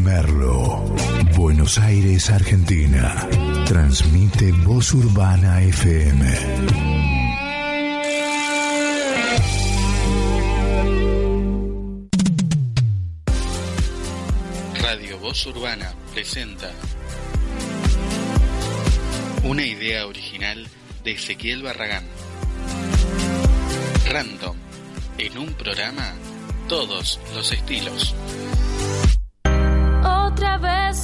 Merlo, Buenos Aires, Argentina. Transmite Voz Urbana FM. Radio Voz Urbana presenta una idea original de Ezequiel Barragán. Random, en un programa, todos los estilos.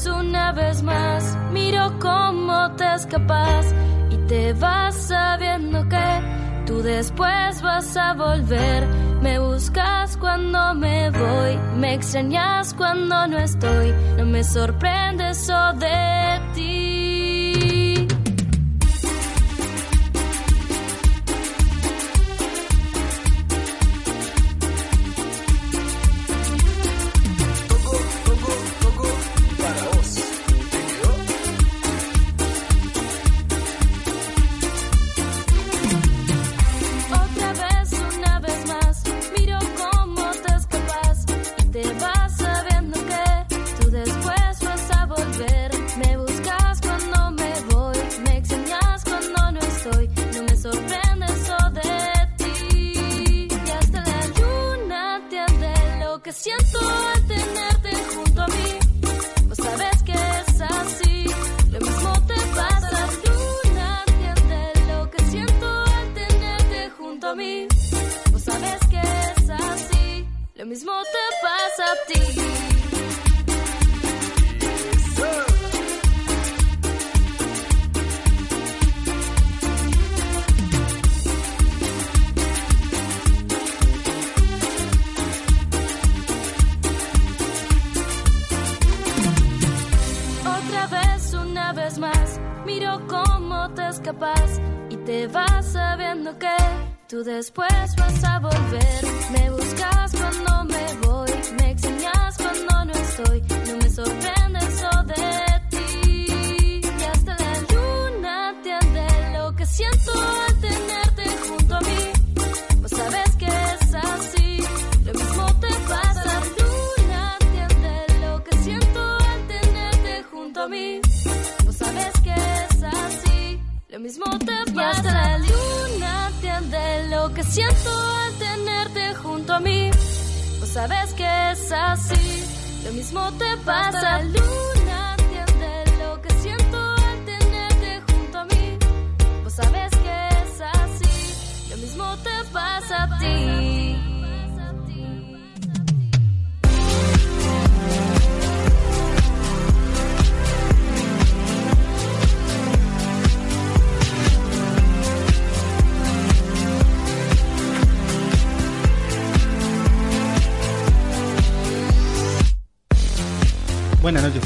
Una vez más, miro cómo te escapas y te vas sabiendo que tú después vas a volver. Me buscas cuando me voy, me extrañas cuando no estoy. No me sorprende eso de ti.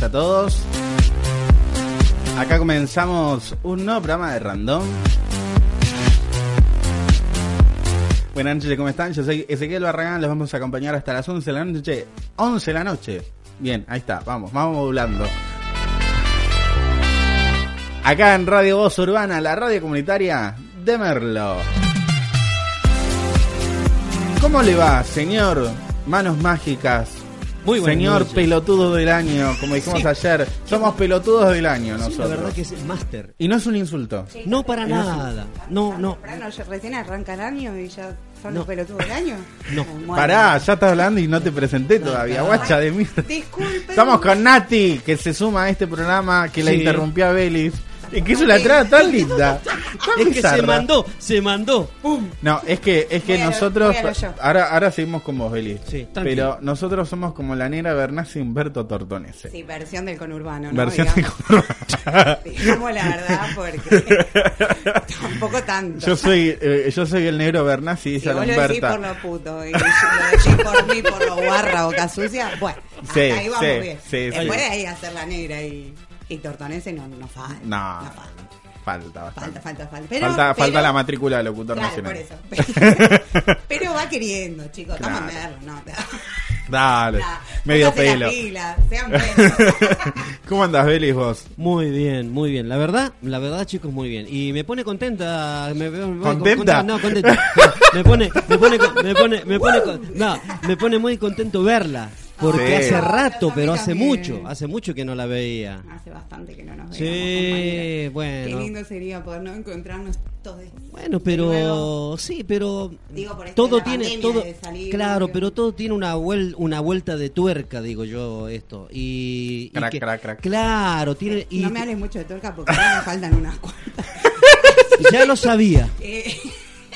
A todos. Acá comenzamos un nuevo programa de Random. Buenas noches, ¿cómo están? Yo soy Ezequiel Barragán, los vamos a acompañar hasta las 11 de la noche. 11 de la noche. Bien, ahí está, vamos, vamos modulando. Acá en Radio Voz Urbana, la radio comunitaria de Merlo. ¿Cómo le va, señor? Manos mágicas. Muy Señor pelotudo del año, como dijimos Sí. ayer. Somos pelotudos del año Sí, nosotros. la verdad que es máster. Y no es un insulto. No para nada. No, no, Temprano, recién arranca el año y ya son No. los pelotudos del año. No. Bueno. Pará, ya estás hablando y no te presenté todavía, guacha de mierda. Disculpen. Estamos con Nati, que se suma a este programa, que la interrumpió a Belis. Y que hizo la entrada tan linda. tan Es que bizarra. se mandó, se mandó. ¡Pum! No, es que, es que Voy a lo- nosotros. voy a lo yo. Ahora, ahora seguimos con vos, Belis. Sí, tranquilo. pero nosotros somos como la negra Bernasi y Humberto Tortonese. Sí, versión del conurbano, ¿no? Versión digamos, de digamos la verdad, porque tampoco tanto. Yo soy, eh, yo soy el negro Bernasi y si ella la vos lo decís Humberta. por lo puto y lo decís por mí por lo guarra boca sucia, bueno, Sí, hasta ahí vamos sí, bien. sí, Después sí. de ahí hacer la negra y, y tortonese no, no falta. No, falta. falta bastante. Falta, falta, falta. Pero, falta, falta pero- la matrícula de locutor Claro, por nacional. eso. Pero va queriendo, chicos. Estamos Claro. a verlo, ¿no? Dale, Nah, medio pelo. las pilas, sean. ¿Cómo andas, Belis, vos? Muy bien, muy bien. La verdad, la verdad, chicos, muy bien. Y me pone contenta. Me, me- ¿Contenta? No, contenta. Me pone, me pone, me pone, me pone, con- no, me pone muy contento verla. Porque Sí. hace rato, pero hace mucho, hace mucho que no la veía. Hace bastante que no nos Sí, veíamos, compañera. bueno. Qué lindo sería poder no encontrarnos todos. Bueno, pero sí, pero Digo, por todo tiene todo de salir, claro, pero todo tiene una vuel- una vuelta de tuerca, digo yo esto. Y, y Crack, que- crack, crack. Claro, tiene y no me hables mucho de tuerca porque me faltan unas cuantas. ya lo sabía. Eh,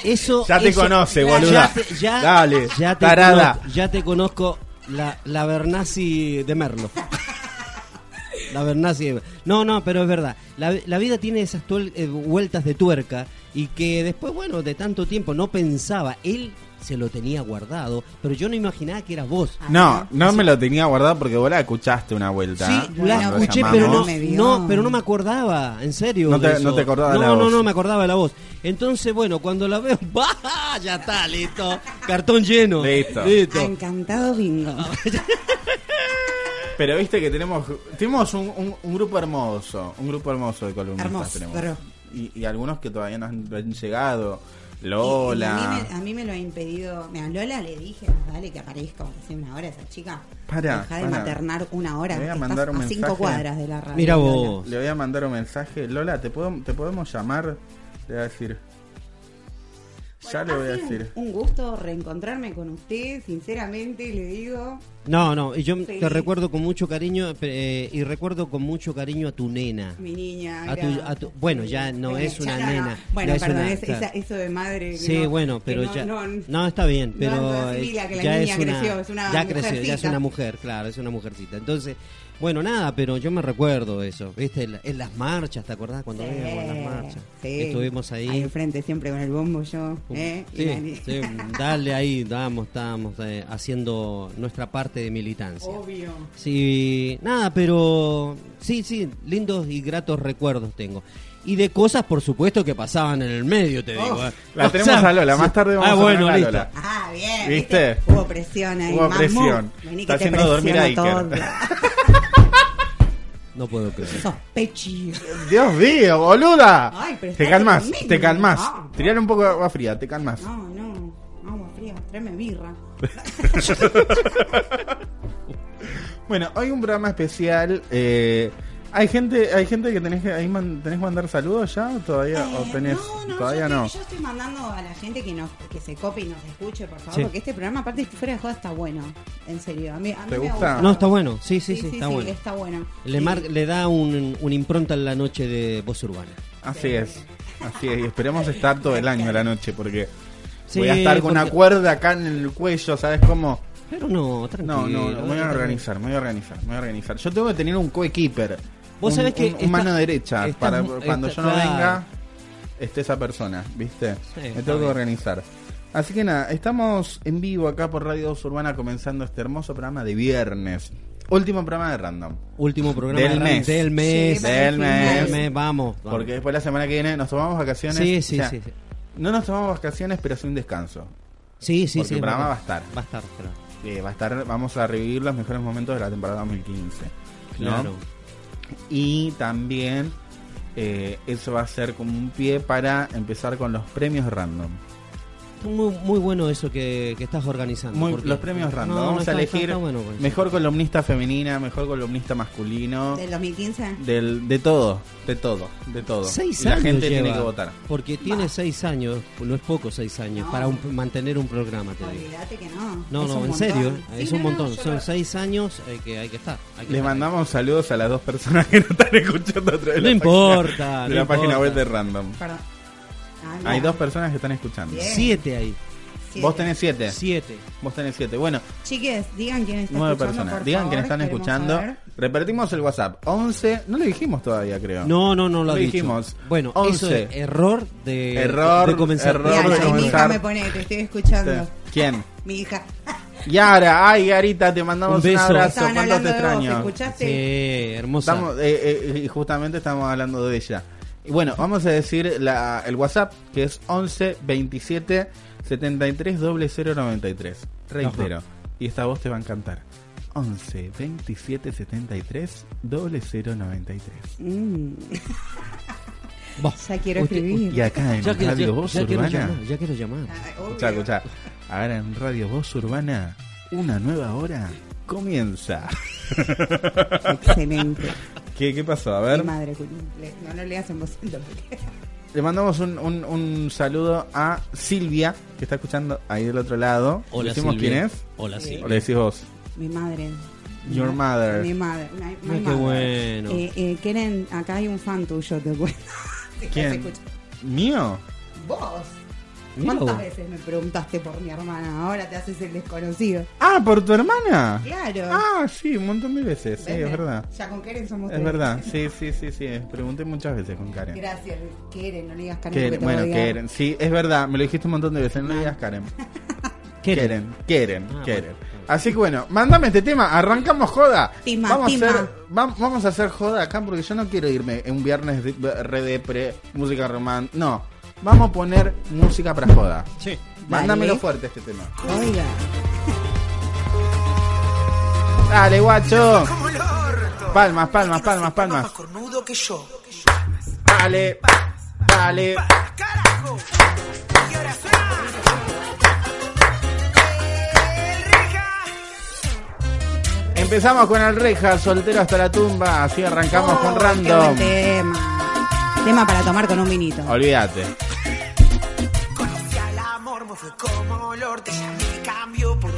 Eso Ya te eso- conoce, ya boluda. te- ya, Dale, ya te tarada. conozco, ya te conozco la, la Bernasi de Merlo. La Bernasi de No, no, pero es verdad. La, la vida tiene esas tuel- eh, vueltas de tuerca y que después, bueno, de tanto tiempo no pensaba. Él se lo tenía guardado, pero yo no imaginaba que eras vos. No, no me lo tenía guardado porque vos la escuchaste una vuelta. Sí, ¿eh? la escuché, pero no, no, pero no me acordaba, en serio. No te- no te acordabas de no, la No, voz. no, me acordaba de la voz. Entonces, bueno, cuando la veo, ¡bah! ya está, listo. Cartón lleno. Listo. ah, encantado bingo. Pero viste que tenemos tenemos un, un- un grupo hermoso, un grupo hermoso de columnistas Hermoso, tenemos. pero- Y, y algunos que todavía no han, no Y- y Lola. a, mí me, a mí me lo ha impedido. Mira, Lola le dije, "Ah, dale que aparezca sea una hora esa chica. Pará, Deja de maternar una hora. Le voy a mandar un a cinco mensaje. cuadras de la radio. Mira Lola. vos. Le voy a mandar un mensaje. Lola, ¿te, puedo, te podemos llamar? Le voy a decir. Ya le voy a decir. Un, gusto reencontrarme con usted, sinceramente le digo. No, no, y yo Sí. te recuerdo con mucho cariño eh, y recuerdo con mucho cariño a tu nena. Mi niña. A tu- a tu- bueno, ya no es ya una no, no. nena, Bueno, es perdón, una- es- esa- eso de madre. que Sí, no- bueno, pero no- ya. no- No, está bien, pero no eh, asimila que la ya niña es una, creció, es una ya creció, ya es una mujer, claro, es una mujercita. Entonces, bueno, nada, pero yo me recuerdo eso, ¿viste? En, en las marchas, ¿te acordás cuando Sí, íbamos a las marchas? sí. Estuvimos ahí. Ahí enfrente siempre con el bombo yo. ¿eh? Y la ni- Sí, sí, dale ahí, damos, estábamos eh, haciendo nuestra parte de militancia. Obvio. Sí, nada, pero sí, sí, lindos y gratos recuerdos tengo. Y de cosas, por supuesto, que pasaban en el medio, te digo. eh. La O tenemos sea, a Lola, más tarde vamos ah, a bueno, a listo. Lola. Ah, bien. ¿Viste? Hubo presión ahí. Hubo presión. Vení Está que te haciendo dormir a Iker. No puedo creer. Sospechi. Dios mío, boluda. Ay, pero te calmas, tremendo. te calmas. Ah. Tirale un poco de agua fría, te calmas. No, no. Agua fría. Tráeme birra. Bueno, hoy un programa especial. eh, hay gente, hay gente que tenés que, ahí man- tenés que mandar saludos ya o todavía o Eh, tenés, no, no, todavía yo no. Yo estoy mandando a la gente que nos que se copie y nos escuche, por favor, Sí. porque este programa, aparte, fuera de joda, está bueno. En serio. A mí, a mí ¿Te me ha gusta? No, está bueno, sí, sí, sí, está bueno. está bueno. Le, Sí. mar- le da un, un impronta en la noche de voz urbana. Así es, así es. Y esperemos estar todo el año a la noche porque Sí, voy a estar con una cuerda acá en el cuello, ¿sabes cómo? Pero no, tranquilo. No, no, no, me voy a organizar, me voy a organizar, me voy a organizar. Yo tengo que tener un coequiper. Vos un, sabés que un- mano derecha para cuando yo no venga esté esa persona, ¿viste? Sí, me tengo que organizar. Así que nada, estamos en vivo acá por Radio 2 Urbana comenzando este hermoso programa de viernes. Último programa de Random. Último programa Del de mes. del mes. Sí, Del mes. Del mes, vamos. vamos. Porque después la semana que viene nos tomamos vacaciones. Sí, sí, O sea, sí, sí. No nos tomamos vacaciones, pero sí un descanso. Sí, sí, Porque sí. el programa va a estar. Va a estar, claro. Eh, va a estar, vamos a revivir los mejores momentos de la temporada 2015. ¿no? Claro. Y también eh, eso va a ser como un pie para empezar con los premios random. Muy, muy bueno eso que, que estás organizando. Muy- porque- los premios random. No, no, Vamos está- a elegir está- está bueno, pues. mejor columnista femenina, mejor columnista masculino. ¿Del 2015? Del, de todo, de todo, de todo. Seis y la años gente lleva, tiene que votar. Porque tiene seis años, no es poco seis años, No. para un- mantener un programa, te digo. Que no. No, Es no, en montón. serio, Sí, es no, un montón. Son lo- seis años eh, que hay que estar. hay que Les estar. mandamos saludos a las dos personas que nos están escuchando a través de No la importa, página, de la página web de Random. Perdón. Ah, Hay dos personas que están escuchando. Bien. Siete ahí. Siete. Vos tenés siete. Siete. Vos tenés siete. Bueno, Chiques, digan quién está nueve escuchando, personas. por Digan favor, quién están escuchando. saber. Repetimos el WhatsApp. 11. No lo dijimos todavía, creo. No, no, no lo Lo ha dicho. dijimos. Bueno, eso 11. es error de, Error, de comenzar. error Mira, de mi hija me pone, te estoy escuchando. ¿Quién? Mi hija. Yara. Ay, Garita, te mandamos Un un, beso. abrazo. Estaban ¿Cuánto te hablando de vos, extraño? ¿escuchaste? Sí, hermosa. Estamos, eh, eh, y justamente estamos hablando de ella. Y bueno, vamos a decir la, el WhatsApp, que es 11 27 73 0093. Reitero, Ajá. y esta voz te va a encantar. 11 27 73 0093. Mm, ya quiero Usted- escribir. Y acá en Ya quiero, Radio ya- Voz ya quiero Urbana. llamar, ya quiero llamar. Ah. Escucha, escucha. Ahora en Radio Voz Urbana, una nueva hora comienza. Excelente. ¿Qué, qué pasó? A Mi ver. madre cumple. No lo leas en voz Le mandamos un, un, un saludo a Silvia, que está escuchando ahí del otro lado. Hola, ¿Decimos Silvia. quién es? Hola, sí. ¿O le decís vos? Mi madre. Your Mi- mother. Mi madre. My- my Ay, qué mother. bueno. Eh, eh, Keren, acá hay un fan tuyo, te cuento. ¿Quién? ¿Mío? Vos. ¿Cuántas veces me preguntaste por mi hermana? Ahora te haces el desconocido. Ah, ¿por tu hermana? Claro. Ah, sí, un montón de veces. Sí, ¿Ves? es verdad. Ya con Keren somos Es tres. verdad, sí, sí, sí, sí. Pregunté muchas veces con Karen. Gracias, Keren, no le digas Karen. Karen, te bueno, voy a odiar. Karen. Sí, es verdad, me lo dijiste un montón de veces. No le digas Karen. Karen, Karen, Ah, Karen. bueno. Así que bueno, mándame este tema, arrancamos joda. Tima, vamos, tima. A hacer, vam- vamos a hacer joda acá porque yo no quiero irme en un viernes de, redepre, música romántica. No, vamos a poner música para joda. Sí. Mándamelo Dale. fuerte este tema. Oiga. Dale, guacho. Palmas, palmas, palmas, palmas. Más cornudo que yo. Dale, dale. ¡Carajo! Y ahora Reja. Empezamos con el reja, soltero hasta la tumba. Así arrancamos con Oh, qué random. buen tema. Tema para tomar con un vinito. Olvídate. Fue como olor, te llamé cambio por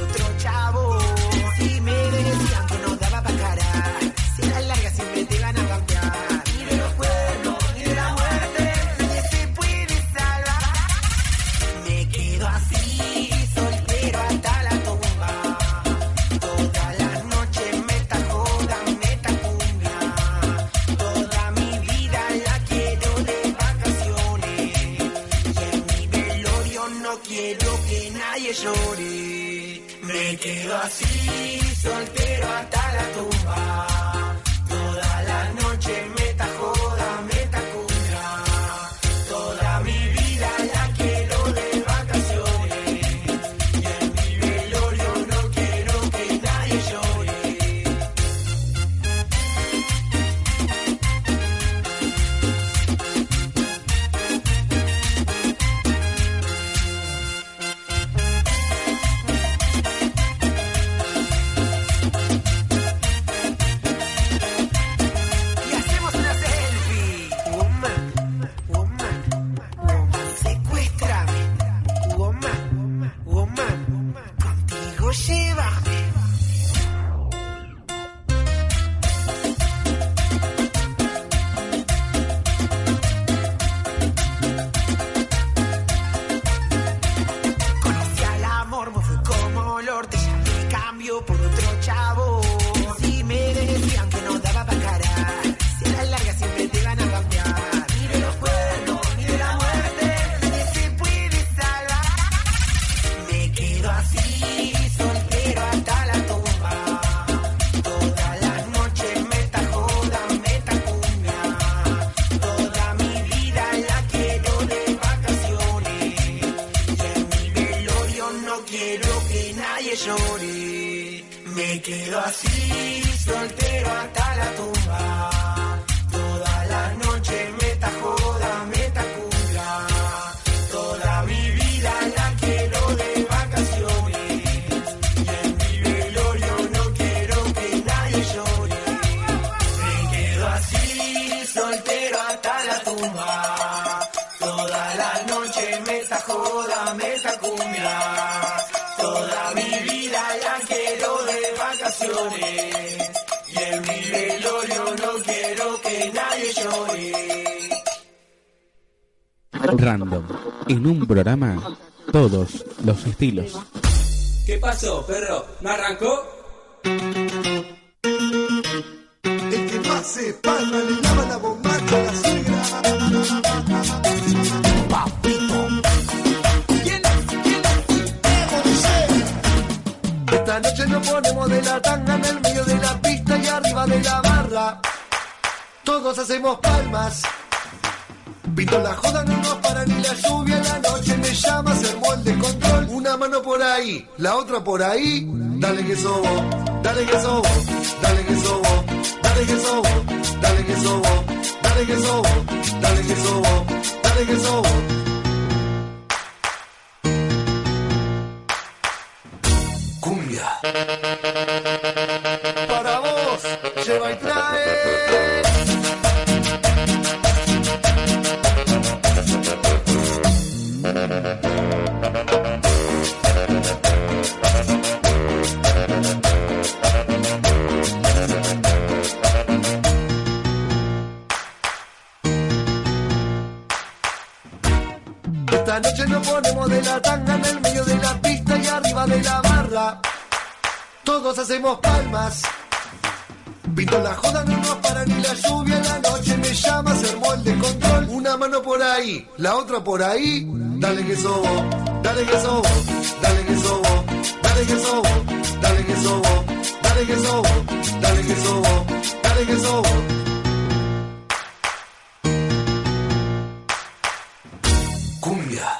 ¿Qué pasó, perro? ¿No arrancó? Esta noche nos ponemos de la tanga en el medio de la pista y arriba de la barra. Todos hacemos palmas. Pinto la joda, no nos para ni la lluvia en la noche. Me llama, se armó el descontrol. Una mano por ahí, la otra por ahí. Dale que sobo, dale que sobo, dale que sobo, dale que sobo, dale que sobo, dale que sobo, dale que sobo, dale que sobo.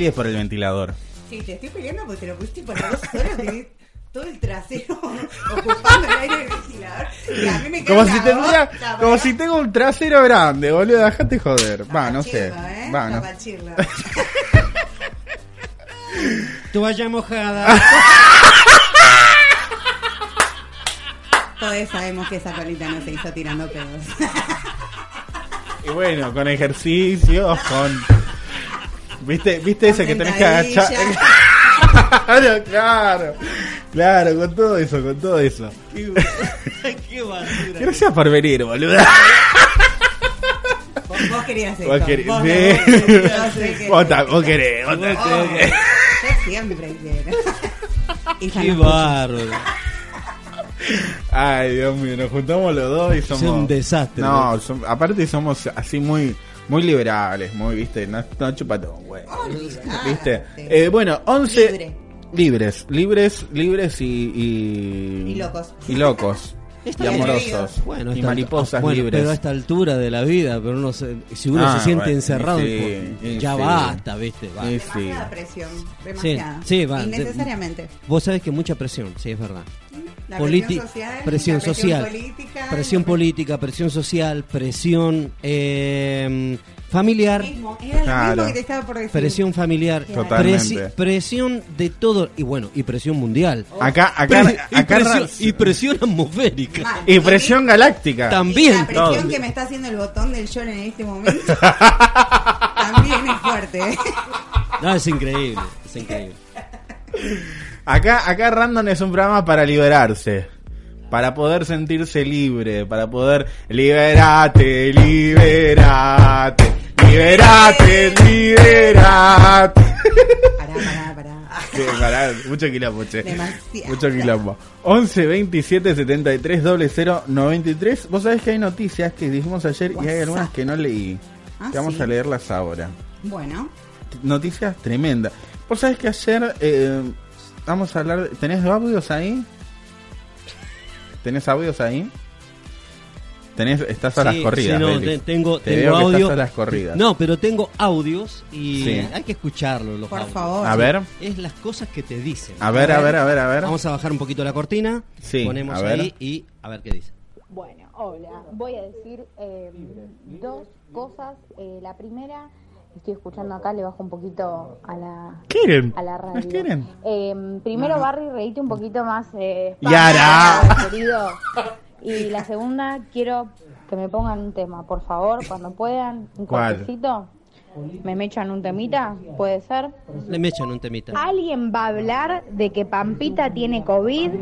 No me pelees por el ventilador. Sí, te estoy peleando porque te lo pusiste por las dos horas de todo el trasero ocupando el aire del ventilador. Y a mí me cae Como si tendría, boca, como si tengo un trasero grande, boludo, déjate joder. Va, no sé. ¿eh? Va, no. Toalla mojada. Todos sabemos que esa colita no se hizo tirando pedos. Y bueno, con ejercicios, con. ¿Viste, viste ese que tenés que agachar? claro, claro, claro, con todo eso, con todo eso. Qué basura. Gracias por venir, boludo. Vos, vos querías esto. Vos querés, Vos, sí. no, vos, Vos querés, vos Oh, Yo siempre quiero. Qué bárbaro. Ay, Dios mío, nos juntamos los dos y somos. Es un desastre, No, som- aparte somos así muy. Muy liberales, muy, viste, no, no chupatón, güey. ¿Viste? Eh, bueno, 11. Libre. Libres, libres, libres y. Y, Y locos. Y locos. Y amorosos. Bueno, y esta- mariposas bueno, libres. Pero a esta altura de la vida, pero uno se- si uno Ah, se siente bueno, encerrado, sí, pues, sí, ya sí. basta, ¿viste? Va. Sí, sí. Demasiada presión. Demasiada. sí, va, Innecesariamente. Vos sabés que mucha presión, sí, es verdad. La Politi- presión social, presión la presión social, política, presión la política, presión social, presión eh, familiar, mismo. Era lo Claro. mismo que te estaba por decir. presión familiar, Totalmente. presi- presión de todo y bueno, y presión mundial. Acá, acá, Pre- y, acá. presión, y presión atmosférica. Y presión galáctica. Y También. la presión todo. que me está haciendo el botón del short en este momento también es fuerte. No, es increíble, es increíble. Acá, acá Random es un programa para liberarse. Para poder sentirse libre. Para poder. Liberate, liberate. Liberate, liberate. Pará, pará, pará. Sí, pará, mucho quilombo, che. Demasiado. Mucho quilombo. 11 27 73 00 93. Vos sabés que hay noticias que dijimos ayer y hay algunas que no leí. Ah, que vamos sí. a leerlas ahora. Bueno, Noticias tremendas. Vos sabés que ayer eh, vamos a hablar. de- ¿Tenés audios ahí? ¿Tenés audios ahí? ¿Tenés, estás a las corridas. sí, no, te- tengo, Te tengo veo que audio. estás a las corridas. No, pero tengo audios y Sí. hay que escucharlos los por audios. favor. A ver, Es las cosas que te dicen. a ver, a ver, a ver, a ver. Vamos a bajar un poquito la cortina. Sí, ponemos a ver. ahí y a ver qué dice. Bueno, hola. Voy a decir eh, dos cosas. Eh, la primera, estoy escuchando acá, le bajo un poquito a la, ¿Quieren? a la radio. ¿Nos quieren? Eh, primero, Barry, reíte un poquito más. Eh, Yara. Querido. Y la segunda, quiero que me pongan un tema, por favor, cuando puedan. Un ¿Cuál? cortecito. Me me echan un temita, puede ser. Le me echan un temita. ¿Alguien va a hablar de que Pampita tiene COVID? Ni,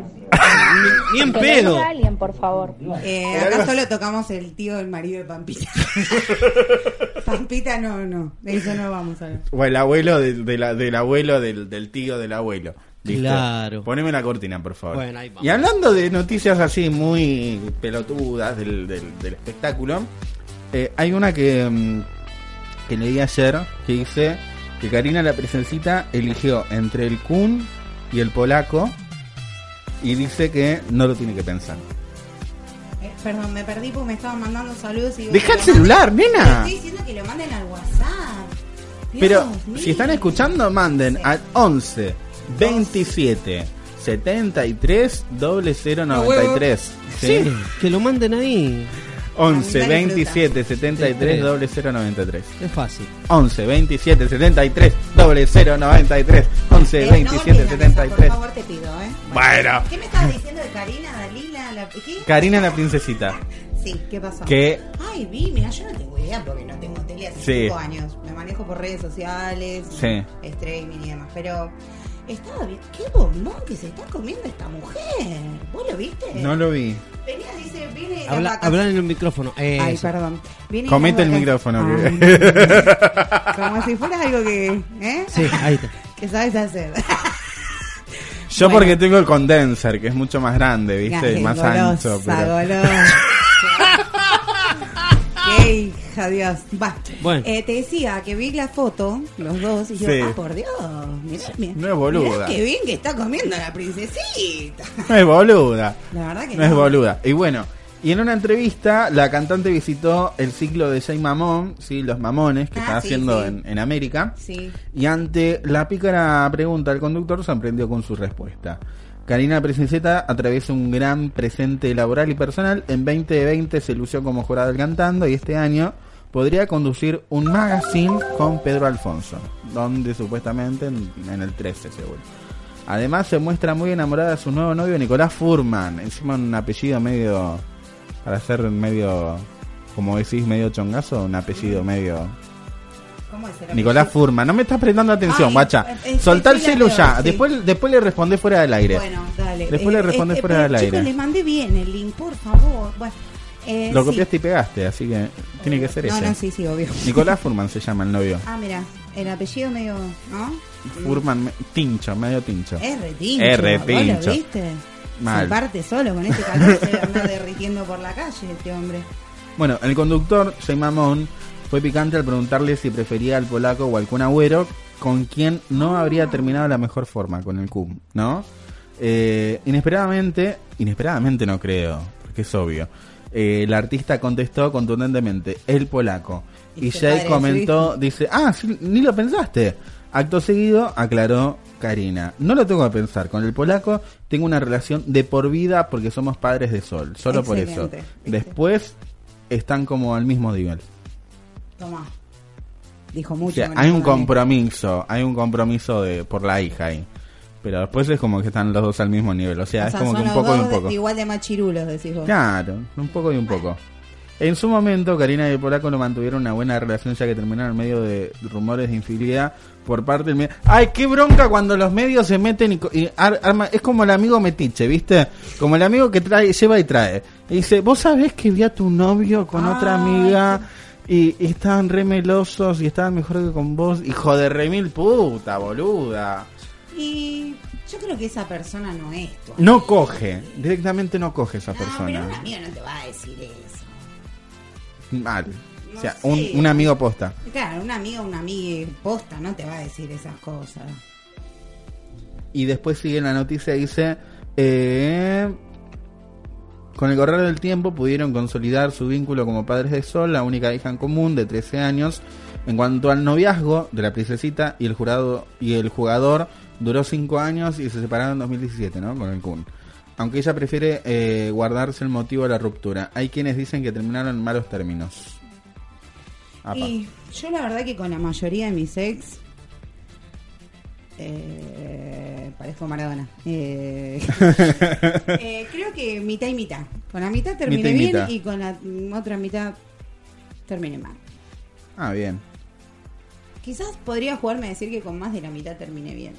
ni en Que pedo. diga alguien, por favor. Eh, acá solo tocamos el tío del marido de Pampita. Pampita no, no. De eso no vamos a hablar. O el abuelo de- de la- del abuelo del, del tío del abuelo. Claro. Poneme la cortina, por favor. Bueno, ahí vamos. y hablando de noticias así muy pelotudas del, del, del espectáculo, Eh, hay una que, mm, que leí ayer que dice que Karina la presencita eligió entre el Kun y el polaco y dice que no lo tiene que pensar. Eh, perdón, me perdí porque me estaban mandando saludos y digo Deja el celular, manden- nena. Estoy diciendo que lo manden al WhatsApp. Dios Pero si están escuchando, manden al 11 27 73 0093. Sí, que lo manden ahí. 11 Dale, 27 73 0093. Es fácil. 11 27 73 0093. 11 Eh, 27 no golpes la mesa, 73. Por favor, te pido, ¿eh? Bueno. ¿Qué me estabas diciendo de Karina, Dalila? La... ¿Qué? Karina la princesita. Sí, ¿qué pasó? Que Ay, vi, mira, yo no tengo idea porque no tengo tele hace Sí. 5 años. Me manejo por redes sociales, Sí. streaming y demás. Pero estaba bien. ¿Qué bombón que se está comiendo esta mujer? ¿Vos lo viste? no lo vi. Venía, dice, viene Habla, hablar en el micrófono. Ay, Eso. perdón. Viene Comete el micrófono. Como si fuera algo que, ¿eh? Sí, ahí está. que sabes hacer. Yo Bueno. porque tengo el condenser, que es mucho más grande, ¿viste? Ay, más golosa, ancho. Pero... Qué hija, Dios. Va. Bueno. Eh, te decía que vi la foto, los dos, y yo, Sí. ah, por Dios, mirá, mirá, No es boluda. mirá qué bien que está comiendo la princesita. No es boluda. La verdad que No es boluda. Y bueno, y en una entrevista, la cantante visitó el ciclo de Jay Mamón, ¿sí? Los Mamones, que Ah, está sí, haciendo sí. En, en América. Sí. Y ante la pícara pregunta del conductor, se emprendió con su respuesta. Karina Presenceta atraviesa un gran presente laboral y personal. En 2020 se lució como jurado del cantando y este año podría conducir un magazine con Pedro Alfonso, donde supuestamente en, en el 13 seguro. Además se muestra muy enamorada de su nuevo novio Nicolás Furman, encima un apellido medio, para ser medio, como decís, medio chongazo, un apellido medio... ¿Cómo es el Nicolás? Furman, no me estás prestando atención, guacha. eh, eh, Soltá el celu ya. sí. Después, después le respondé fuera del aire. Bueno, dale. Después le respondes eh, fuera pero, del aire. Chicos, les mandé bien el link, por favor. Bueno, eh, Lo sí. copiaste y pegaste, así que tiene que ser No, ese. no, sí, sí, obvio. Nicolás Furman se llama el novio. Ah, mira, el apellido medio, ¿no? Furman, tincho, medio tincho. Es retincho. Es ¿Vos retincho. lo viste? Mal. Se parte solo con este calor, se andar derritiendo por la calle este hombre. Bueno, el conductor, Jay Mamón, fue picante al preguntarle si prefería al polaco o al Kun Agüero, con quien no habría terminado de la mejor forma con el Kun, ¿no? Eh, inesperadamente, inesperadamente no creo, porque es obvio. Eh, el artista contestó contundentemente, el polaco. Y Y Jay comentó, dice, ah, sí, ni lo pensaste. Acto seguido, aclaró Karina. No lo tengo que pensar. Con el polaco tengo una relación de por vida porque somos padres de sol. Solo por eso. Después están como al mismo nivel. Toma. Dijo O mucho. sea, hay un compromiso, hay un compromiso de por la hija ahí. Pero después es como que están los dos al mismo nivel. O sea, O es sea, como que un poco y un poco. de- igual de machirulos, decís vos. Claro, un poco y un poco. En su momento, Karina y el polaco no mantuvieron una buena relación ya que terminaron en medio de rumores de infidelidad por parte del medio. ¡Ay, qué bronca cuando los medios se meten y, y ar- arma- Es como el amigo metiche, ¿viste? Como el amigo que trae, lleva y trae. Y dice, ¿vos sabés que vi a tu novio con otra amiga? Y, y estaban re melosos y estaban mejor que con vos. Hijo de remil puta, boluda. Y yo creo que esa persona no es tu No coge, directamente no coge esa No, pero persona. un amigo no te va a decir eso. Mal. No o sea, un, un amigo posta. Claro, un amigo, una amiga posta no te va a decir esas cosas. Y después sigue la noticia dice, eh, con el correr del tiempo pudieron consolidar su vínculo como padres de Sol, la única hija en común de 13 años. En cuanto al noviazgo de la princesita y el jurado y el jugador duró 5 años y se separaron en 2017, ¿no? Con el Kun. Aunque ella prefiere eh, guardarse el motivo de la ruptura. Hay quienes dicen que terminaron en malos términos. Apa. Y yo la verdad que con la mayoría de mis ex eh, parezco Maradona. Eh, eh, creo que mitad y mitad. Con la mitad terminé Mitad y bien mitad. y con la otra mitad terminé mal. Ah, bien. Quizás podría jugarme a decir que con más de la mitad terminé bien.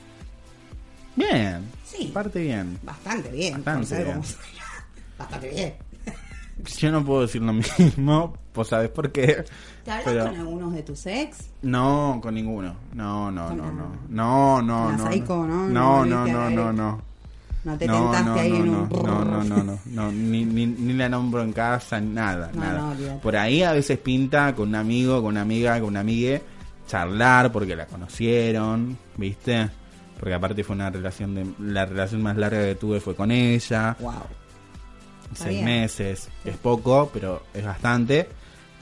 Bien. Sí. Parte bien. Bastante bien. Bastante bien. Bastante bien. Yo no puedo decir lo mismo, pues sabes por qué. ¿Te hablas Pero con algunos de tus ex? no, con ninguno. No, no, no, no. No, no, no. ¿no? No, No no, no, no, no. No te no, tentaste no, ahí en un... no, no, no, no, no, ni, ni, ni la nombro en casa, nada, nada. Por ahí a veces pinta con un amigo, con una amiga, con una amigue, charlar porque la conocieron, ¿viste? Porque aparte fue una relación de la relación más larga que tuve fue con ella. Wow. Seis bien. meses, es poco, pero es bastante.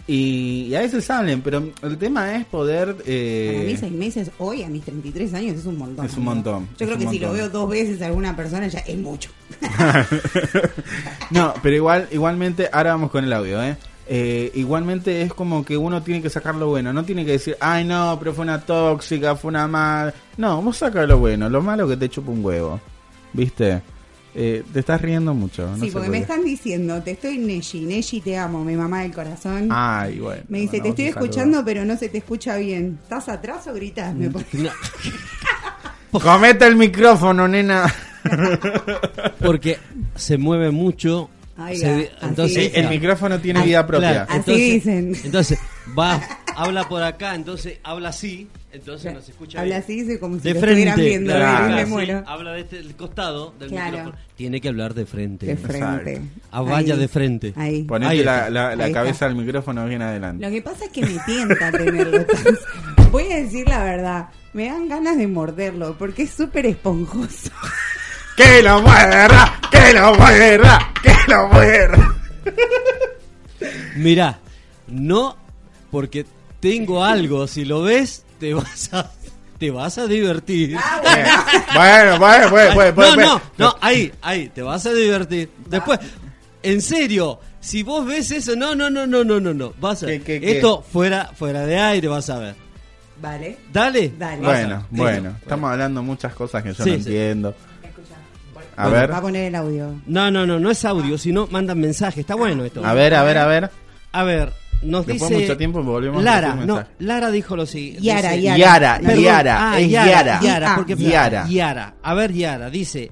Y, y a veces salen, pero el tema es poder... eh, Para mí seis meses hoy a mis 33 años es un montón. Es un montón, Yo creo que si lo veo dos veces a alguna persona ya es mucho. No, pero igual, igualmente, ahora vamos con el audio, ¿eh? Eh, igualmente es como que uno tiene que sacar lo bueno, no tiene que decir, ay no, pero fue una tóxica, fue una mala. No, vos saca lo bueno, lo malo que te chupa un huevo, ¿viste? Eh, te estás riendo mucho, no sí, porque por me están diciendo, te estoy Neji, Neji te amo, mi mamá del corazón. Ay, bueno. me dice, bueno, te estoy escuchando, pero no se te escucha bien. ¿Estás atrás o gritas? Mm. Me pone- Comete el micrófono, nena. Porque se mueve mucho. Se- así entonces el micrófono tiene vida propia. Así entonces, dicen. Entonces, va, habla por acá, entonces habla así, entonces no se escucha Habla bien. así, dice como si de lo frente, estuvieran viendo, claro, me así, muero. habla de este el costado del Claro. micrófono. Tiene que hablar de frente. De frente. Ah, vaya Ahí. de frente. Ahí. Ponete Ahí la, la- la Ahí cabeza del micrófono bien adelante. Lo que pasa es que me tienta tenerlo. Voy a decir la verdad. Me dan ganas de morderlo porque es súper esponjoso. ¡Que lo muerda! ¡Que lo muerda! ¡Que lo muerda! Mirá, no porque tengo algo, si lo ves, te vas a te vas a divertir. Bueno, bueno, bueno, bueno, Ay, bueno, no, no, bueno. no, ahí, ahí, te vas a divertir. Después, en serio, si vos ves eso, no, no, no, no, no, no, no, vas a ¿Qué, qué, qué? esto fuera fuera de aire vas a ver. Vale. Dale. Dale. Bueno, bueno, estamos hablando muchas cosas que yo Sí, no sí. entiendo. A Bueno, ver, Va a poner el audio. No, no, no, no es audio, sino mandan mensaje, está bueno esto. a ver, a ver, a ver. A ver, nos Después dice de mucho tiempo volvemos a Lara, recibir no. Lara dijo lo siguiente. Yara, dice- Yara. Yara, Perdón, Yara, ah, es Yara, Yara. Yara, Ah, porque Yara. Yara. A ver, Yara, dice,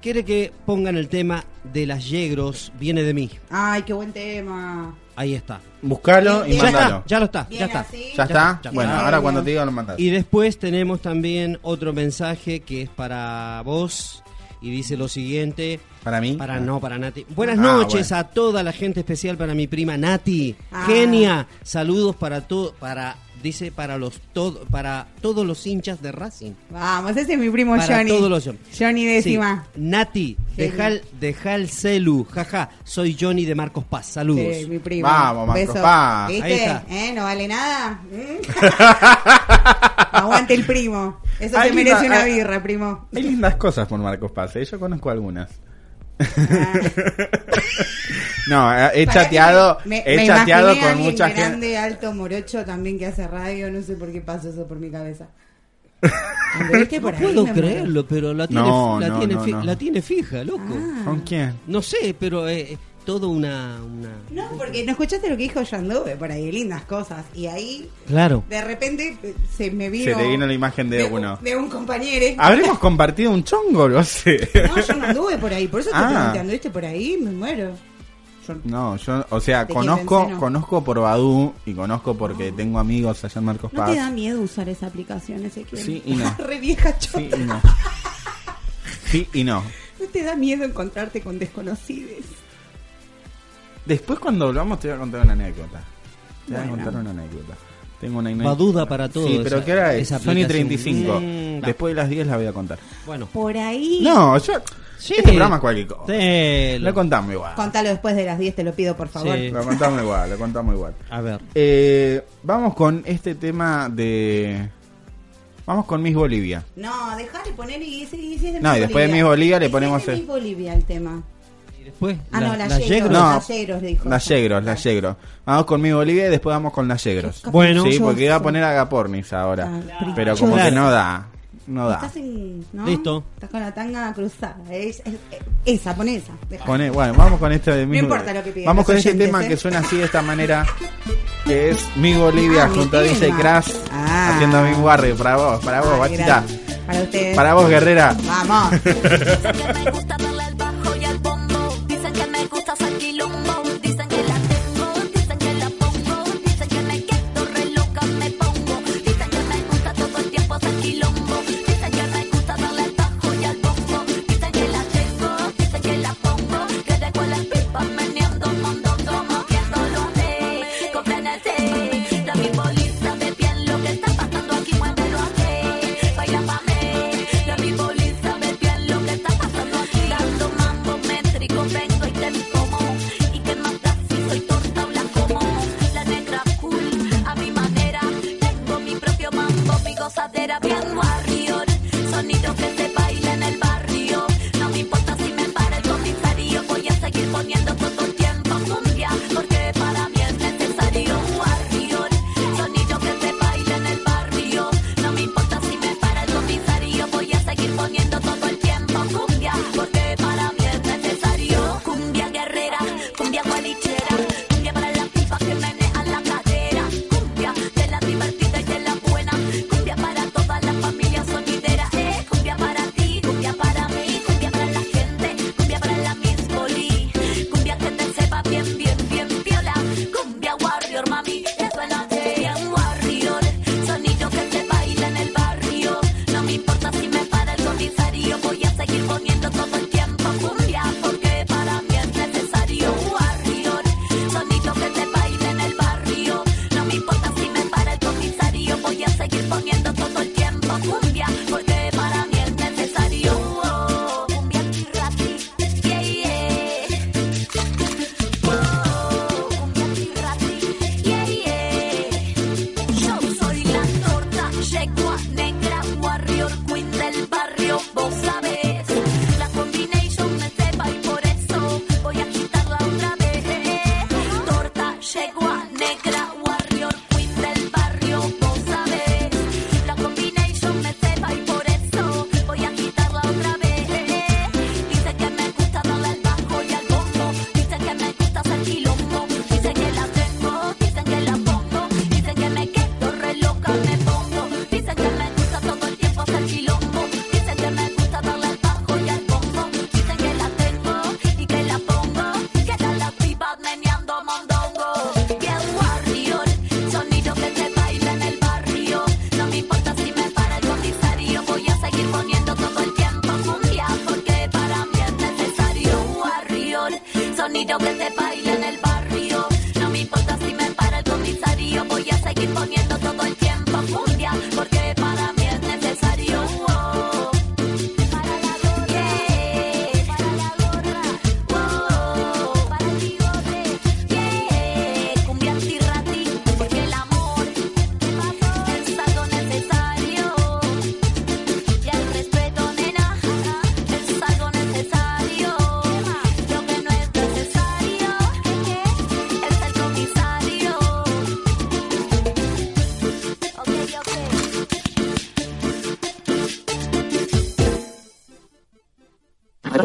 quiere que pongan el tema de las yegros, viene de mí. Ay, qué buen tema. Ahí está. Buscalo y Ya Ya mandalo. está, ya lo está, ya está. así. ¿Ya está? ya Bueno, ahora cuando te diga lo mandas. Y después tenemos también otro mensaje que es para vos y dice lo siguiente. ¿Para mí? Para Ah. no, para Nati. Buenas Ah, noches bueno. a toda la gente especial para mi prima Nati. Ah. Genia. Saludos para todo para dice para los todo para todos los hinchas de Racing. Vamos, ese es mi primo Para Johnny. todos los Johnny décima. Sí. Nati, deja el, deja el celu, jaja. Soy Johnny de Marcos Paz. Saludos. Sí, mi primo. Vamos, Marco Beso. Paz. ¿Viste? Ahí está. ¿Eh? No vale nada. ¿Mm? Aguante el primo. Eso Ay, se merece linda, una birra, primo. Hay lindas cosas por Marcos Paz, ¿eh? yo conozco algunas. no, eh, he Para chateado, me- he me chateado con mucha gente. grande, alto, morocho también que hace radio. No sé por qué pasó eso por mi cabeza. Por No ahí, puedo me creerlo, pero la tiene, No, la, no, tiene no, fi- no. la tiene fija, loco. Ah. ¿Con quién? No sé, pero eh, todo una, una... No, porque no escuchaste lo que dijo yo anduve por ahí, lindas cosas. Y ahí, Claro. de repente, eh, se me vino. Se te vino la imagen de uno. De un compañero. ¿Habremos compartido un chongo? Lo sé. No, yo no anduve por ahí. Por eso te Ah. pregunté, ¿anduviste por ahí? Me muero. Yo- No, yo, o sea, ¿De conozco, pensé, no? conozco por Badu y conozco porque tengo amigos allá en Marcos ¿No Paz. te da miedo usar esa aplicación, Ezequiel? Sí y no. Re vieja chota. Sí y no. Sí y no. ¿No te da miedo encontrarte con desconocidos? Después cuando volvamos te voy a contar una anécdota. Te voy a Bueno. contar una anécdota. Tengo una anécdota. Duda para todo. Sí, pero esa- ¿qué hora es? esa Son y aplicación. 35. Mm. Después de las 10 la voy a contar. Bueno. Por ahí. No, yo... Sí. Este programa es cualquier cosa. Te Lo contamos igual. Contalo después de las 10, te lo pido, por favor. Sí. Lo contamos igual, lo contamos igual. A ver. Eh, vamos con este tema de... Vamos con Miss Bolivia. No, dejale poner y, y si es de No, Miss y después de Miss Bolivia le Y ponemos es de el- Miss Bolivia el tema. Y después. Ah, no, la, la Yegros. No. La Yegros, le dijo. Las Yegros, las Yegros. Vamos con Miss Bolivia y después vamos con las Yegros. Bueno. Sí, porque iba a poner Agapornis ahora. Ah, Pero como que no da. No da. Estás en. ¿no? Listo. Estás con la tanga cruzada. Es- es- es- esa, pon esa. Deja. Pone- bueno, vamos con este de Miss importa lo que Vamos con este oyentes, tema ¿eh? que suena así de esta manera. Que es Bolivia Ah, mi junto a DJ. Crash Ah. haciendo Miss Warrior. Para vos, para vos, Ay, bachita. Para ustedes. Para vos, guerrera. Vamos. quiero que se baile en el barrio. No me importa si me para el comisario, voy a seguir poniendo todo el tiempo cumbia, porque para mí es necesario barrio. Sonido que se baile en el barrio. No me importa si me para el comisario, voy a seguir poniendo todo el tiempo cumbia, porque para mí es necesario cumbia guerrera, cumbia gualichera.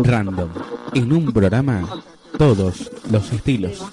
random. En un programa, todos los estilos.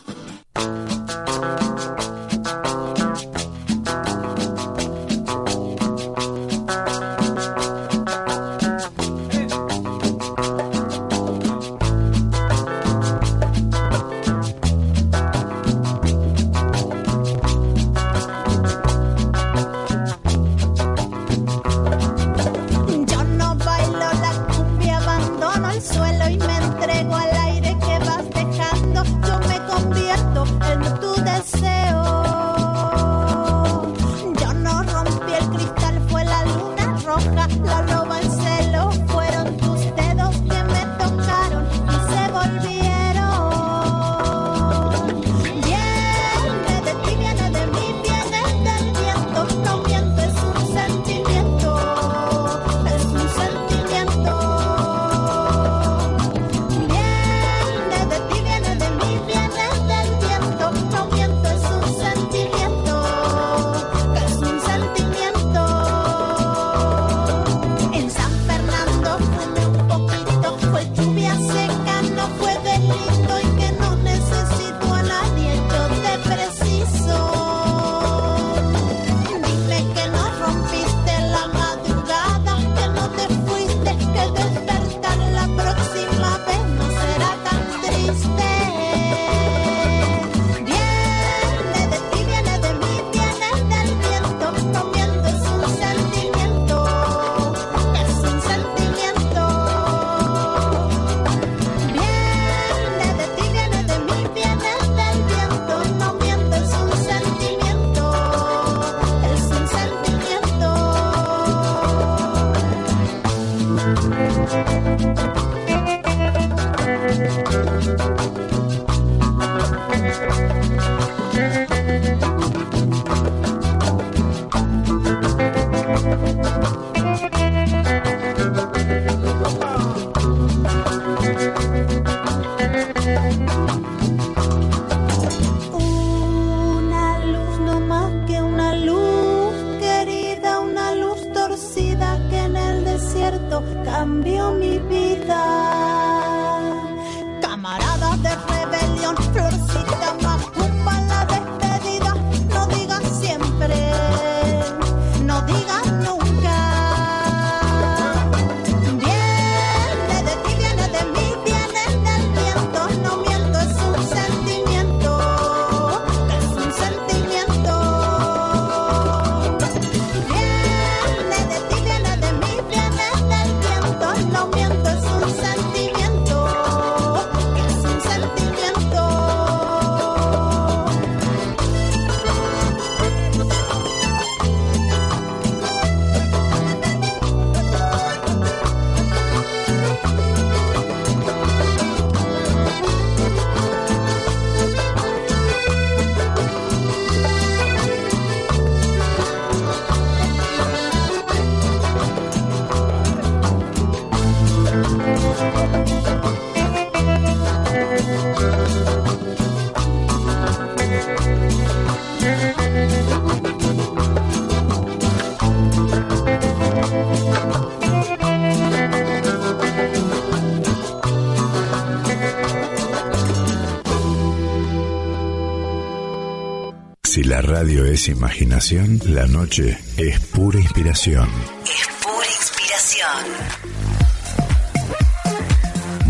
Si la radio es imaginación, la noche es pura inspiración. Es pura inspiración.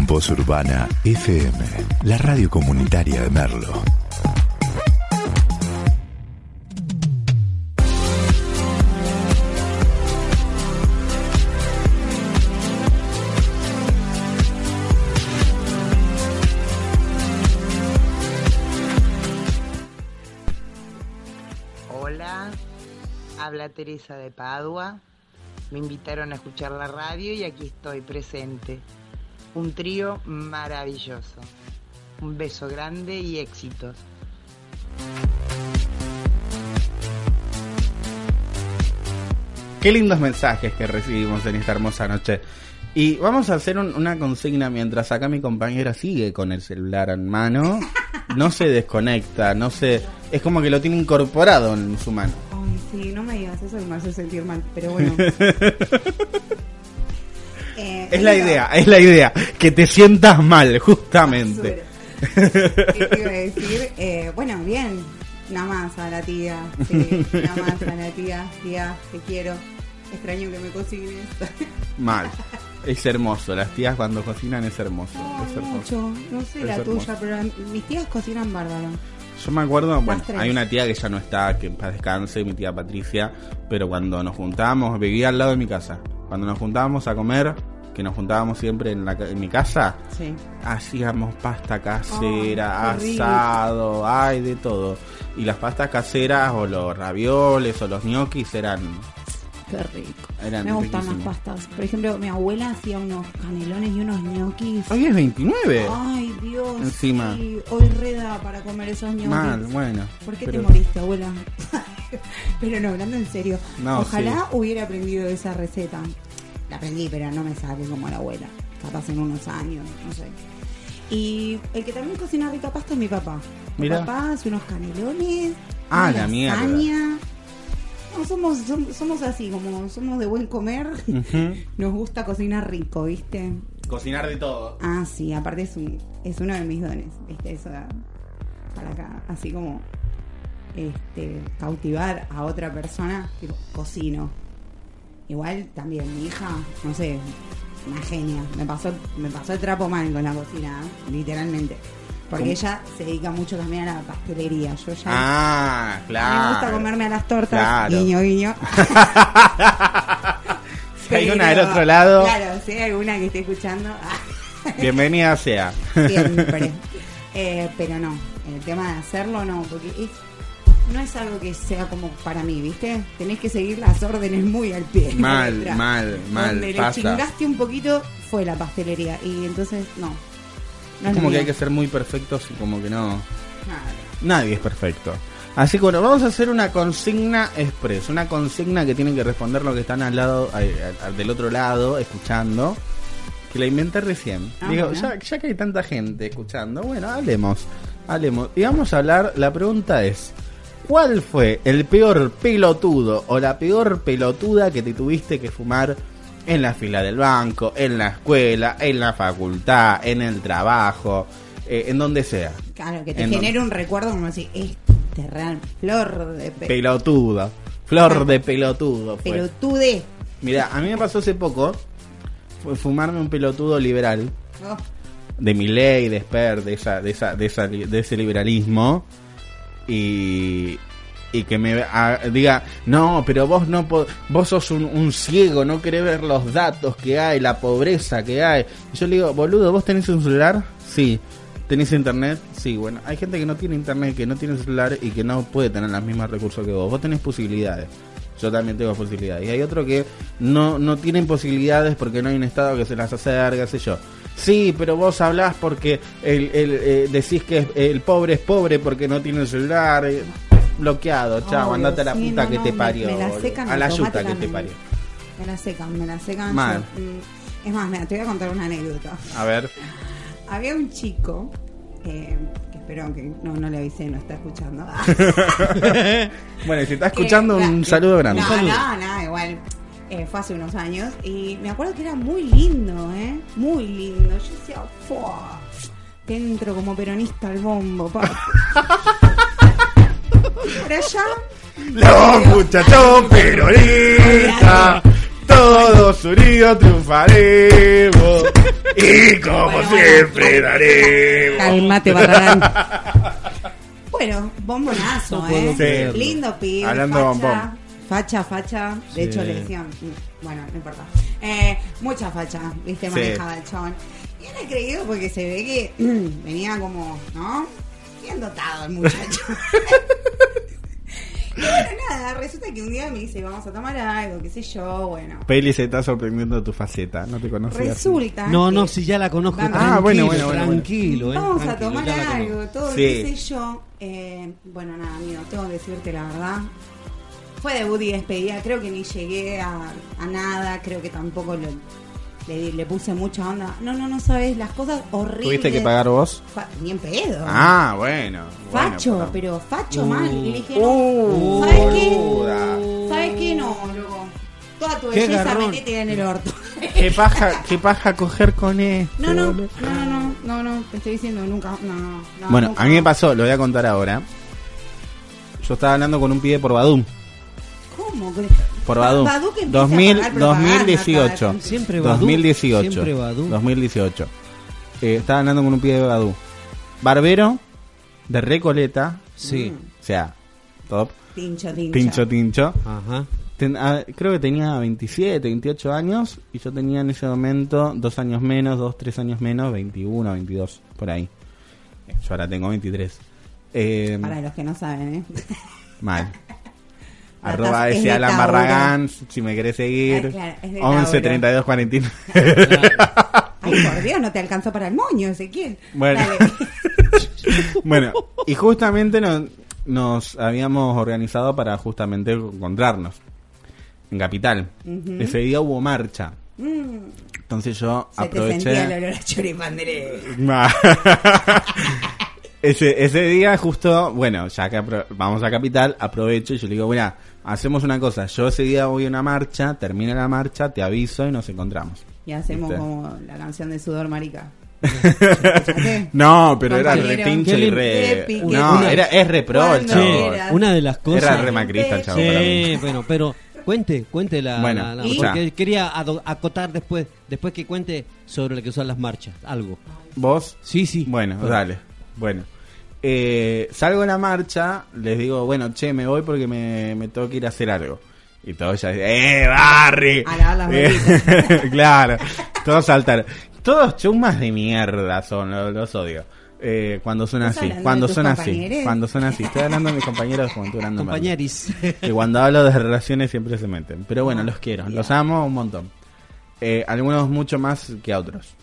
Voz Urbana FM, la radio comunitaria de Merlo. De Padua. Me invitaron a escuchar la radio y aquí estoy presente. Un trío maravilloso. Un beso grande y éxitos. Qué lindos mensajes que recibimos en esta hermosa noche. Y vamos a hacer un- una consigna mientras acá mi compañera sigue con el celular en mano. No se desconecta, no se... Es como que lo tiene incorporado en su mano. Eso me hace sentir mal, pero bueno. Eh, Es la idea, es la idea. Que te sientas mal, justamente. ¿Qué te iba a decir? Eh, bueno, bien. Nada más a la tía. Sí, nada más a la tía. Tía, te quiero. Extraño que me cocines. Mal. Es hermoso. Las tías cuando cocinan es hermoso. es hermoso. Mucho. No sé Es la hermoso. tuya, pero mis tías cocinan bárbaro. Yo me acuerdo, bueno, hay una tía que ya no está, que paz descanse, mi tía Patricia, pero cuando nos juntábamos, vivía al lado de mi casa. Cuando nos juntábamos a comer, que nos juntábamos siempre en, la, en mi casa, Sí. hacíamos pasta casera, qué rico. asado, ay, de todo. Y las pastas caseras o los ravioles o los ñoquis eran... Qué rico. eran Me gustan las pastas. Por ejemplo, mi abuela hacía unos canelones y unos ñoquis. Hoy es 29. Ay, Dios. Encima. sí. Hoy reda para comer esos ñoquis. Mal, bueno. ¿Por qué pero- te moriste, abuela? pero no, hablando en serio. No, Ojalá hubiera aprendido esa receta. La aprendí, pero no me sale como la abuela. Capaz en unos años, no sé. Y el que también cocina rica pasta es mi papá. Mi papá hace unos canelones. Ah, la mierda. lasaña. No, somos, som- somos así, como somos de buen comer. Nos gusta cocinar rico, ¿viste? Cocinar de todo. Ah, sí, aparte es, un, es uno de mis dones, ¿viste? Eso da- para acá, así como este, cautivar a otra persona, tipo, cocino. Igual también mi hija, no sé, una genia. Me pasó, me pasó el trapo mal con la cocina, ¿eh? literalmente. Porque ¿Cómo? ella se dedica mucho también a la pastelería. Yo ya Ah, claro. me gusta comerme a las tortas, Claro. guiño, guiño. Si hay una del otro lado, Claro, si hay alguna que esté escuchando. bienvenida sea. Siempre. Eh, pero no, el tema de hacerlo no, porque es, no es algo que sea como para mí, ¿viste? Tenés que seguir las órdenes muy al pie. Mal, mal, mal, Donde le pasa. chingaste un poquito fue la pastelería y entonces no. No Es como que hay que ser muy perfectos y como que no. Nadie es perfecto. Así que bueno, vamos a hacer una consigna express, una consigna que tienen que responder los que están al lado, al- del otro lado, escuchando. Que la inventé recién. Ah, Digo, bueno. ya, ya que hay tanta gente escuchando, bueno, hablemos, hablemos. Y vamos a hablar, la pregunta es, ¿cuál fue el peor pelotudo o la peor pelotuda que te tuviste que fumar en la fila del banco, en la escuela, en la facultad, en el trabajo, eh, en donde sea? Claro, que te En genere un recuerdo como así, este real flor de pe- Pelotuda. Flor de pelotudo. Pelotude. Mira, a mí me pasó hace poco fue fumarme un pelotudo liberal Oh, de mi ley, de Sper, de esa, de esa, de esa, de ese liberalismo y y que me ah, diga no pero vos no vos sos un, ciego no querés ver los datos que hay la pobreza que hay y yo le digo boludo vos tenés un celular sí tenés internet sí bueno hay gente que no tiene internet que no tiene celular y que no puede tener los mismos recursos que vos. Vos tenés posibilidades. Yo también tengo posibilidades y hay otro que no no tienen posibilidades porque no hay un estado que se las acerque qué sé yo. Sí, pero vos hablás porque el, el, eh, decís que el pobre es pobre porque no tiene celular. Eh, bloqueado, chao, andate a la sí, puta no, que no, te parió. me la secan a la yuta que te parió. me la secan, me la secan. Mal. yo, mm, es más, mira, te voy a contar una anécdota. A ver. Había un chico eh, que espero que no, no le avisé, no está escuchando. bueno, si está escuchando, un saludo grande. No, no, no, igual. eh, fue hace unos años y me acuerdo que era muy lindo, ¿eh? Muy lindo. Yo decía, ¡fua! Te entro como peronista al bombo, pa. Los muchachos peronistas, todos unidos triunfaremos. Y como siempre daremos. Calmate, Barragán. Bueno, bombonazo, No puedo ¿eh? creerlo. Lindo pibe. Hablando de facha, bombón. facha, facha. De Sí. hecho, le decían. Bueno, no importa. Eh, mucha facha, viste, Sí. manejaba el chabón. Y era creído porque se ve que venía como, ¿no? Bien dotado el muchacho. y bueno, nada, resulta que un día me dice, vamos a tomar algo, qué sé yo, bueno. Peli se está sorprendiendo tu faceta, no te conocía. así. Resulta. No, no, si ya la conozco. Vamos. Ah, bueno, bueno, bueno, bueno. Tranquilo, eh. Vamos a tomar algo, todo, Sí. qué sé yo. Eh, bueno, nada, amigo, tengo que decirte la verdad. Fue debut y despedida, creo que ni llegué a, a nada, creo que tampoco lo- le, le puse mucha onda. No, no, no sabes, las cosas horribles. ¿Tuviste que pagar vos? Fa- ni en pedo. Ah, bueno. bueno, Facho, pero- pero facho Uh. mal. Y le dije, no, Uh, ¿sabes qué? ¿Sabes qué? No, loco. Toda tu Qué belleza garrón. metete en el orto. ¿Qué paja, qué paja coger con él? No, no, no, no, no, no, no, te estoy diciendo nunca, no, no, no. Bueno, nunca. a mí me pasó, lo voy a contar ahora. Yo estaba hablando con un pibe por Badum. ¿Cómo? Por a 2000, pagar propaganda 2018. cada vez. Siempre Badoo, 2018. siempre Badoo. 2018. Eh, estaba hablando con un pibe de Badú. Barbero, de Recoleta. Sí. O sea, top. Tincho, tincho. Tincho, tincho. Ajá. Ten- ah, creo que tenía 27, 28 años. Y yo tenía en ese momento dos años menos, dos, tres años menos, 21, 22, por ahí. Eh, Yo ahora tengo 23. Eh, Para los que no saben, ¿eh? Mal. Arroba ese Alan. Barragán, si me querés seguir. Ah, claro, es de 11 Tauro. 32 49. Ay, por Dios, no te alcanzó para el moño, Ezequiel. Bueno. Bueno, y justamente nos, nos habíamos organizado para justamente encontrarnos en Capital. Ese día hubo marcha. Mm, Entonces yo se te aproveché. sentía el olor a ese, ese día justo, bueno, ya que vamos a Capital, aprovecho y yo le digo, mira, hacemos una cosa, yo ese día voy a una marcha, termina la marcha, te aviso y nos encontramos. Y hacemos ¿Viste? como la canción de Sudor Marica. No, pero era retincho Qué y re... No, era, es re pro el Cuando chavo. quieras. Una de las cosas. Era re macrista el chavo para mí. Sí, bueno, pero cuente, cuente la. Bueno, la- la- ¿y? porque quería acotar después, después que cuente sobre lo que son las marchas, algo. ¿Vos? Sí, sí. Bueno, Bueno. dale. Bueno. Eh, salgo en la marcha, les digo, bueno, che, me voy porque me, me tengo que ir a hacer algo. Y todos ya dicen, ¡eh, Barry! A lavar las Eh, claro, todos saltaron. Todos chumas de mierda son, lo- los, odio. Eh, cuando son ¿Estás así, cuando son así, cuando son así. Estoy hablando de mis compañeros de juventud. Compañeris. Que cuando hablo de relaciones siempre se meten. Pero bueno, los quiero, los amo un montón. Eh, algunos mucho más que a otros.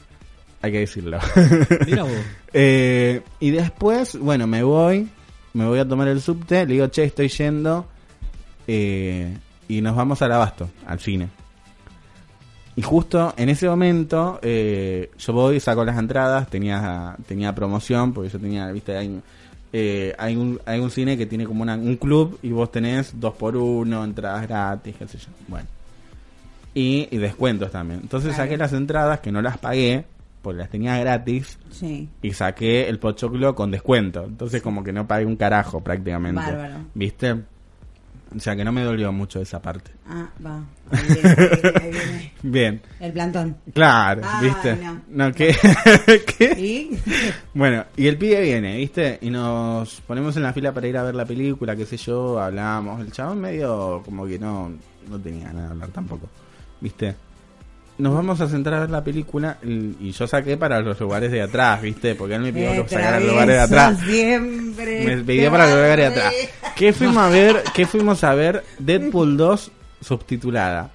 Hay que decirlo. Mira vos. Eh, y después, bueno, me voy, me voy a tomar el subte, le digo, che, estoy yendo, eh, y nos vamos al abasto, al cine. Y justo en ese momento, eh, yo voy, saco las entradas, tenía, tenía promoción, porque yo tenía, viste, hay, eh, hay, un, hay un cine que tiene como una- un club y vos tenés dos por uno, entradas gratis, qué sé yo. Bueno. Y, y descuentos también. Entonces saqué las entradas que no las pagué, porque las tenía gratis, Sí. y saqué el pochoclo con descuento. Entonces como que no pagué un carajo prácticamente. Bárbaro. ¿Viste? O sea que no me dolió mucho esa parte. Ah, va. Ahí viene, ahí viene, ahí viene. Bien. El plantón. Claro, Ah, ¿viste? no. ¿qué? ¿Qué? ¿Y? Bueno, y el pibe viene, ¿viste? Y nos ponemos en la fila para ir a ver la película, qué sé yo, hablamos. El chabón medio como que no, no tenía nada de hablar tampoco, ¿viste? Nos vamos a sentar a ver la película y yo saqué para los lugares de atrás, ¿viste? Porque él me pidió que sacara los lugares de atrás. Siempre. Me pidió para los lugares de atrás. ¿Qué fuimos a ver? ¿Qué fuimos a ver? Deadpool 2 subtitulada.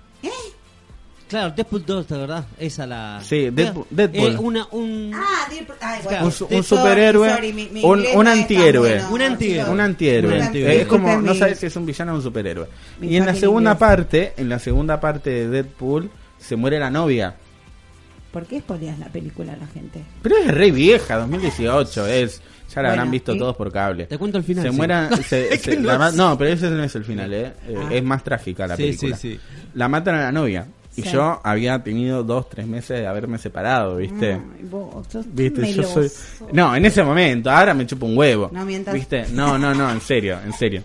Claro, Deadpool 2, de verdad. Esa la. Sí, Deadpool- Deadpool. Eh, una, un. Ah, Deadpool- ay, Claro. un, un superhéroe, sorry, mi- mi un, un antihéroe, bueno, Un antihéroe. un antihéroe. Un antihéroe. Es como no sabes si es un villano o un superhéroe. mi Y en la segunda inglés. parte, en la segunda parte de Deadpool se muere la novia. ¿Por qué spoileas la película a la gente? Pero es re vieja, 2018 es. Ya la Bueno, habrán visto todos por cable. Te cuento el final. Se sí. muera, se- se- no la pero ese no es el final, ¿eh? Eh, Ah. Es más trágica la Sí, película. sí, sí. La matan a la novia. Y Sí. yo había tenido dos, tres meses de haberme separado, ¿viste? Ay, vos, sos tan ¿Viste? Yo soy... No, en ese momento, ahora me chupo un huevo. No mientas. ¿Viste? No, no, no, en serio, en serio.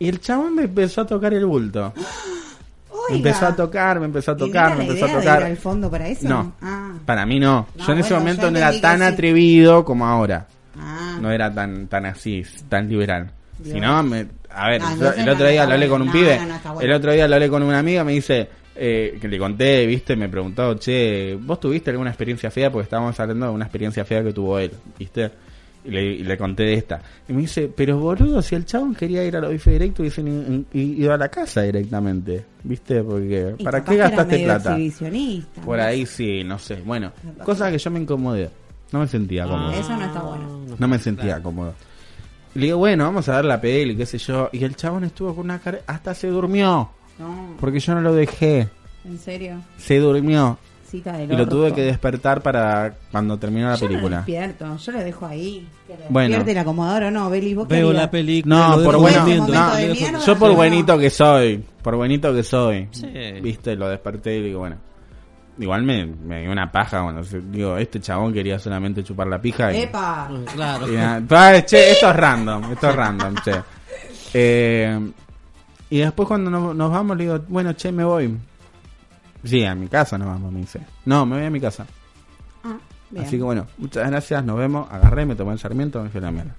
Y el chabón me empezó a tocar el bulto. Me empezó a tocar, me empezó a ¿Y no tocar, me empezó a tocar. al fondo para eso? No. Ah. Para mí no. No, Yo en ese momento no era tan sí. atrevido como ahora. Ah. No era tan tan así, tan liberal. Dios. Si no, me, a ver, Ah, yo- el otro día lo hablé con un pibe. Bueno. El otro día lo hablé con una amiga, me dice, eh, que le conté, viste, me preguntó, che, ¿vos tuviste alguna experiencia fea? Porque estábamos hablando de una experiencia fea que tuvo él, viste. Y le, y le conté de esta. Y me dice, pero boludo, si el chabón quería ir a los bife directo, hubiesen ido a la casa directamente, viste, porque Y ¿para qué gastaste medio plata? Por ¿no? ahí sí, no sé. Bueno, cosa que yo me incomodé. No me sentía cómodo. Eso no está bueno. No me sentía cómodo. Y le digo, bueno, vamos a ver la peli, qué sé yo. Y el chabón estuvo con una cara... Hasta se durmió. No. Porque yo no lo dejé. ¿En serio? Se durmió. Cita del Y lo tuve orto. que despertar para cuando terminó la Yo no película. despierto, yo lo dejo ahí. Que lo Bueno. despierte el acomodador o no, Beli, ¿vos Veo la película. No, por bueno, no, mierda, yo por no. buenito que soy, por buenito que soy, Sí. viste, lo desperté y digo, bueno, igual me, me dio una paja, bueno, se- digo, este chabón quería solamente chupar la pija y, ¡Epa! Claro. y nada, che, esto es random, esto es random, che. Eh, y después cuando nos, nos vamos le digo, bueno, che, me voy. Sí, a mi casa nos vamos, me dice. No, me voy a mi casa. Ah, bien. Así que bueno, muchas gracias, nos vemos. Agarré, me tomé el sarmiento, me fui a la mierda.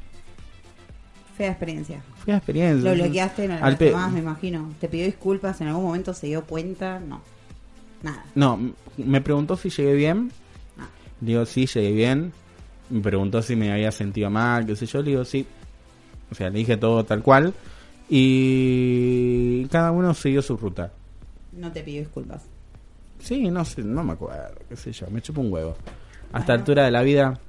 Fea experiencia. Fue una experiencia. Lo bloqueaste, no lo Al pe- más, me imagino. Te pidió disculpas, en algún momento se dio cuenta, no. Nada. No, me preguntó si llegué bien. Ah. Digo, sí, llegué bien. Me preguntó si me había sentido mal, qué sé yo. Le digo, sí. O sea, le dije todo tal cual. Y cada uno siguió su ruta. No te pidió disculpas. Sí, no sé, no me acuerdo, qué sé yo. Me chupo un huevo. A esta altura de la vida,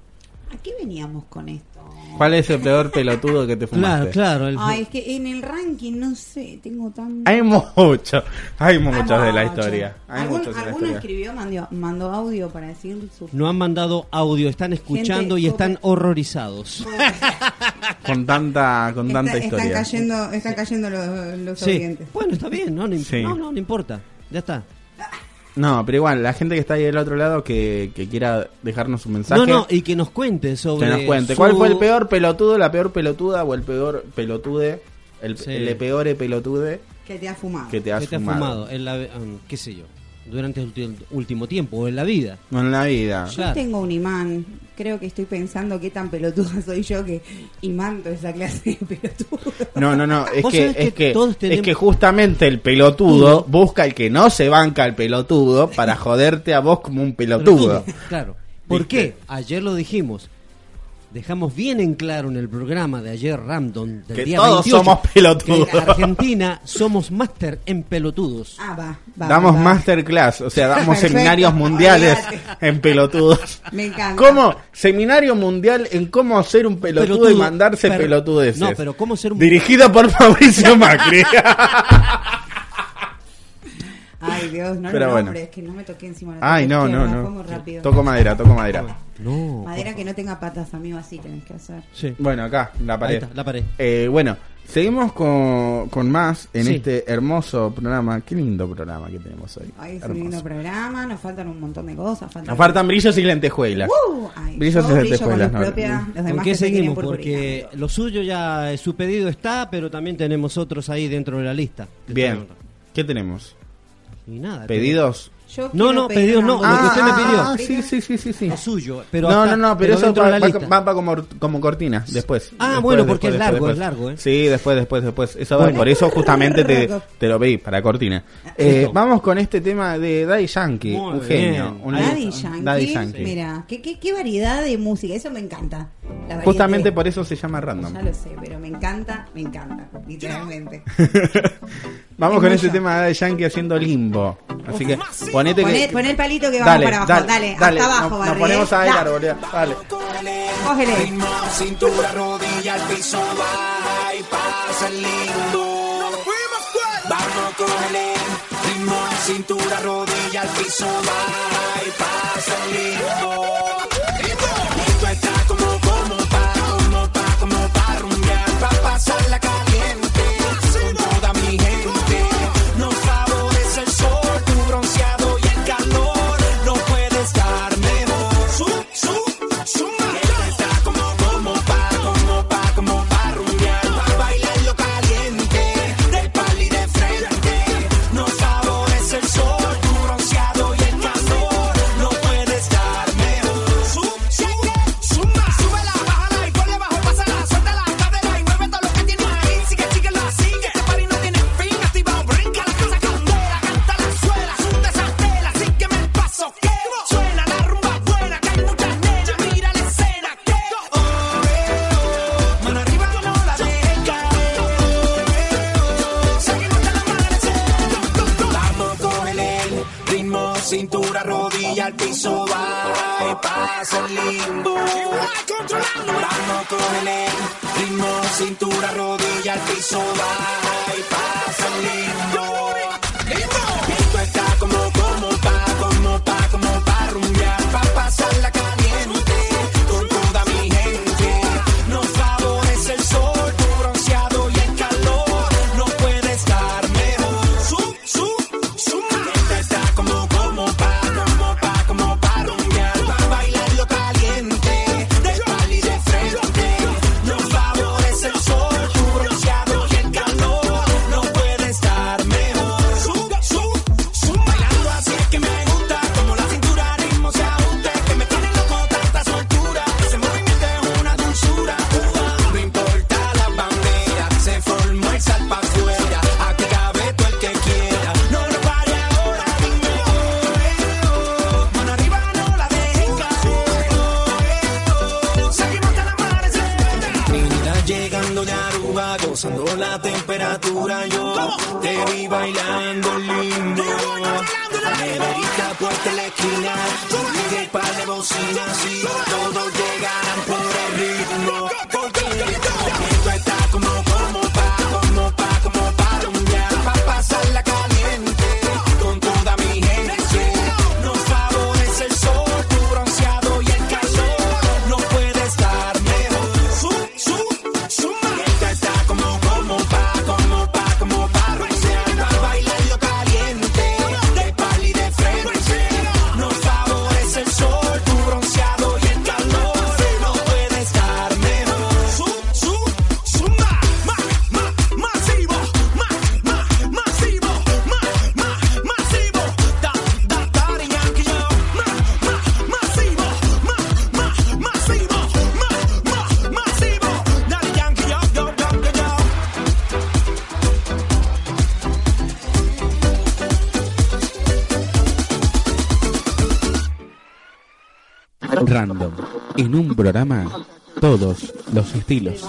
¿A qué veníamos con esto? ¿cuál es el peor pelotudo que te fumaste? Claro, claro. el- Ay, es que en el ranking, no sé, tengo tan... Hay muchos, hay muchos de la mucho. historia. Hay ¿Algún- muchos de la ¿Alguno historia. escribió, mandó, mandó audio para decir su... No han mandado audio, están escuchando Gente, y están horrorizados. Con tanta, con tanta historia. Están cayendo, están cayendo los, los Sí. oyentes. Bueno, está bien, no, no, Sí. no, no, no importa. Ya está. No, pero igual, la gente que está ahí del otro lado que, que quiera dejarnos un mensaje. No, no, y que nos cuente sobre. que nos cuente. su- ¿Cuál fue el peor pelotudo, la peor pelotuda o el peor pelotude? El, Sí. el peor pelotude Que te ha fumado. que te has que te ha fumado. fumado, en la, um, qué sé yo, durante el último tiempo o en la vida. No en la vida. Yo Claro. tengo un imán. Creo que estoy pensando qué tan pelotuda soy yo que imanto esa clase de pelotudo. No, no, no, es Vos que, sabés que es que, todos es que justamente el pelotudo busca el que no se banca al pelotudo para joderte a vos como un pelotudo. Claro. ¿Por ¿Viste? qué? Ayer lo dijimos. Dejamos bien en claro en el programa de ayer Random del Que día todos 28, somos pelotudos. que en Argentina somos máster en pelotudos. Ah, va. va Damos va. masterclass, o sea, damos Perfecto. seminarios mundiales Olvídate. en pelotudos. Me encanta. ¿Cómo? Seminario mundial en cómo hacer un pelotudo, y Pelotudo, mandarse pero- pelotudeces. No, pero cómo ser un Dirigido por Mauricio Macri. Ay, Dios, no Pero lo bueno. nombres, que no me toqué encima. la Ay, no, no, no. rápido. Toco madera, toco madera. No. Madera que no tenga patas, amigo, así tenés que hacer. Sí. Bueno, acá, la Ahí pared. está, la pared. Eh, bueno, seguimos con, con más en Sí. este hermoso programa. Qué lindo programa que tenemos hoy. Ay, es un Hermoso. lindo programa, nos faltan un montón de cosas. Faltan Nos faltan brillos y lentejuelas. ¡Uh! Ay, Brillos yo y brillo con no. propia, los ¿Por demás qué que seguimos? Porque lo suyo ya, eh, su pedido está, pero también tenemos otros ahí dentro de la lista. Bien. ¿Qué tenemos? ¿Pedidos? Yo No, no, una no, lo que usted me pidió. Ah, sí, sí, sí, sí, sí. Lo suyo, pero no, acá- no, no, pero, eso va, va- lista. va- va como, como cortina, después. Ah, Después, bueno, después, porque es largo, después. es largo, ¿eh? Sí, después, después, después. Eso va- por eso justamente te, te lo pedí, para cortina. Eh, Listo. vamos con este tema de Daddy Yankee, Muy un genio. un Daddy. Yankee, Daddy Yankee. mira, ¿qué, qué, qué variedad de música, eso me encanta. La Justamente por eso se llama random. Ya lo sé, pero me encanta, me encanta, literalmente. Vamos Es con mucho. este tema de Daddy Yankee haciendo limbo. Así que ponete Poné, que... poné el palito que vamos para abajo, dale, hasta abajo, nos, nos ponemos a bailar, boludo. Dale. Cógele. Ritmo, cintura, rodilla, al piso, va y pasa el limbo. Vamos, cógele. Ritmo, cintura, rodilla, al piso, va y pasa el estás en limbo. Vamos con el ritmo, cintura, rodilla, al piso, baja y pasa el limbo. ¡Limbo! Y tú estás como, como pa, como pa, como pa rumbear, pa pasar la Aruba, gozando la temperatura. Yo te vi bailando lindo. La neverita, puerta la esquina. Tú el par de bocinas y todos llegarán por el ritmo. Porque en un programa todos los estilos.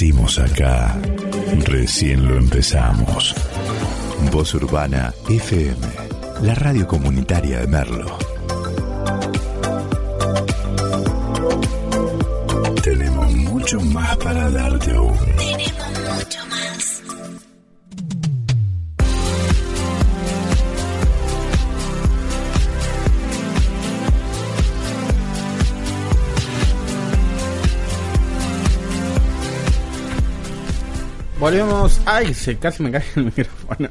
Decimos acá, recién lo empezamos. Voz Urbana FM, la radio comunitaria de Merlo. Ay, se casi me cae el micrófono.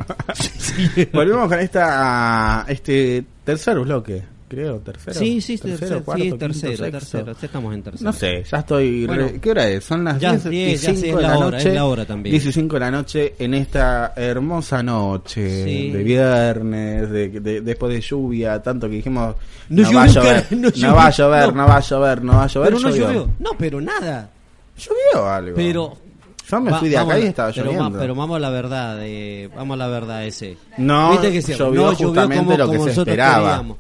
Volvemos con esta este tercer bloque, creo, tercero. Sí, sí, tercero, tercero, cuarto, sí, quinto, tercero, sexto. tercero, ya estamos en tercero. No sé, ya estoy. re- Bueno. ¿Qué hora es? Son las Ya, 10 diez, ya, sí, 15 es de la la hora, noche. es la hora también. 10 y 5 de la noche en esta hermosa noche Sí. de viernes, de, de- después de lluvia, tanto que dijimos. No No, va a llover, no no, llovió, va a llover, no. no. va a llover, no va a llover. Pero no llovió. No, pero nada. Llovió algo. Pero. Yo me Va- fui de vamos acá y estaba pero, lloviendo. ma- pero vamos a la verdad, eh, vamos a la verdad ese. No, Viste que se- llovió no justamente como- lo que se esperaba. queríamos.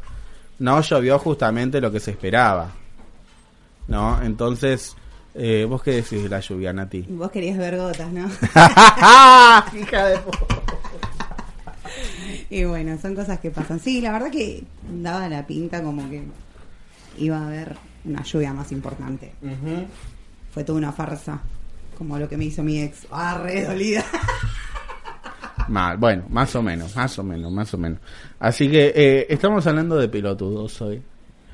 No llovió justamente lo que se esperaba. ¿No? Entonces, eh, ¿vos qué decís de la lluvia, Nati? Vos querías ver gotas, ¿no? Hija de Y bueno, son cosas que pasan. Sí, la verdad que daba la pinta como que iba a haber una lluvia más importante. Fue toda una farsa, como lo que me hizo mi ex. Ah, re dolida. Mal, bueno, más o menos, más o menos, más o menos. Así que eh, estamos hablando de pelotudos hoy.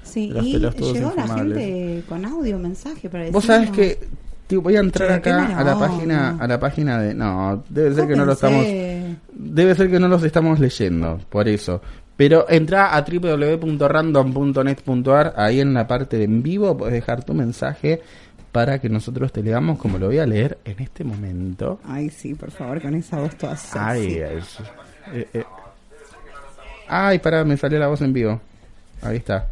Sí, Los y llegó la gente con audio, mensaje para Vos sabés que tío, voy a entrar Che, acá a la onda. página a la página de no, debe ser que no lo estamos debe ser que no los estamos leyendo, por eso. Pero entra a www.random.net.ar, ahí en la parte de en vivo puedes dejar tu mensaje para que nosotros te leamos como lo voy a leer en este momento. Ay, sí, por favor, con esa voz toda sexy. Ay, es- eh, eh. Ay, pará, me salió la voz en vivo. Ahí está.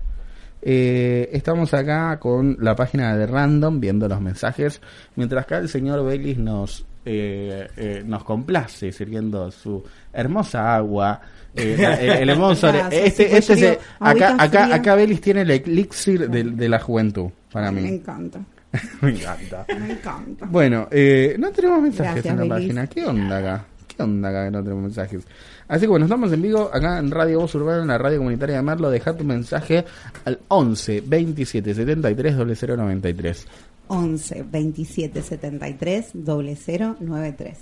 Eh, estamos acá con la página de Random viendo los mensajes, mientras acá el señor Belis nos eh, eh, nos complace sirviendo su hermosa agua. el, hermoso- este, este es, acá, acá, acá Belis tiene el elixir de, de la juventud para Me mí. encanta, me encanta. me encanta. Bueno, eh, no tenemos mensajes Gracias, en la página. ¿Qué onda acá? ¿Qué onda acá que no tenemos mensajes? Así que bueno, estamos en vivo acá en Radio Voz Urbana, en la radio comunitaria de Merlo. Deja tu mensaje al 11 27 73 0093. 11 27 73 0093.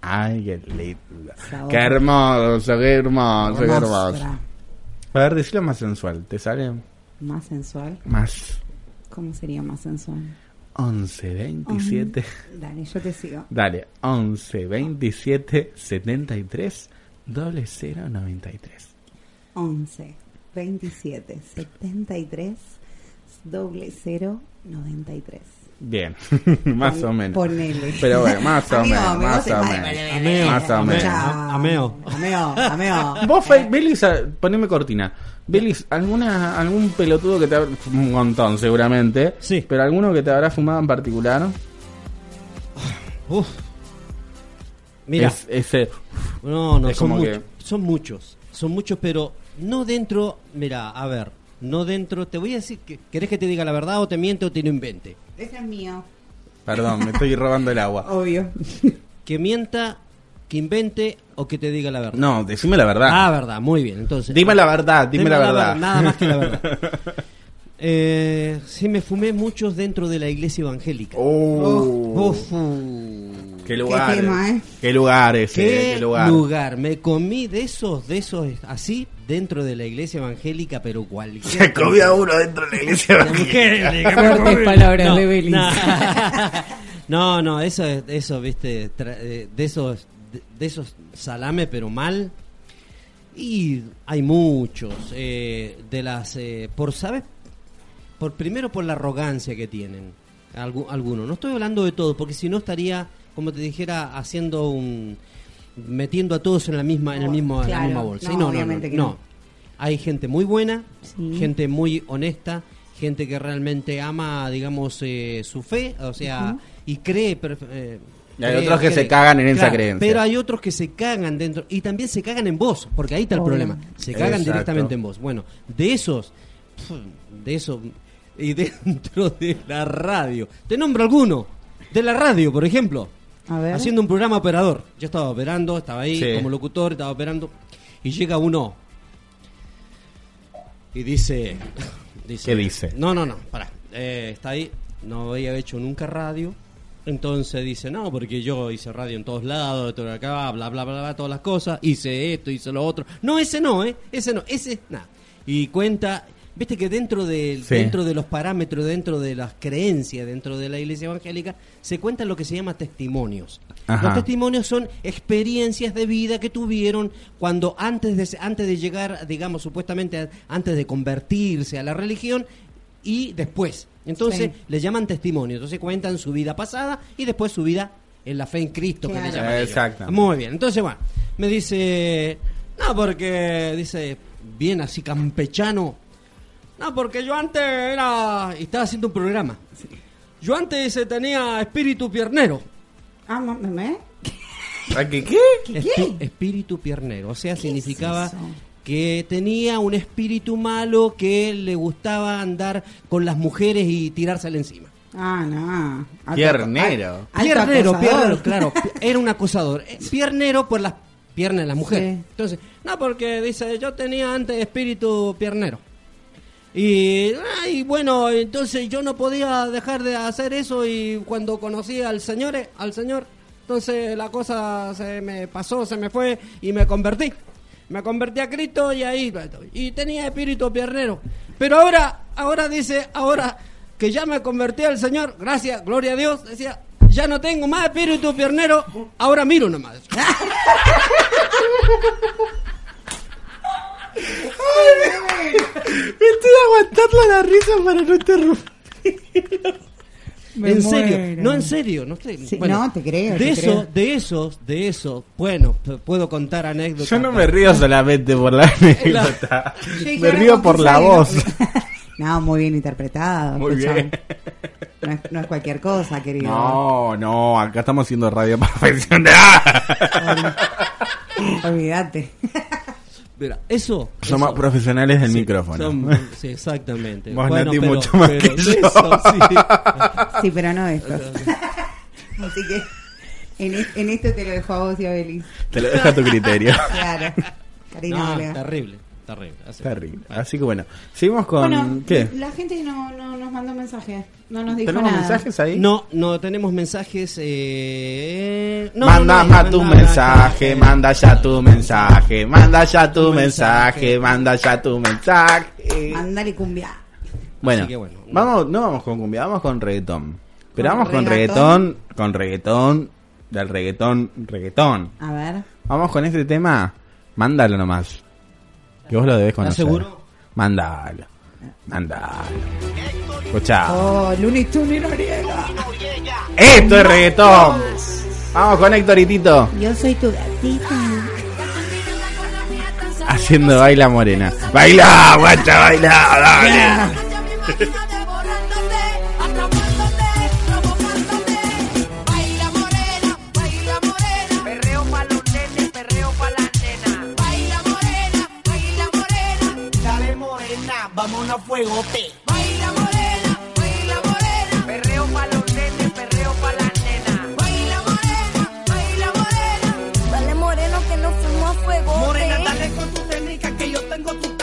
Ay, qué lindo. Sabor. Qué hermoso, qué hermoso, qué hermoso. A ver, decilo más sensual. ¿Te sale Más sensual. más? ¿Cómo sería más sensual? 11 27. Dale, yo te sigo. Dale, 11 27 73 0093. 11 27 73 0093. Bien, más o menos. ponele. Pero bueno, más o menos, me más o menos. Más o menos. Ameo. Ameo, ameo. Vos, Belis, a- poneme cortina. Belis, ¿alguna, algún pelotudo que te habrá... Un montón, seguramente. Sí. Pero alguno que te habrá fumado en particular. Uf. Mira, Es, ese... no, no, es son, como muchos, que- son muchos, son muchos, pero no dentro, mira, a ver, no dentro, te voy a decir, que, ¿querés que te diga la verdad o te miente o te lo invente? Ese es mío. Perdón, me estoy robando el agua. Obvio. Que mienta, que invente o que te diga la verdad. No, decime la verdad. Ah, verdad, muy bien, entonces. Dime la verdad, dime la verdad. ver- Nada más que la verdad. Eh, sí, me fumé muchos dentro de la iglesia evangélica. Oh. Uf, uh. Qué lugar. tema, ¿eh? Qué lugar ese, ¿Qué, qué lugar. lugar? Me comí de esos, de esos así, dentro de la iglesia evangélica, pero cualquier. Se comía uno dentro de la iglesia evangélica. Fuertes palabras no, de Belis. No, no, no, eso, es- eso, viste, tra- eh, de esos, de, de esos salame, pero mal. Y hay muchos, eh, de las, eh, por, ¿sabes? Por, primero por la arrogancia que tienen, algu- algunos. No estoy hablando de todos, porque si no estaría, como te dijera, haciendo un, metiendo a todos en la misma, en el mismo, en la misma bolsa. no, Y no, no, obviamente no, que no. no. Hay gente muy buena, Sí. gente muy honesta, gente que realmente ama, digamos, eh, su fe, o sea, y cree. eh, Y hay cree- otros que cree. se cagan en esa creencia. Pero hay otros que se cagan dentro, y también se cagan en vos, porque ahí está el problema. Se cagan Exacto. directamente en vos. Bueno, de esos, de eso. Y dentro de la radio. Te nombro alguno. De la radio, por ejemplo. A ver. Haciendo un programa operador. Yo estaba operando, estaba ahí Sí. como locutor, estaba operando. Y llega uno. Y dice. dice ¿Qué dice? No, no, no, pará. Eh, está ahí. No había hecho nunca radio. Entonces dice, no, porque yo hice radio en todos lados, todo acá, bla, bla, bla, bla, todas las cosas. Hice esto, hice lo otro. No, ese no, ¿eh? Ese no, ese, nada. Y cuenta, viste que dentro de, Sí. dentro de los parámetros, dentro de las creencias, dentro de la iglesia evangélica, se cuentan lo que se llama testimonios. Ajá. Los testimonios son experiencias de vida que tuvieron cuando antes de, antes de llegar, digamos, supuestamente antes de convertirse a la religión y después. Entonces Sí. le llaman testimonio. Entonces cuentan su vida pasada y después su vida en la fe en Cristo. Que le Claro. llaman ellos. Exactamente. Muy bien. Entonces, bueno, me dice, no, porque, dice, bien así campechano. No, porque yo antes era, estaba haciendo un programa. Yo antes tenía espíritu piernero. Ah, ma- ¿me? ¿A qué qué? Espíritu piernero. O sea, significaba es eso? que tenía un espíritu malo que le gustaba andar con las mujeres y tirársela encima. Ah, no. Alto- Piernero. al- Piernero, piernero, claro. Era un acosador. Eh, Piernero por las piernas de la mujer. Sí. Entonces, no, porque dice, yo tenía antes espíritu piernero. Y, ah, y bueno, entonces yo no podía dejar de hacer eso y cuando conocí al señor, eh, al señor, entonces la cosa se me pasó, se me fue y me convertí. Me convertí a Cristo y ahí y tenía espíritu piernero. Pero ahora, ahora dice, ahora que ya me convertí al Señor, gracias, gloria a Dios, decía, ya no tengo más espíritu piernero, ahora miro nomás. Estoy aguantando la risa para no interrumpir. Me en serio, muero. no en serio, no. Sí, no, te creo, De te eso, creo. de esos, de eso, bueno, puedo contar anécdotas. Yo no me río solamente por la anécdota. Yo dije, Me río por la voz. No, muy bien interpretado. Muy escuchame. bien. No es, no es cualquier cosa, querido. No, no, acá estamos haciendo radio profesional. Olvídate. Mira, eso. Somos eso- profesionales del Sí, micrófono. son- sí, exactamente. Vos, Bueno, pero- mucho más pero que de yo. eso, sí. Sí, pero no estos. Así que en, en esto te lo dejo a vos y a Belis. Te lo dejo a tu criterio. Claro. Cariño, No, terrible, terrible. así. Terrible. Así que bueno, seguimos con. Bueno, ¿Qué? la gente no, no nos mandó mensaje. No nos dijo ¿Tenemos nada. mensajes ahí? No, no tenemos mensajes. Eh... No, manda no, no, ma tu manda- mensaje, manda ya tu mensaje, manda ya tu mensaje, manda ya tu mensaje. Mandale cumbia. Bueno, vamos, no vamos con cumbia, vamos con reggaetón. Pero ¿Con vamos con reggaetón, con reggaetón, del reggaetón, reggaetón. A ver. Vamos con este tema, mándalo nomás. Que vos lo debes ¿Estás conocer. seguro? Mándalo, mándalo. Escuchá. Oh, Looney Tunes y Noriega. Esto es reggaetón. Vamos con Héctor y Tito. Yo soy tu gatita. Haciendo baila morena. Baila, guacha, baila, dale. vámonos a fuegote. Baila morena, baila morena. Perreo pa' los nenes, perreo pa' las nenas. Baila morena, baila morena. Dale moreno que nos fuimos a fuego. Morena, dale con tu técnica que yo tengo tu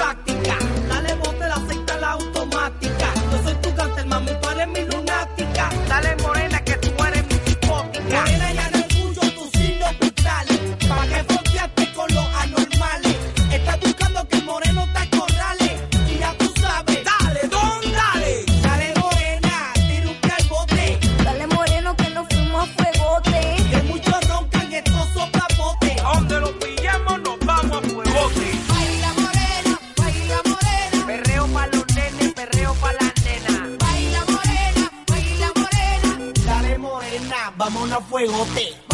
fuegote.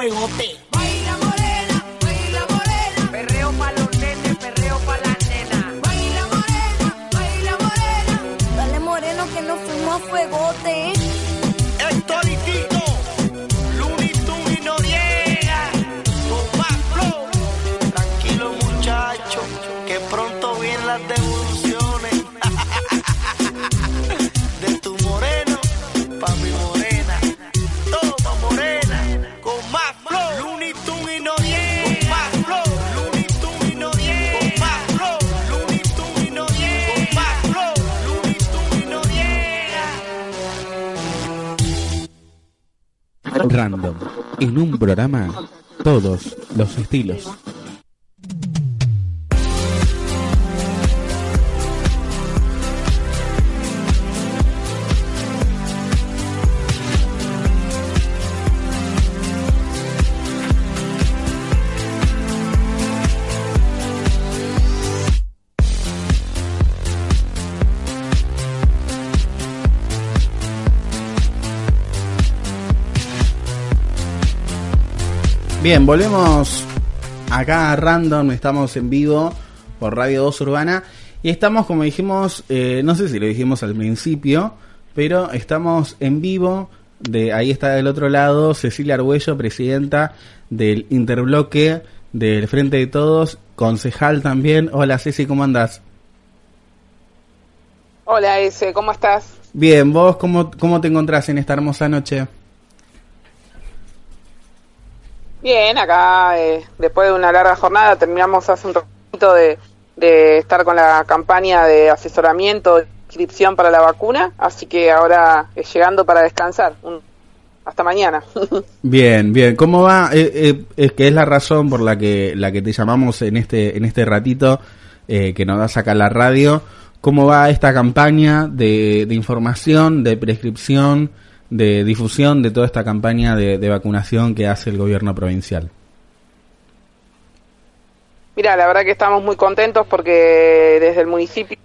Baila morena, baila morena. Perreo pa' los nenes, perreo pa' las nenas. Baila morena, baila morena. Dale moreno que nos fuimos a fuegote. Un programa, todos los estilos. Bien, volvemos acá a Random, estamos en vivo por Radio 2 Urbana y estamos, como dijimos, eh, no sé si lo dijimos al principio, pero estamos en vivo, de ahí está del otro lado Cecilia Argüello, presidenta del Interbloque del Frente de Todos, concejal también. Hola Ceci, ¿cómo andás? Hola, ese, ¿cómo estás? Bien, ¿vos cómo, cómo te encontrás en esta hermosa noche? Bien, acá eh, después de una larga jornada terminamos hace un ratito de, de estar con la campaña de asesoramiento, inscripción para la vacuna, así que ahora eh, llegando para descansar. Hasta mañana. Bien, bien. ¿Cómo va? Eh, eh, es que es la razón por la que la que te llamamos en este en este ratito eh, que nos das acá la radio. ¿Cómo va esta campaña de, de información, de prescripción, de difusión de toda esta campaña de, vacunación que hace el gobierno provincial? Mira, la verdad que estamos muy contentos porque desde el municipio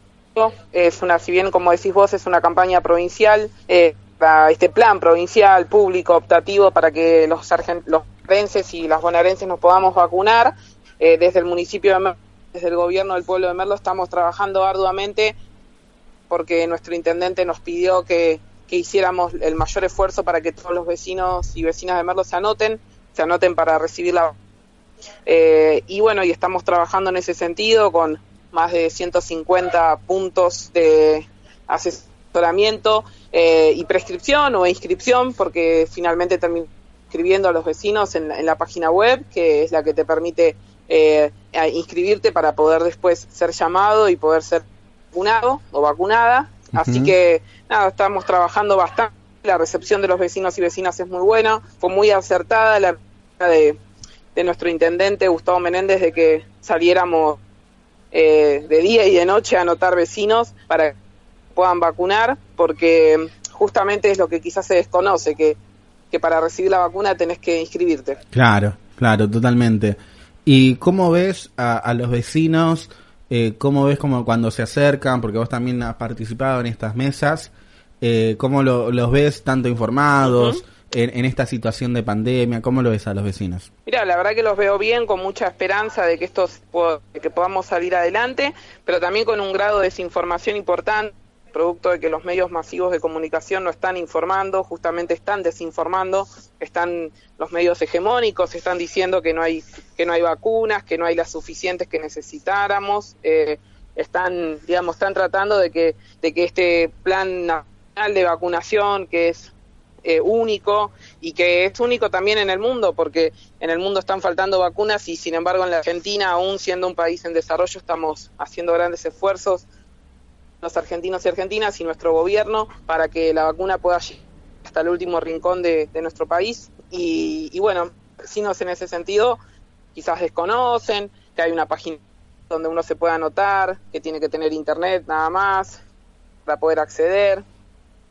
es una, si bien como decís vos, es una campaña provincial, eh, este plan provincial, público, optativo para que los los y las bonaerenses nos podamos vacunar. Eh, desde el municipio de Merlo, desde el gobierno del pueblo de Merlo, estamos trabajando arduamente porque nuestro intendente nos pidió que, que hiciéramos el mayor esfuerzo para que todos los vecinos y vecinas de Merlo se anoten, se anoten para recibir la eh, y bueno, y estamos trabajando en ese sentido con más de 150 puntos de asesoramiento eh, y prescripción o inscripción, porque finalmente termino inscribiendo a los vecinos en, la- en la página web, que es la que te permite eh, inscribirte para poder después ser llamado y poder ser vacunado o vacunada. Así que nada, estamos trabajando bastante. La recepción de los vecinos y vecinas es muy buena. Fue muy acertada la de, de nuestro intendente Gustavo Menéndez de que saliéramos eh, de día y de noche a anotar vecinos para que puedan vacunar, porque justamente es lo que quizás se desconoce, que, que para recibir la vacuna tenés que inscribirte. Claro, claro, totalmente. ¿Y cómo ves a, a los vecinos? Eh, ¿Cómo ves como cuando se acercan? Porque vos también has participado en estas mesas. Eh, ¿Cómo lo- los ves tanto informados en, en esta situación de pandemia? ¿Cómo lo ves a los vecinos? Mira, la verdad que los veo bien, con mucha esperanza de que estos que podamos salir adelante, pero también con un grado de desinformación importante, producto de que los medios masivos de comunicación no están informando, justamente están desinformando, están los medios hegemónicos están diciendo que no hay que no hay vacunas, que no hay las suficientes que necesitáramos, eh, están digamos están tratando de que de que este plan nacional de vacunación que es eh, único y que es único también en el mundo, porque en el mundo están faltando vacunas y sin embargo en la Argentina, aún siendo un país en desarrollo, estamos haciendo grandes esfuerzos, los argentinos y argentinas y nuestro gobierno, para que la vacuna pueda llegar hasta el último rincón de, de nuestro país. Y, y bueno, vecinos en ese sentido quizás desconocen que hay una página donde uno se puede anotar, que tiene que tener internet nada más para poder acceder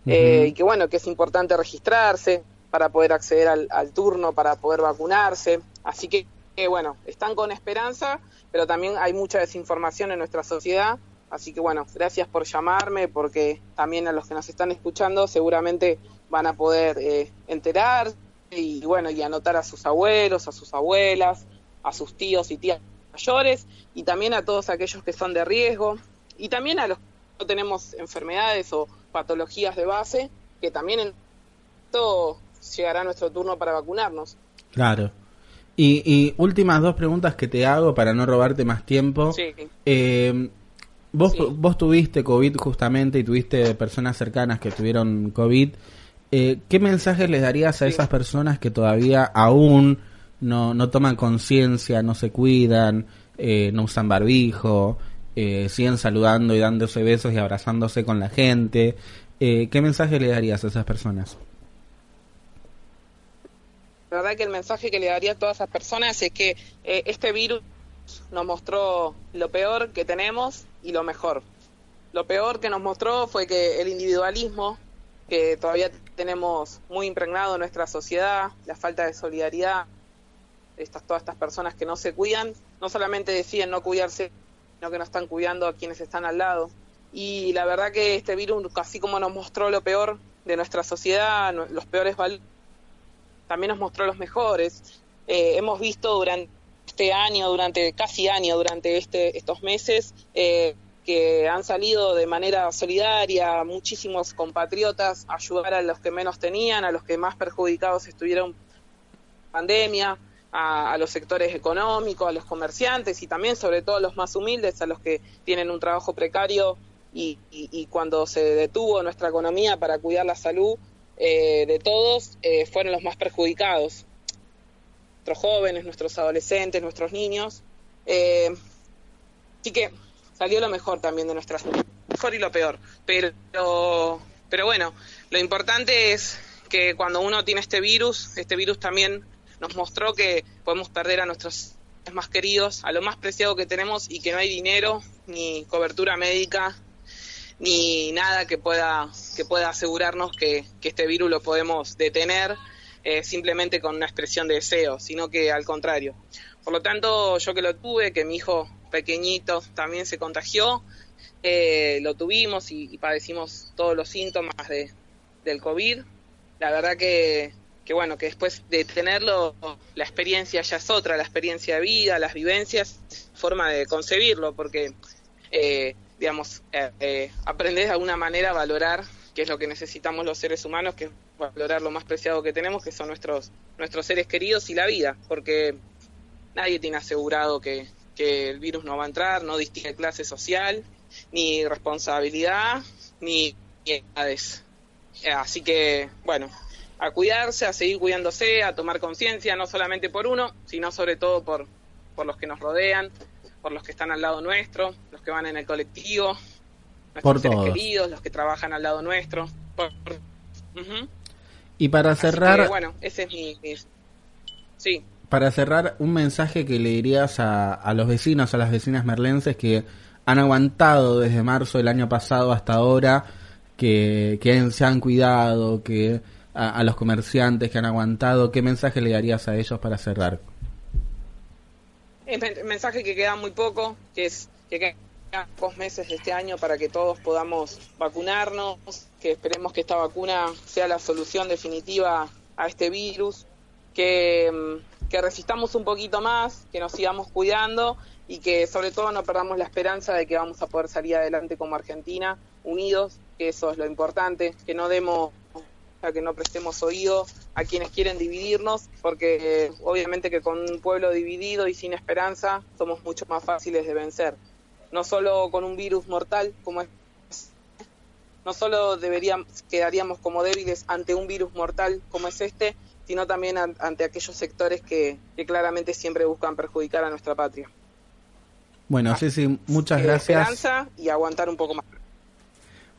eh, y que bueno, que es importante registrarse para poder acceder al, al turno, para poder vacunarse. Así que, eh, bueno, están con esperanza, pero también hay mucha desinformación en nuestra sociedad. Así que bueno, gracias por llamarme, porque también a los que nos están escuchando seguramente van a poder eh, enterarse y bueno, y anotar a sus abuelos, a sus abuelas, a sus tíos y tías mayores y también a todos aquellos que son de riesgo y también a los que no tenemos enfermedades o patologías de base, que también en todo llegará nuestro turno para vacunarnos. Claro. Y, y últimas dos preguntas que te hago para no robarte más tiempo. Sí. Eh, vos, vos tuviste COVID justamente y tuviste personas cercanas que tuvieron COVID. Eh, ¿Qué mensajes les darías a esas personas que todavía aún no, no toman conciencia, no se cuidan, eh, no usan barbijo, eh, siguen saludando y dándose besos y abrazándose con la gente? Eh, ¿Qué mensaje le darías a esas personas? La verdad que el mensaje que le daría a todas esas personas es que eh, este virus nos mostró lo peor que tenemos y lo mejor. Lo peor que nos mostró fue que el individualismo, que todavía tenemos muy impregnado en nuestra sociedad, la falta de solidaridad, estas, todas estas personas que no se cuidan, no solamente deciden no cuidarse, sino que no están cuidando a quienes están al lado. Y la verdad que este virus, así como nos mostró lo peor de nuestra sociedad, los peores también nos mostró los mejores. Eh, hemos visto durante este año, durante casi año, durante este, estos meses, eh, que han salido de manera solidaria muchísimos compatriotas a ayudar a los que menos tenían, a los que más perjudicados estuvieron pandemia, a, los sectores económicos, a los comerciantes y también sobre todo a los más humildes, a los que tienen un trabajo precario y, y- y cuando se detuvo nuestra economía para cuidar la salud eh, de todos, eh, fueron los más perjudicados. Nuestros jóvenes, nuestros adolescentes, nuestros niños. Eh, así que salió lo mejor también de nuestras mejor y lo peor. Pero, pero bueno, lo importante es que cuando uno tiene este virus, este virus también nos mostró que podemos perder a nuestros más queridos, a lo más preciado que tenemos y que no hay dinero ni cobertura médica ni nada que pueda que pueda asegurarnos que, que este virus lo podemos detener eh, simplemente con una expresión de deseo, sino que al contrario. Por lo tanto, yo que lo tuve, que mi hijo pequeñito también se contagió, eh, lo tuvimos y, padecimos todos los síntomas de, del COVID. La verdad que, que bueno, que después de tenerlo, la experiencia ya es otra, la experiencia de vida, las vivencias, forma de concebirlo, porque, eh, digamos, eh, eh, de alguna manera a valorar qué es lo que necesitamos los seres humanos, que es valorar lo más preciado que tenemos, que son nuestros, nuestros seres queridos y la vida, porque nadie tiene asegurado que, que el virus no va a entrar, no distingue clase social, ni responsabilidad, ni edades. Así que, bueno, a cuidarse, a seguir cuidándose, a tomar conciencia, no solamente por uno, sino sobre todo por, por los que nos rodean, por los que están al lado nuestro, los que van en el colectivo, nuestros Por seres todos. queridos, los que trabajan al lado nuestro. por-. Y para que, cerrar, bueno, ese es mi... mi- Sí. para cerrar, un mensaje que le dirías a, a los vecinos, a las vecinas merlenses que han aguantado desde marzo del año pasado hasta ahora, que, que se han cuidado, que a, a los comerciantes que han aguantado, ¿qué mensaje le darías a ellos para cerrar? El men- mensaje que queda muy poco, que es que pocos meses de este año para que todos podamos vacunarnos, que esperemos que esta vacuna sea la solución definitiva a este virus, que, mm, que resistamos un poquito más, que nos sigamos cuidando y que sobre todo no perdamos la esperanza de que vamos a poder salir adelante como Argentina, unidos, que eso es lo importante, que no demos que no prestemos oído a quienes quieren dividirnos, porque eh, obviamente que con un pueblo dividido y sin esperanza somos mucho más fáciles de vencer. No solo con un virus mortal como es, no solo deberíamos, quedaríamos como débiles ante un virus mortal como es este, sino también an- ante aquellos sectores que, que claramente siempre buscan perjudicar a nuestra patria. Bueno, sí, sí, muchas Eh, gracias. Esperanza y aguantar un poco más.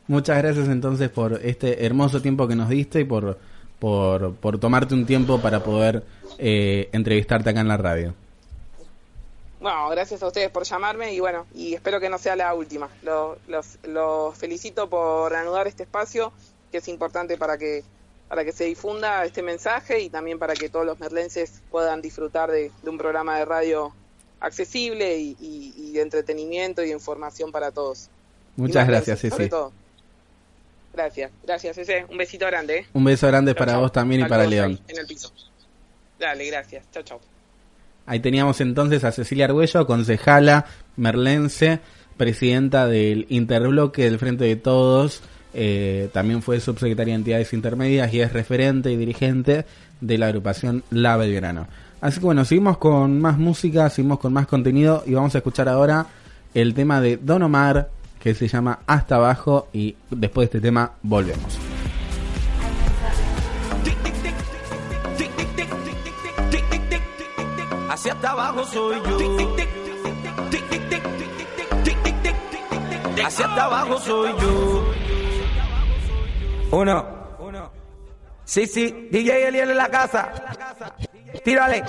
Muchas gracias entonces por este hermoso tiempo que nos diste y por, por, por tomarte un tiempo para poder eh, entrevistarte acá en la radio. Bueno, gracias a ustedes por llamarme y bueno, y espero que no sea la última. Los, felicito por anudar este espacio que es importante para que para que se difunda este mensaje y también para que todos los merlenses puedan disfrutar de, un programa de radio accesible y, de entretenimiento y de información para todos. Muchas gracias, Ceci. Gracias, gracias, Un besito grande. ¿eh? Un beso grande para vos también y para León. En el piso. Dale, gracias. Chao, chao. Ahí teníamos entonces a Cecilia Argüello, concejala merlense, presidenta del interbloque del Frente de Todos. Eh, también fue subsecretaria de entidades intermedias y es referente y dirigente de la agrupación La Belgrano. Así que bueno, seguimos con más música, seguimos con más contenido y vamos a escuchar ahora el tema de Don Omar que se llama Hasta Abajo y después de este tema volvemos. hacia abajo soy yo. Hacia abajo soy yo. Uno. uno. Sí, sí, DJ Eliel en la casa. Tírale.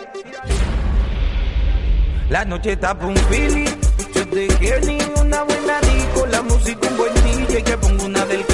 La noche está por un pili. Yo te quiero ni una buena disco. La música un buen DJ que pongo una del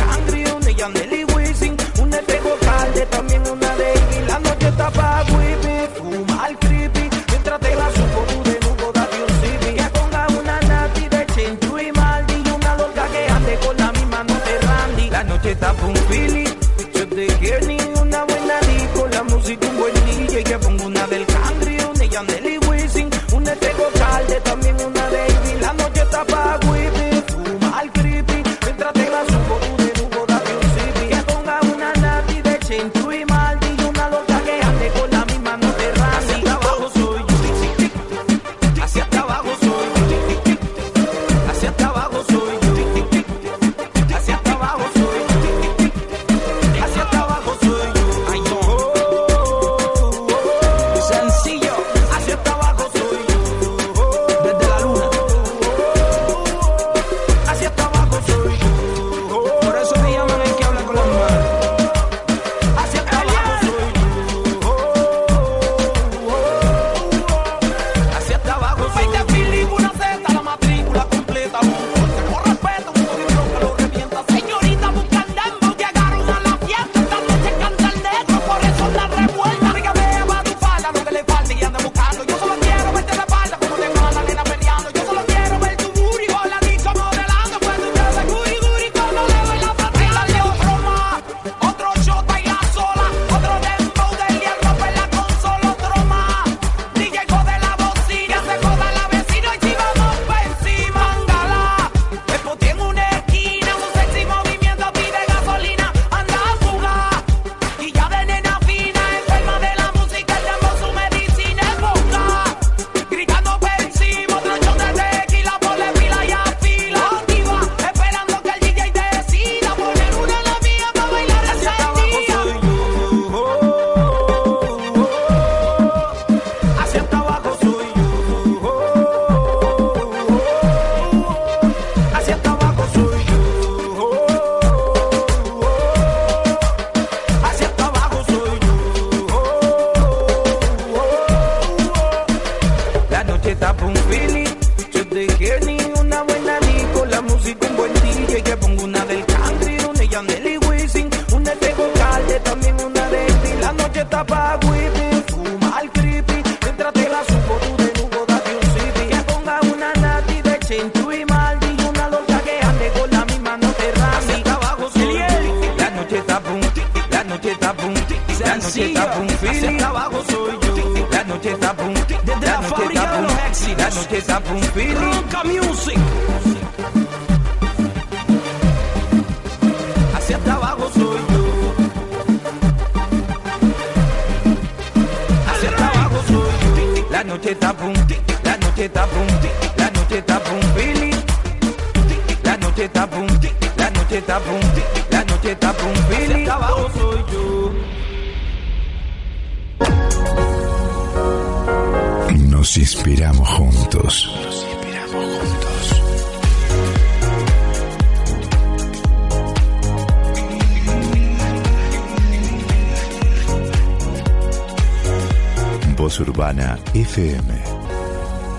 FM.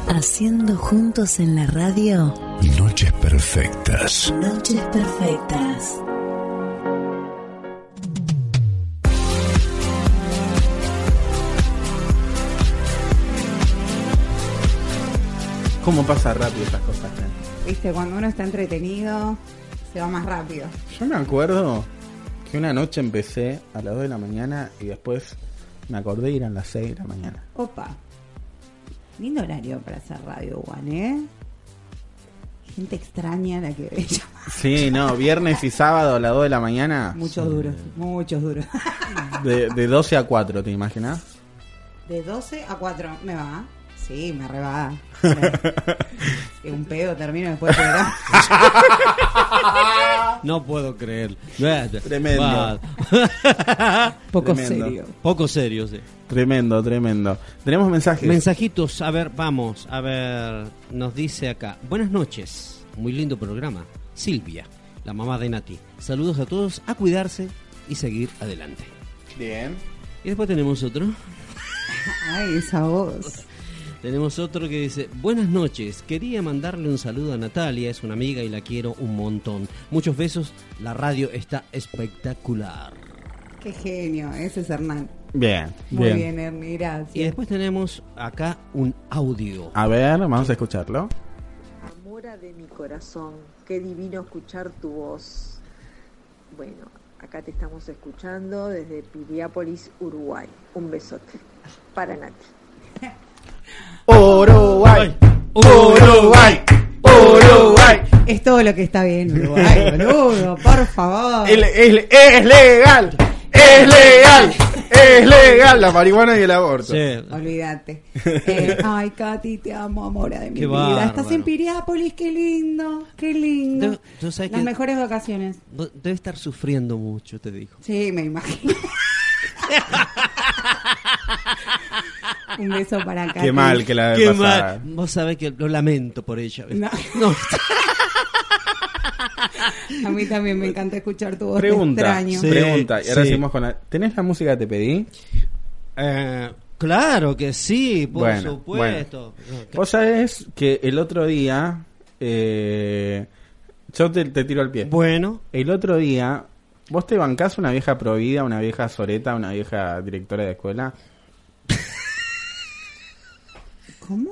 Haciendo juntos en la radio. Noches perfectas. Noches perfectas. ¿Cómo pasa rápido estas cosas? Eh? Viste, cuando uno está entretenido, se va más rápido. Yo me acuerdo que una noche empecé a las 2 de la mañana y después me acordé ir a las 6 de la mañana. Lindo horario para hacer radio, Juan, ¿eh? Gente extraña la que ve. Sí, no, viernes y sábado a las 2 de la mañana. Muchos duros, muchos duros. De, de 12 a 4, ¿te imaginas? De 12 a 4, ¿me va? Sí, me reba. Que un pedo termino después programa. No puedo creer. Tremendo. Poco Tremendo. serio. Poco serio, sí. Tremendo, tremendo. Tenemos mensajes. Mensajitos, a ver, vamos, a ver, nos dice acá. Buenas noches, muy lindo programa. Silvia, la mamá de Nati. Saludos a todos, a cuidarse y seguir adelante. Bien. Y después tenemos otro. Ay, esa voz. Tenemos otro que dice, buenas noches, quería mandarle un saludo a Natalia, es una amiga y la quiero un montón. Muchos besos, la radio está espectacular. Qué genio, ese es Hernán. Bien, Muy bien. bien, Ernie, gracias. Y después tenemos acá un audio. A ver, vamos a escucharlo. Amora de mi corazón, qué divino escuchar tu voz. Bueno, acá te estamos escuchando desde Piriápolis, Uruguay. Un besote para Nati. Uruguay, Uruguay, Uruguay. Es todo lo que está bien, Uruguay, boludo, por favor. El- el- es legal, es legal, es legal la marihuana y el aborto. Olvídate. Eh, ay, Katy, te amo, amora de mi Qué vida. Estás en Piriápolis, qué lindo, qué lindo. Sabes Las que- mejores vacaciones. Debe estar sufriendo mucho, te dijo. Sí, me imagino. Un beso para Katy. Qué mal que la Qué pasada. mal. Vos sabés que lo lamento por ella. No. No. A mí también me encanta escuchar tu voz. Pregunta, extraño. pregunta. Y ahora sí. seguimos con la... ¿Tenés la música que te pedí? Eh, claro que sí, por Bueno, supuesto. Vos sabés que el otro día... eh, yo te, te tiro al pie. Bueno. El otro día... ¿Vos te bancás una vieja provida, una vieja soreta, una vieja directora de escuela? ¿Cómo?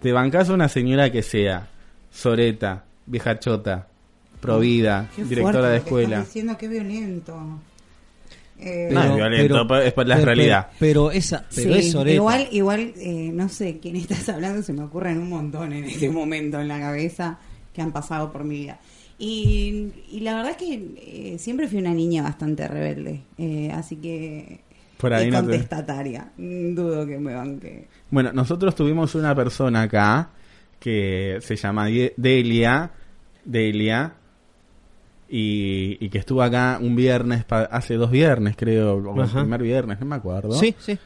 ¿Te bancás una señora que sea soreta, vieja chota, provida, Qué directora fuerte de lo que escuela? estás diciendo qué violento. Eh, No es violento, pero es por la realidad. Pero, esa, pero sí, es soreta. igual, igual eh, no sé quién estás hablando, se me ocurren un montón en este momento en la cabeza que han pasado por mi vida. Y, y la verdad es que eh, siempre fui una niña bastante rebelde, eh, así que Por ahí y no te- contestataria. Mm, Dudo que me banque. Bueno, nosotros tuvimos una persona acá que se llama Delia, Delia, y, y que estuvo acá un viernes, pa- hace dos viernes creo, o el primer viernes, no me acuerdo. Sí, sí.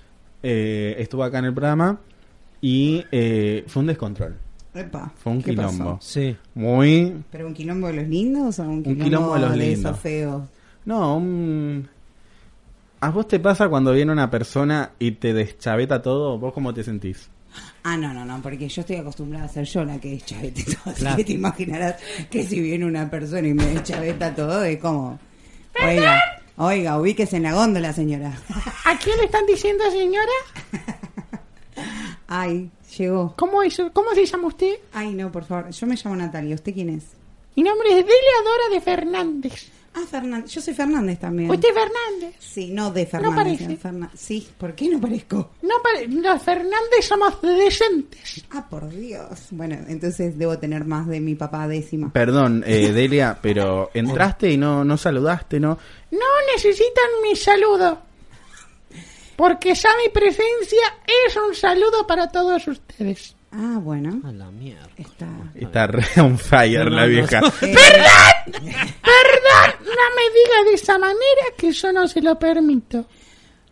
Eh, estuvo acá en el programa y eh, fue un descontrol. Epa, Fue un quilombo. Sí. Muy... ¿Pero un quilombo de los lindos o un quilombo, quilombo de los de lindos. esos feos? No, un... ¿A vos te pasa cuando viene una persona y te deschaveta todo? ¿Vos cómo te sentís? Ah, no, no, no, porque yo estoy acostumbrada a ser yo la que chavete todo. Así Claro. que te imaginarás que si viene una persona y me chaveta todo, es como. Oiga, oiga, ubíquese en la góndola, señora. ¿A quién le están diciendo, señora? Ay, llegó. ¿Cómo, es, ¿Cómo se llama usted? Ay, no, por favor. Yo me llamo Natalia. ¿Usted quién es? Mi nombre es Delia Dora de Fernández. Ah, Fernández. Yo soy Fernández también. ¿Usted es Fernández? Sí, no de Fernández. parece. sino Ferna- Sí, ¿por qué no parezco? No, pare- los Fernández somos decentes. Ah, por Dios. Bueno, entonces debo tener más de mi papá décima. Perdón, eh, Delia, pero entraste y no, no saludaste, ¿no? No necesitan mi saludo. Porque ya mi presencia es un saludo para todos ustedes. Ah, bueno. A la mierda. Está. Está re on fire No, la no. vieja. Eh, ¡Perdón! ¡Perdón! No me diga de esa manera que yo no se lo permito.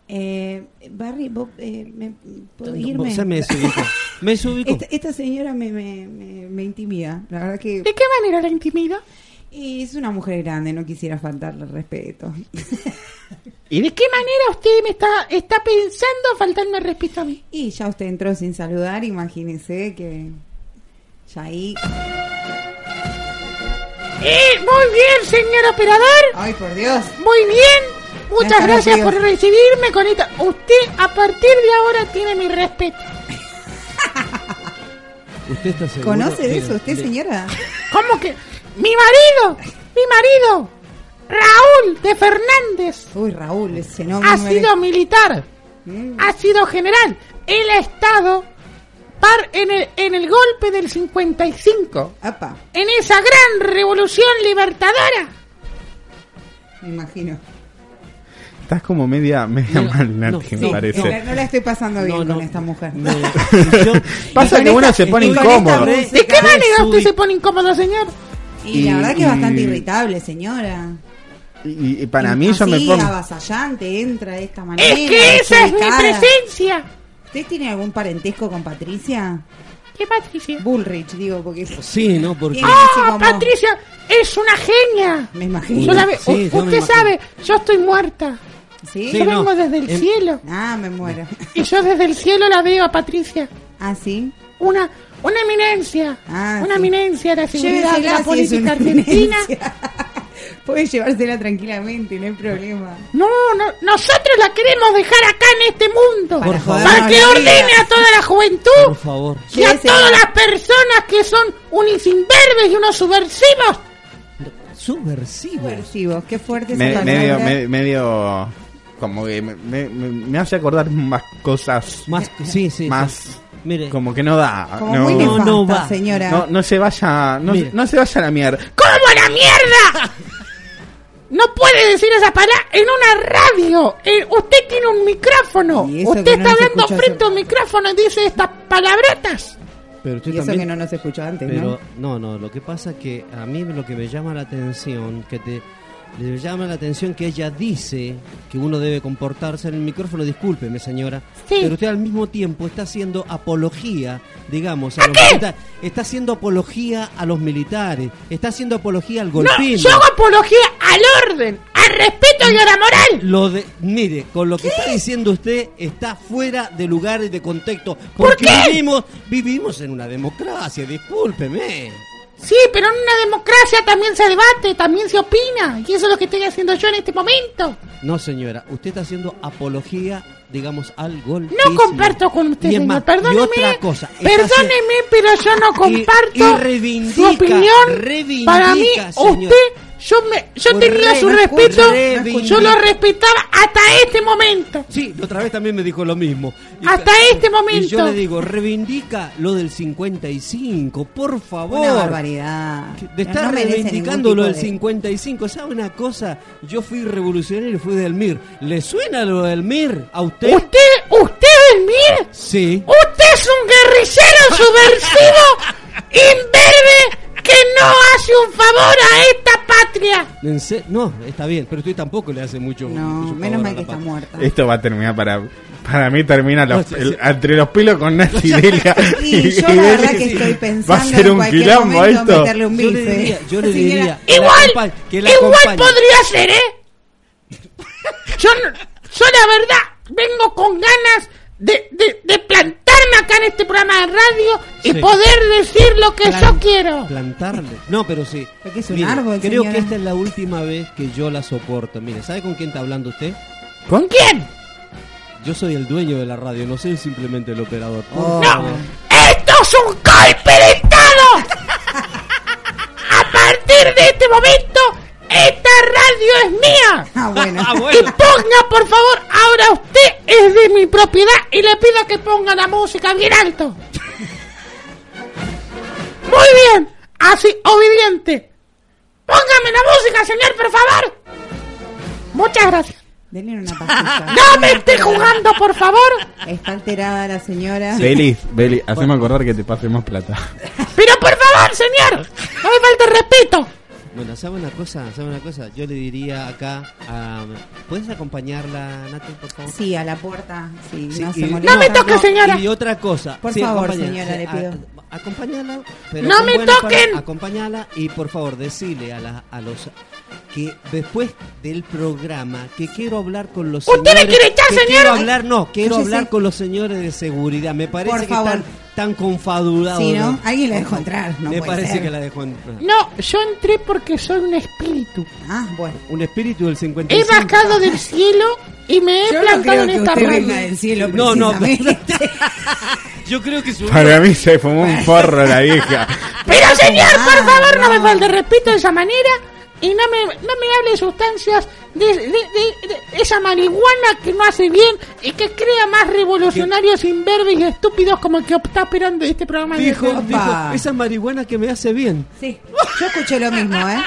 Eh, Barry, vos, eh, me, ¿puedo irme? se me desubicó. Me desubicó. Esta, esta señora me, me, me, me intimida. La verdad que ¿De qué manera la intimida? y es una mujer grande, no quisiera faltarle respeto. ¿Y de qué manera usted me está, está pensando faltarme respeto a mí? Y ya usted entró sin saludar, imagínese que ya ahí... Eh, muy bien, señor operador. Ay, por Dios. Muy bien. Muchas gracias por recibirme con esta. Usted a partir de ahora tiene mi respeto. ¿Usted está seguro? ¿Conoce de eso usted, señora? ¿Cómo que? ¡Mi marido! Mi marido, Raúl de Fernández, Uy, Raúl, ese nombre. ha sido militar, ha sido general. Él ha estado par en el, en el golpe del 55, Apa, en esa gran revolución libertadora. me imagino. Estás como media, media mal, Nati, me Sí, parece. no, no la estoy pasando bien No, no. con esta mujer. Pasa que uno esta- se pone incómodo. ¿De qué manera usted se pone incómodo, señor? Y la Y- verdad que es bastante irritable, señora. Y, y para mí yo me pongo... avasallante, entra de esta manera. Es que esa es mi presencia. ¿Usted tiene algún parentesco con Patricia? ¿Qué Patricia? Bullrich, digo, porque... Sí, ¿no? Porque... ¡Ah, como- Patricia! ¡Es una genia! Me imagino. Yo la ve- Sí, u- yo me usted imagino. sabe, yo estoy muerta. ¿Sí? Yo vengo desde el cielo. Ah, me muero. Y yo desde el cielo la veo a Patricia. ¿Ah, sí? Una, una eminencia. Ah, una sí. eminencia de la seguridad de la política argentina. eminencia. Puede llevársela tranquilamente, no hay problema. No, no, nosotros la queremos dejar acá en este mundo. Para Para, jodernos que ordene a toda la juventud Por favor. y a todas las personas que son unos imberbes y unos subversivos. Subversivo. Subversivos, qué fuerte esa Me- palabra. medio, me- medio... Como que me, me- me- me hace acordar más cosas... Más, sí, sí. Más... sí. Mire, Como que no da. Como no, muy no, nefasta, no va. señora. no, no se vaya... No, Mire. no se vaya a la mierda. ¿Cómo a la mierda? No puede decir esa palabra en una radio. Eh, usted tiene un micrófono. Usted no está hablando frente a un micrófono y dice estas palabrotas. pero usted Y eso también... que no nos escuchó antes, Pero ¿no? no, no, lo que pasa que a mí lo que me llama la atención, que te le llama la atención que ella dice que uno debe comportarse en el micrófono, discúlpeme señora, Sí. pero usted al mismo tiempo está haciendo apología, digamos, a, los militares, está haciendo apología a los militares, está haciendo apología al No, golpismo. yo hago apología al orden, al respeto y a la moral. Lo de, mire, con lo que está diciendo usted está fuera de lugar y de contexto. ¿Por Porque qué? vivimos, vivimos en una democracia, discúlpeme. Sí, pero en una democracia también se debate, también se opina. Y eso es lo que estoy haciendo yo en este momento. No, señora, usted está haciendo apología, digamos, al golpe. No comparto con usted, señor. más, Perdóneme. otra cosa, Perdóneme, pero yo no comparto y reivindica, su opinión. reivindica, Para mí, señor. usted, yo me, yo tenía re- su no respeto. Yo lo respetaba hasta este momento. Sí, otra vez también me dijo lo mismo. Y- Hasta este momento. Y yo le digo, reivindica lo del 55, por favor. Una barbaridad. De estar No reivindicando lo del de- 55, ¿sabe una cosa? Yo fui revolucionario y fui del MIR. ¿Le suena lo del MIR a usted? ¿Usted, usted es MIR? Sí. Usted es un guerrillero subversivo, imberbe, que no hace un favor a esta patria. ¿En se- No, está bien, pero usted tampoco le hace mucho. No, mucho menos favor mal a que la está patria. muerta. Esto va a terminar para... Para mí termina los- No, sí, el- sí. entre los pelos con Nancy Delia. Y yo la verdad que estoy pensando Va a ser en un cualquier quilombo momento esto. meterle un Yo le bife. diría, yo le diría. que la Igual, acompa- que la igual acompañe. podría ser, ¿eh? Yo, no- yo la verdad vengo con ganas de, de, de plantarme acá en este programa de radio y Sí. poder decir lo que Plan- yo quiero. Plantarle. No, pero sí. Es un Mire, árbol, creo señora. que esta es la última vez que yo la soporto. Mire, ¿sabe con quién está hablando usted? ¿Con quién? Yo soy el dueño de la radio, no soy simplemente el operador. Oh. favor. ¡Esto es un golpe de Estado! A partir de este momento, radio es mía. Ah, bueno. Ah, Y bueno. ponga, por favor, ahora usted es de mi propiedad y le pido que ponga la música bien alto. Muy bien, así, obediente. Póngame la música, señor, por favor. Muchas gracias. Denle una pastilla. No me esté jugando, por favor. Está alterada la señora. Beli, Beli, haceme acordar que te pasemos plata. Pero por favor, señor, no me falte respeto. Bueno, ¿sabe una cosa? ¿Sabe una cosa? Yo le diría acá a... ¿Puedes acompañarla, Nati, por favor? Sí, a la puerta. Sí, Sí, no y- se molesta. No me toque, señora. Y otra cosa. Por sí, favor, señora, le pido. a- acompáñala, pero ¡No me toquen! palabras, Acompáñala y por favor decile a, la, a los que después del programa que quiero hablar con los ¿Usted me señores. quiere echar, que señor? Quiero hablar, no, quiero Cállese. hablar con los señores de seguridad. Me parece Por que favor. están tan confabulados. Sí, ¿no? Alguien la dejó entrar. No Me puede parece ser. que la dejó entrar. No, yo entré porque soy un espíritu. Ah, bueno. Un espíritu del He 55. bajado del cielo y me he Yo no plantado creo en que esta usted radio. venga del cielo No, no. Yo creo que su Para mí se fumó un porro la vieja. Pero señor, por favor, no me no. falte respeto de esa manera. Y no me, no me hable de sustancias de, de- de- de esa marihuana que no hace bien y que crea más revolucionarios imberbes y estúpidos como el que está esperando este programa. de- Dijo, de- dijo, esa marihuana que me hace bien. Sí, yo escuché lo mismo, ¿eh?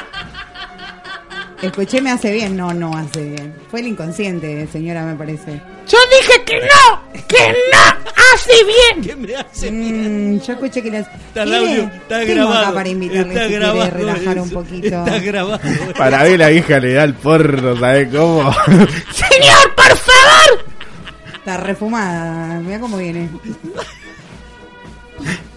Escuché me hace bien, no, no hace bien. Fue el inconsciente, señora, me parece. Yo dije que no, que no hace bien. ¿Qué me hace Mm, yo escuché que las... Está el audio, está grabado. acá para invitarle está si grabado. relajar un poquito. Está grabado. Para mí la hija le da el porro, ¿sabes cómo? Señor, por favor. Está refumada, mira cómo viene.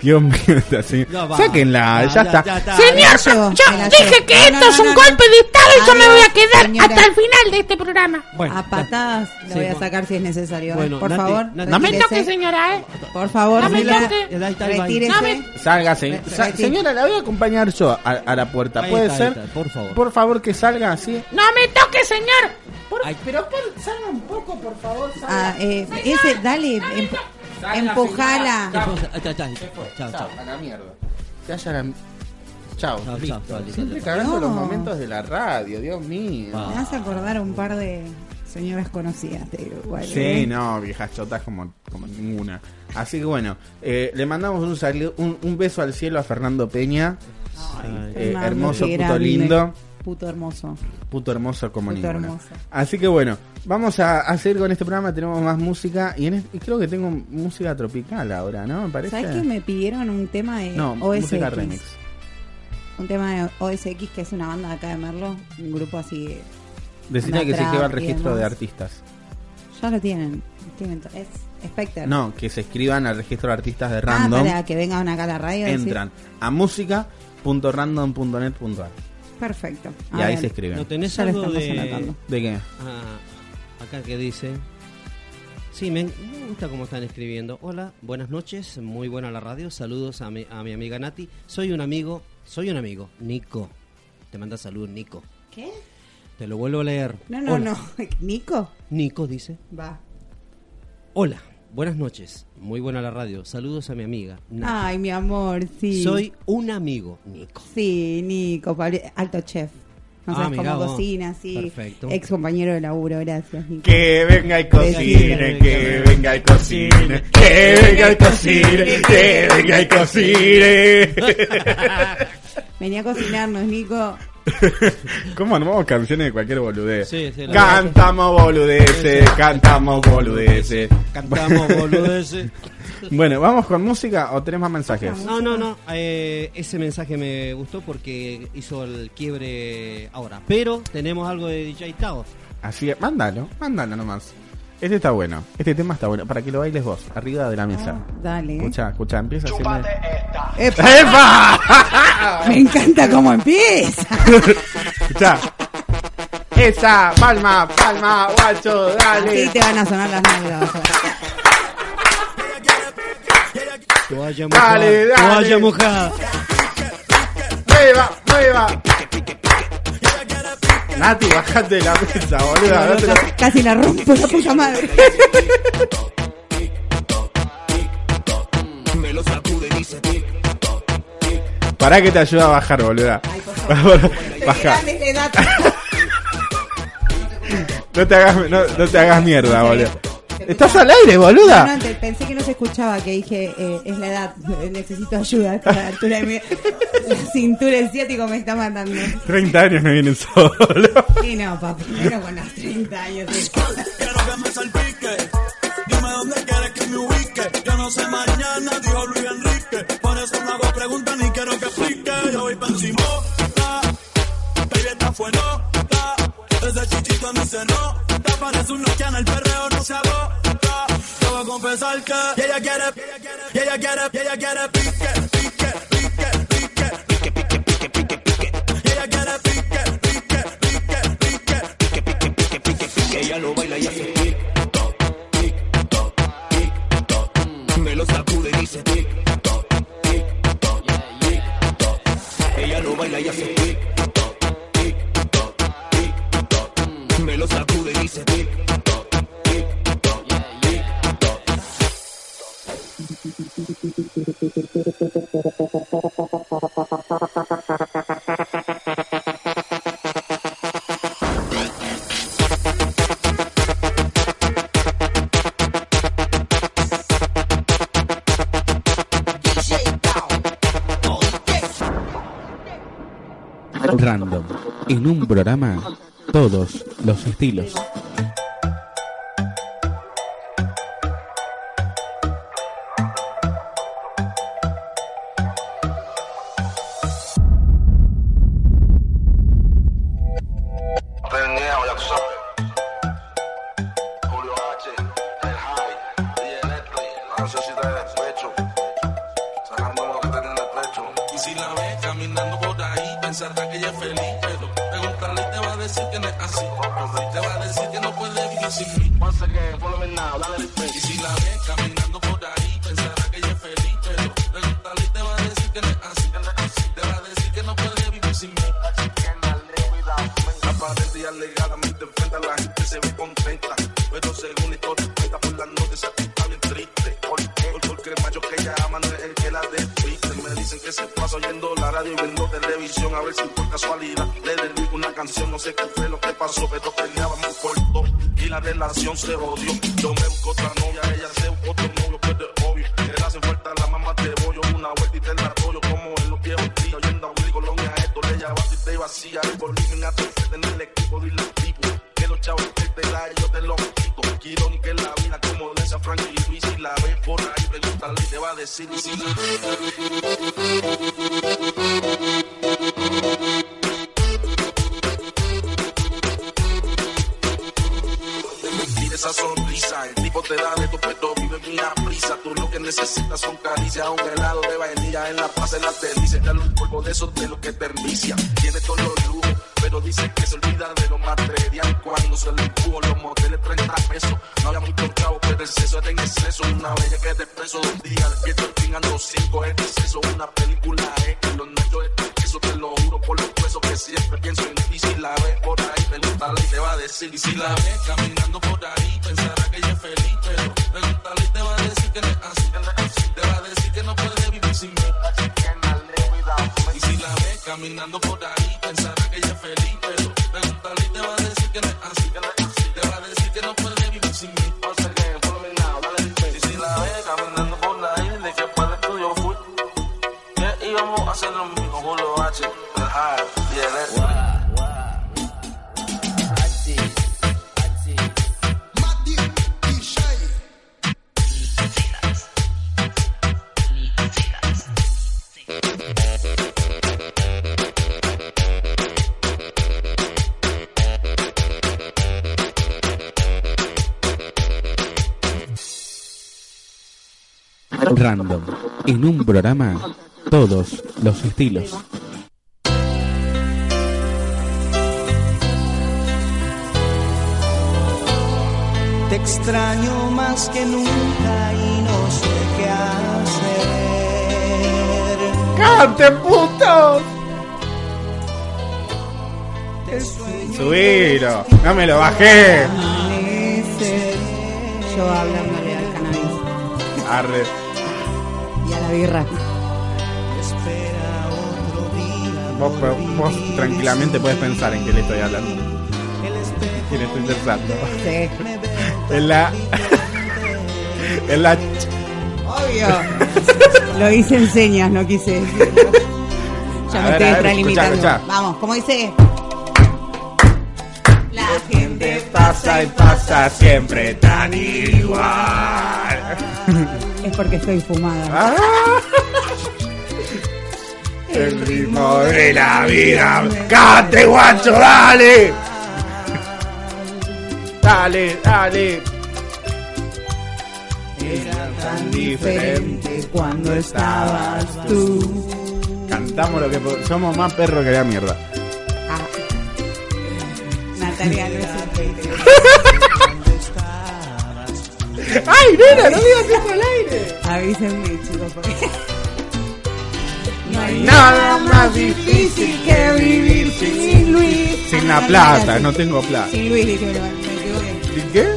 Dios mío, está así. No, va. Sáquenla, ya, está. Señor, la llevo, yo me la dije llevo. que No, esto no, es no, un no, golpe de Estado y yo me voy a quedar señora. hasta el final de este programa. a patadas sí, voy a bueno. sacar si es necesario. ¿eh? Bueno, por Nati, favor, Nati. No me retírese. toque, señora, ¿eh? Por favor, No me señora, toque. Retírese. No me- Salga, se- Re- sa- retí- señora, la voy a acompañar yo a, a la puerta. Ahí ¿Puede está, ahí ser? está, por favor. Por favor, que salga así. No me toque, señor. Por- Ay. pero por- salga un poco, por favor. salga. Ah, eh, ese, dale, em- empujala. Chao, chao. a la mierda. Que haya la... Chao, Chao, listo. chao, chao, Siempre cagando No. los momentos de la radio, Dios mío. Ah. Me hace acordar un par de señoras conocidas de Uruguay. Sí, ¿eh? no, viejas chotas como, como ninguna. Así que bueno, eh, le mandamos un, un, un beso al cielo a Fernando Peña. Ay. Eh, Fernando, hermoso, qué puto grande. lindo. Puto hermoso. Puto hermoso como Puto hermoso. Así que bueno, vamos a, a seguir con este programa. Tenemos más música. Y, en este- y creo que tengo música tropical ahora, ¿no? Me parece. ¿Sabes que me pidieron un tema de No, OSX? música remix. Un tema de OSX, que es una banda de acá de Merlo. Un grupo así. de- Decía Anda que se lleva el registro de artistas. Ya lo tienen. tienen es Spectre. No, que se escriban al registro de artistas de Ah, random. para que vengan acá a la radio. entran a música.random.net.ar. Perfecto. Y ahí se escriben. ¿No tenés algo de. ¿De qué? Ah, acá que dice. Sí, me, me gusta cómo están escribiendo. Hola, buenas noches, muy buena la radio. Saludos a mi, a mi amiga Nati. Soy un amigo, soy un amigo, Nico. Te manda salud, Nico. ¿Qué? Te lo vuelvo a leer. No, no, Hola. no. ¿Nico? Nico dice. Va. Hola, buenas noches, muy buena la radio. Saludos a mi amiga. Nati. Ay, mi amor, sí. Soy un amigo, Nico. Sí, Nico, Pablo- alto chef. No Ah, sabes cómo cocina, sí. Perfecto. Ex compañero de laburo, gracias, Nico. Que venga y cocine, que venga y cocine, que venga y cocine, que venga y cocine. Venía a cocinarnos, Nico. ¿Cómo armamos canciones de cualquier boludez? Sí, sí, cantamos boludeces, cantamos boludeces. Cantamos boludeces. Bueno, ¿vamos con música o tenés más mensajes? No, no, no. eh, ese mensaje me gustó porque hizo el quiebre ahora. Pero tenemos algo de DJ Tao. Así es, mándalo, mándalo nomás. Este está bueno, este tema está bueno, para que lo bailes vos, arriba de la mesa. Dale. Escucha, escucha, empieza a hacerme... ¡Epa! ¡Epa! Me encanta cómo empieza. Escucha. Esa, palma, palma, guacho, dale. Así te van a sonar las nalgas. Toalla Dale, dale. Toalla mojada. Mueva, mueva. Nati, bajate de la mesa, no la- Casi la rompo la puta madre. Pará que te ayuda a bajar, boluda. Baja. No te hagas, no, no te hagas mierda, boluda. Estás al aire, boluda. No, no, te- pensé que no se escuchaba, que dije, eh, es la edad, necesito ayuda a esta altura de mi... La cintura el ciático me está matando. 30 años no vienen solo. Y no, papi, pero con los 30 años. Quiero que me salpique. Dime dónde quieres que me ubique. Yo no sé mañana, dijo Luis Enrique. Por eso no hago preguntas ni quiero que explique. Yo voy pa' encima. Baby, esta fue nota. Ese chichito no se nota. Parece un Nokia en el perreo, no se agota. Te voy a confesar que ella quiere, y ella quiere, y ella quiere pique, pique, pique, pique, pique, pique, pique, pique, pique. Y ella quiere pique, pique, pique, pique, pique, pique, pique, pique, pique. Ella lo baila y hace tic, toc, tic, toc, tic, toc. Me lo sacude y dice tic, toc, tic, toc, tic, toc. Ella lo baila y hace tic, Random, en un programa todos los estilos. La historia cuenta por la noche se está bien triste. ¿Por qué? Porque el macho que ella ama no es el que la despiste. Me dicen que se pasa oyendo la radio y viendo televisión. A ver si por casualidad le dedico una canción. No sé qué fue lo que pasó, pero peleábamos corto. Y la relación se odió. Yo me busco otra novia, ella se buscó otro novio, pero es obvio. Que le hacen falta la mamá de bollo. Una vuelta y te la rollo como en los viejos días. Oyendo a Willy Colonia, esto le lleva y te vacía. El volumen a tu pregúntale y te va a decir. Y si la Mira esa sonrisa, el tipo te da de tu peto, vive mi prisa. Tú lo que necesitas son caricias, un helado de vainilla en la paz, en la delicia. Dale un polvo de esos de lo que te. Random. En un programa, todos los estilos. Te extraño más que nunca y no sé qué hacer. ¡Canten, putos! Te sueño Subilo, no me lo bajé. Yo hablándole al cannabis Arre. Birra. Vos, vos tranquilamente puedes pensar en qué le estoy hablando. ¿Quién estoy pensando? Sí. En la. En la. Obvio. Lo hice en señas, no quise decirlo. Ya me estoy extralimitando. escuchá, escuchá. Vamos, como dice. La gente Pasa y pasa siempre tan igual. Es porque estoy fumada. Ah. El ritmo de la vida. ¡Cante, guacho, dale! Dale, dale. Era tan diferente cuando estabas tú. Cantamos lo que somos más perros que la mierda. Natalia no es. ¡Ay, nena! ¡No digas eso al aire! Avísenme, chicos, porque. No hay Nada más difícil que vivir sin Luis. Sin la plata, no tengo plata. Sin Luis, dije, me equivoqué. ¿Sin qué?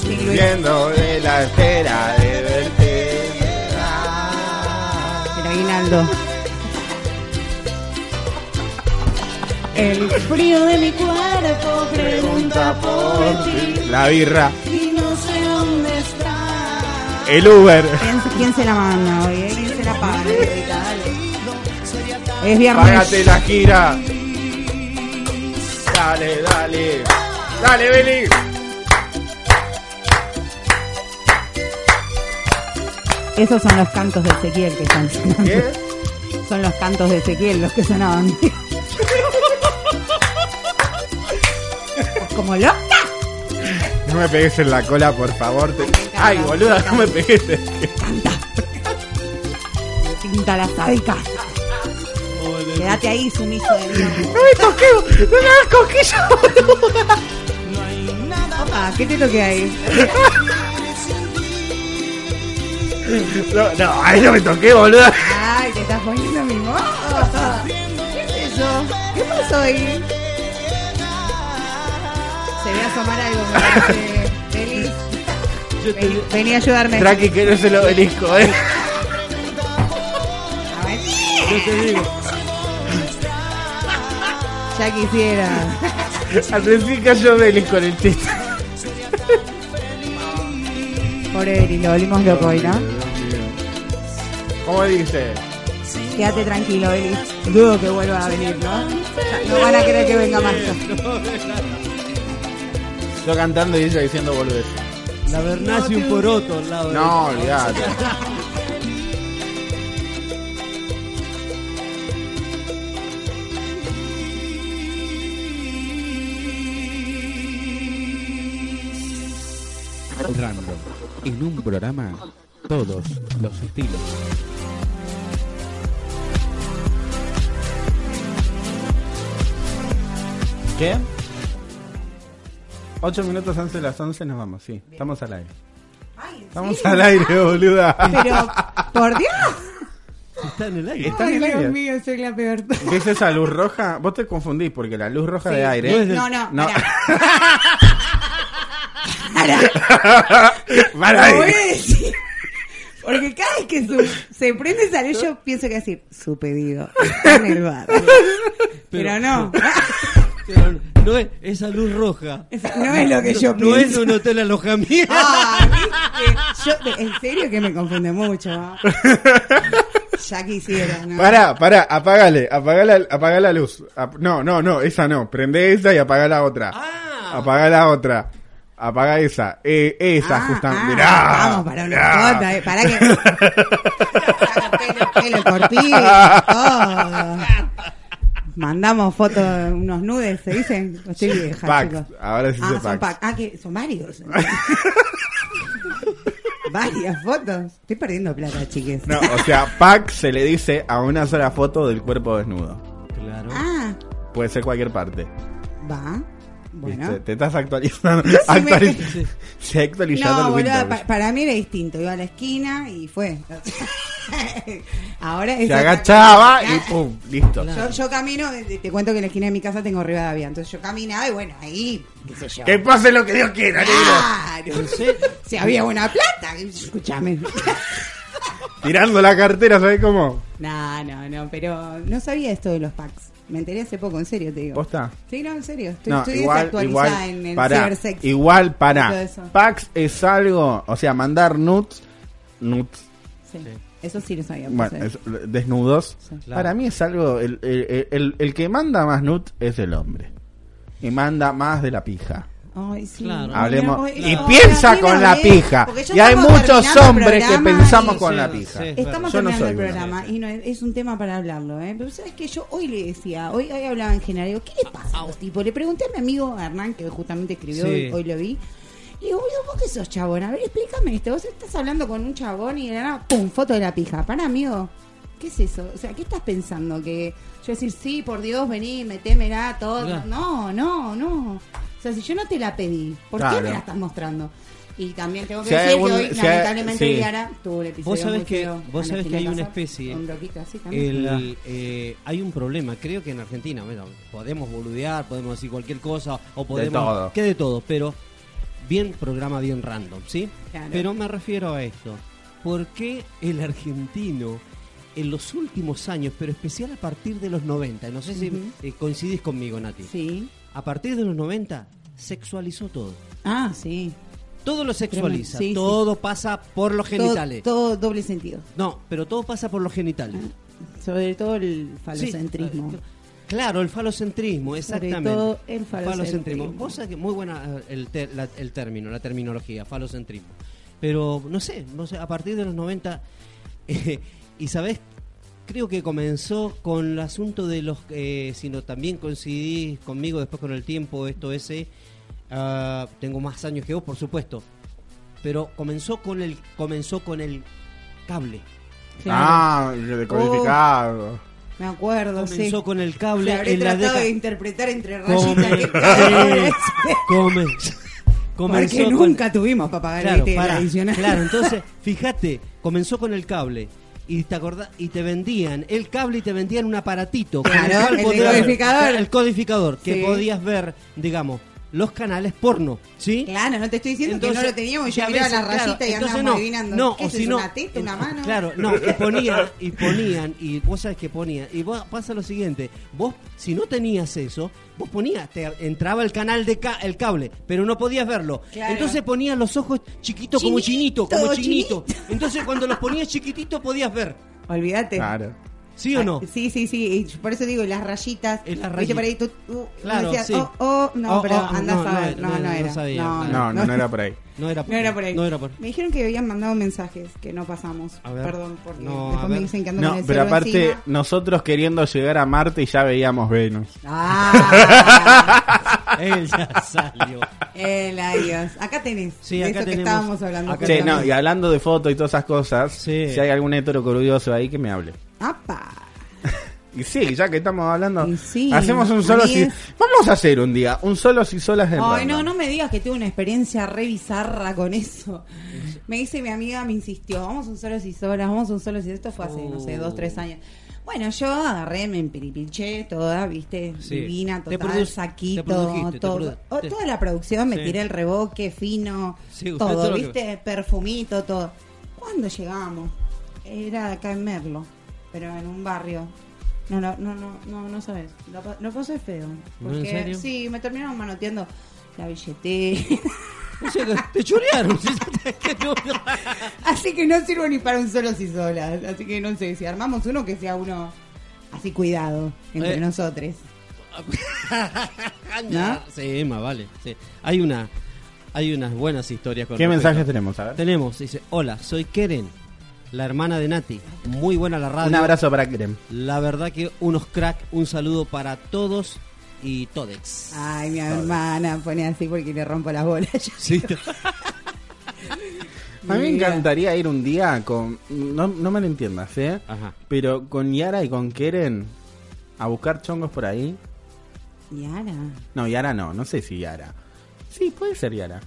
Sin Luis. Viendo de la espera de verte. El aguinaldo. El frío de mi cuerpo pregunta por ti. La birra. El Uber. ¿Quién, quién se la manda hoy? eh? ¿Quién se la paga? Es viernes. Págate la gira. Dale, dale. Dale, Beli. Esos son los cantos de Ezequiel que están sonando. ¿Qué? Son los cantos de Ezequiel los que sonaban. Como loca. No me pegues en la cola, por favor. te- Ay, boluda, no me pegues. Pinta la sádica. Quédate ahí, sumiso de mierda. ¡No me toqué! ¡No me hagas cosquillas! Opa, ¿qué te toqué ahí? No, no, ahí no me toqué, boluda. Ay, te estás poniendo mi modo. ¿Qué es eso? ¿Qué pasó ahí? Se ve asomar algo, me parece. Vení, vení a ayudarme. Traqui, que no es el obelisco, eh. Yo te digo. Ya quisiera. Al principio cayó Belis con el chiste. Pobre Eri, lo volvimos loco hoy, ¿no? ¿Cómo dice? Quédate tranquilo, Eli. Dudo que vuelva a venir, ¿no? No van a querer que venga más. Yo cantando y ella diciendo boludez. La Bernasi un poroto al lado de No, olvidate. Random. En un programa, todos los estilos. ¿Qué? 8 minutos antes de las 11 nos vamos, sí. Estamos al aire. Estamos al aire, boluda. Pero, por Dios. Está en el aire. Está en Ay, el Dios aire. mío, soy la peor. ¿Ves esa luz roja? Vos te confundís porque la luz roja Sí. de aire. No, no, no. Para. Para voy a decir. Porque cada vez que su- se prende esa luz, yo pienso que decir, su pedido está en el bar. Pero no. Pero no es esa luz roja. No es lo que yo No es pienso. un hotel alojamiento. Ah, ¿viste? Yo, en serio que me confunde mucho. ¿no? Ya quisiera, ¿no? Pará, pará, apagale, apagá la, apagá la luz. Ap- no, no, no, esa no. Prende esa y apagá la otra. Ah. Apagá la otra. Apaga esa. Eh, esa, justamente. Ah, Mirá, Vamos para una mirá. jota, eh. Pará que. pelo, pelo, corpillo, todo. Mandamos fotos, unos nudes, ¿se dicen? Estoy vieja, Pax, chicos. ahora sí ah, se son pack. Ah, que son varios. Varias fotos. Estoy perdiendo plata, chiques. No, o sea, pack se le dice a una sola foto del cuerpo desnudo. Claro. Ah, Puede ser cualquier parte. va. Bueno. ¿Viste? Te estás actualizando. Sí, me- Actualiz- Se ha actualizado No, el pa- para mí era distinto. Iba a la esquina y fue. Ahora es Se agachaba y pum, listo. Yo, yo camino, te te cuento que en la esquina de mi casa tengo Rivadavia, entonces yo caminaba y bueno, ahí, qué sé yo. Que pase lo que Dios quiera, negro. Claro. Si había buena plata, escúchame. Tirando la cartera, ¿sabes cómo? No, no, no, pero no sabía esto de los packs. Me enteré hace poco, en serio te digo. ¿Posta? Sí, no, en serio. Estoy, No, estoy igual, desactualizada igual, en el para, cibersex. igual y todo para. eso. Pax es algo, o sea, mandar nudes, nudes, Sí. Eso sí lo sabía. bueno, es- desnudos. Sí. Para mí es algo, el, el, el- el que manda más nudes es el hombre. Y manda más de la pija. Ay, sí. Claro. Hablemos. Y no, piensa con la pija. Y hay muchos hombres que pensamos y- con la pija. sí. Estamos Yo no terminando soy el programa y no, es un tema para hablarlo, ¿eh? Pero sabes que yo hoy le decía, hoy, hoy hablaba en general, digo, ¿qué le pasa a los tipos? Le pregunté a mi amigo Hernán, que justamente escribió, Sí. hoy, hoy lo vi. Y digo, ¿vos qué sos chabón? A ver, explícame esto. Vos estás hablando con un chabón y de la nada, ¡pum! Foto de la pija. Para, amigo, ¿qué es eso? O sea, ¿qué estás pensando? Que yo decir, sí, por Dios, vení, metémela, todo. Claro. No, no, no. O sea, si yo no te la pedí, ¿por Claro. qué me la estás mostrando? Y también tengo que Si decir algún- que hoy, si hay- lamentablemente, sí. Diara tuvo un episodio Vos sabés que, vos sabés que hay de una especie. así también. El, eh, hay un problema, creo que en Argentina, bueno, podemos boludear, podemos decir cualquier cosa, o podemos. todo. Que de todo, pero bien programa, bien random, ¿sí? Claro. Pero me refiero a esto. ¿Por qué el argentino en los últimos años, pero especial a partir de los 90, no sé si eh, coincidís conmigo, Nati? Sí. A partir de los 90 sexualizó todo. Ah, sí. Todo lo sexualiza, Sí, sí. todo pasa por los genitales. todo doble sentido. No, pero todo pasa por los genitales. sobre todo el falocentrismo. Claro, el falocentrismo, Sobre exactamente. todo el falocentrismo. Vos sabés que muy buena eh, el, ter- la- el término, la terminología, falocentrismo. Pero no sé, no sé, a partir de los 90, eh, y sabés, creo que comenzó con el asunto de los, eh, si no también coincidís conmigo después con el tiempo, esto ese, ah, tengo más años que vos, por supuesto, pero comenzó con el, comenzó con el cable. Ah, decodificado. Me acuerdo, Comenzó sí. con el cable Se habré en la tratado década- de interpretar entre rayitas. es. Come- comenzó Porque con- nunca tuvimos para pagar Claro, el pará. adicional. Claro, entonces, fíjate, comenzó con el cable. Y te acordás, y te vendían el cable y te vendían un aparatito. con Claro, el podías- decodificador. El codificador, que Sí. podías ver, digamos, los canales porno, ¿sí? Claro, no te estoy diciendo que no lo teníamos y yo miraba la rayita claro, y andábamos no, adivinando. No, ¿Qué o es si eso, no, una teta, una mano? Claro, no, y ponían, y ponían, y vos sabes que ponían, y vos pasa lo siguiente, vos si no tenías eso, vos ponías, te entraba el canal de ca- el cable, pero no podías verlo. Claro. Entonces ponías los ojos chiquitos como chinito, Chinito, como chinito. Entonces cuando los ponías chiquititos podías ver. Olvídate. Claro. ¿Sí o no? Ay, Sí, sí, sí. y por eso digo, las rayitas. Es las rayitas. por ahí tú, tú Claro, decías, sí. oh, oh, no, Oh, pero oh, andás no, a ver. no, No, no, no, no era. sabía, no, No, no, no era por ahí. No era, No era por ahí. No era por Me dijeron que habían mandado mensajes que no pasamos. A ver. Perdón, porque No, a después me dicen que ando No, el pero aparte, encima. nosotros queriendo llegar a Marte y ya veíamos Venus. Ah, Él ya salió. el adiós. Acá tenés. Sí, de acá eso que tenemos- estábamos hablando. acá Che, no, y hablando de fotos y todas esas cosas, Sí. si hay algún hetero curioso ahí que me hable. ¡Apa! Y sí, ya que estamos hablando, sí, hacemos un solo si... Vamos a hacer un día, un solo si solas en Ay, random. no, no me digas que tuve una experiencia re bizarra con eso. Me dice mi amiga, me insistió, vamos a un solo si solas, vamos a un solo si esto fue hace, no sé, dos, tres años. Bueno, yo agarré, me empiripiché toda, viste, Sí. divina, Te total, produ- saquito, te te todo. Oh, te- toda la producción, me Sí. tiré el reboque fino, todo, todo que- viste, perfumito, todo. ¿Cuándo llegamos? Era acá en Merlo, pero en un barrio. No, no, no, no, no, no sabes. Lo, lo pasé feo. ¿No, en Porque, serio? sí, me terminaron manoteando la billetera. O sea, te chorearon. Así que no sirvo ni para un solo si solas. Así que no sé, si armamos uno que sea uno así cuidado entre Eh. nosotros. ¿No? Sí, más vale. sí. Hay una hay unas buenas historias con ¿Qué respecto- mensajes tenemos? A ver. Tenemos, dice, hola, soy Keren, la hermana de Nati. Muy buena la radio. Un abrazo para Krem. La verdad que unos crack, un saludo para todos y todex. Ay, mi hermana pone así porque le rompo las bolas. Sí. A mí me encantaría ir un día con... No, no me lo entiendas, ¿eh? Ajá. Pero con Yara y con Keren a buscar chongos por ahí. Yara. No, Yara no, no sé si Yara. Sí, puede ser Yara.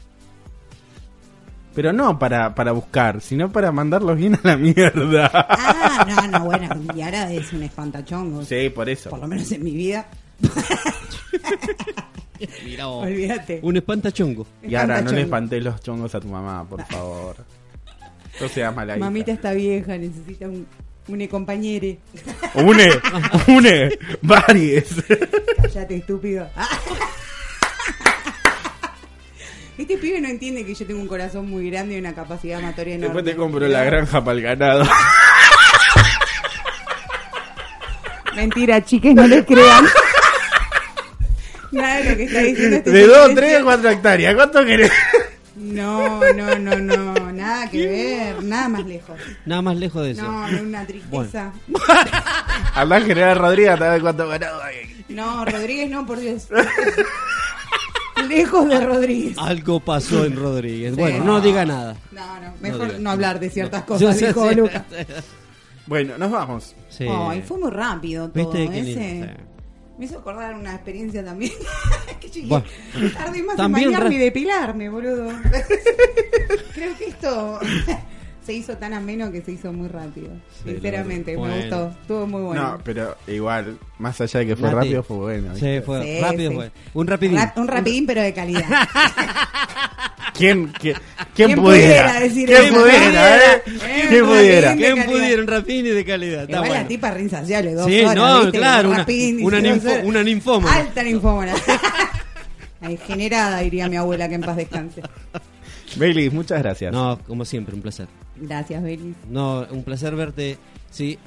Pero no para, para buscar, sino para mandarlos bien a la mierda. Ah, no, no, bueno, Yara es un espantachongo. Sí, por eso. Por lo menos en mi vida. Mira vos. Olvídate. Un espantachongo. Yara, no le espantes los chongos a tu mamá, por favor. No seas mala hija. Mamita está vieja, necesita un, un compañere. Une, une, varios. Cállate, estúpido. Este pibe no entiende que yo tengo un corazón muy grande y una capacidad amatoria enorme. Después te compro la granja para el ganado. Mentira, chiques, no le crean. Nada de lo que está diciendo este De chico 2, es 3 cierto. 4 hectáreas. ¿Cuánto querés? No, no, no, no, nada que ver, nada más lejos. Nada más lejos de eso. No, no, una tristeza. Habla General Rodríguez, a ver cuánto ganado hay. No, Rodríguez no, por Dios. Lejos de Rodríguez. Algo pasó en Rodríguez. Sí. Bueno, no diga nada. No, no, mejor no hablar de ciertas No. cosas, Sí, dijo sí. Luca. Bueno, nos vamos. Sí. Ay, fue muy rápido todo. ¿Viste qué ese. Me hizo acordar una experiencia también. que Bueno. tardé más También en bañarme y depilarme, boludo. Creo que esto se hizo tan ameno que se hizo muy rápido. Sí, Sinceramente, me bueno. gustó. Estuvo muy bueno. No, pero igual, más allá de que fue Nati. rápido, fue bueno. Sí, fue Sí, rápido. sí. Fue. Un rapidín. Ra- un rapidín, pero de calidad. ¿Quién, quién, quién ¿Quién pudiera? pudiera decir ¿Quién eso? pudiera, eh? ¿Quién un pudiera? ¿Quién pudiera un rapidín y de calidad? Está Igual bueno. la tipa re insaciable, dos Sí, horas, no, ¿viste? claro, una- Rapidín, una ninfo- sé. una ninfómana. Alta ninfómana. Ay, generada, diría mi abuela, que en paz descanse. Bailey, muchas gracias. No, como siempre, un placer. Gracias, Belis. No, un placer verte. Sí.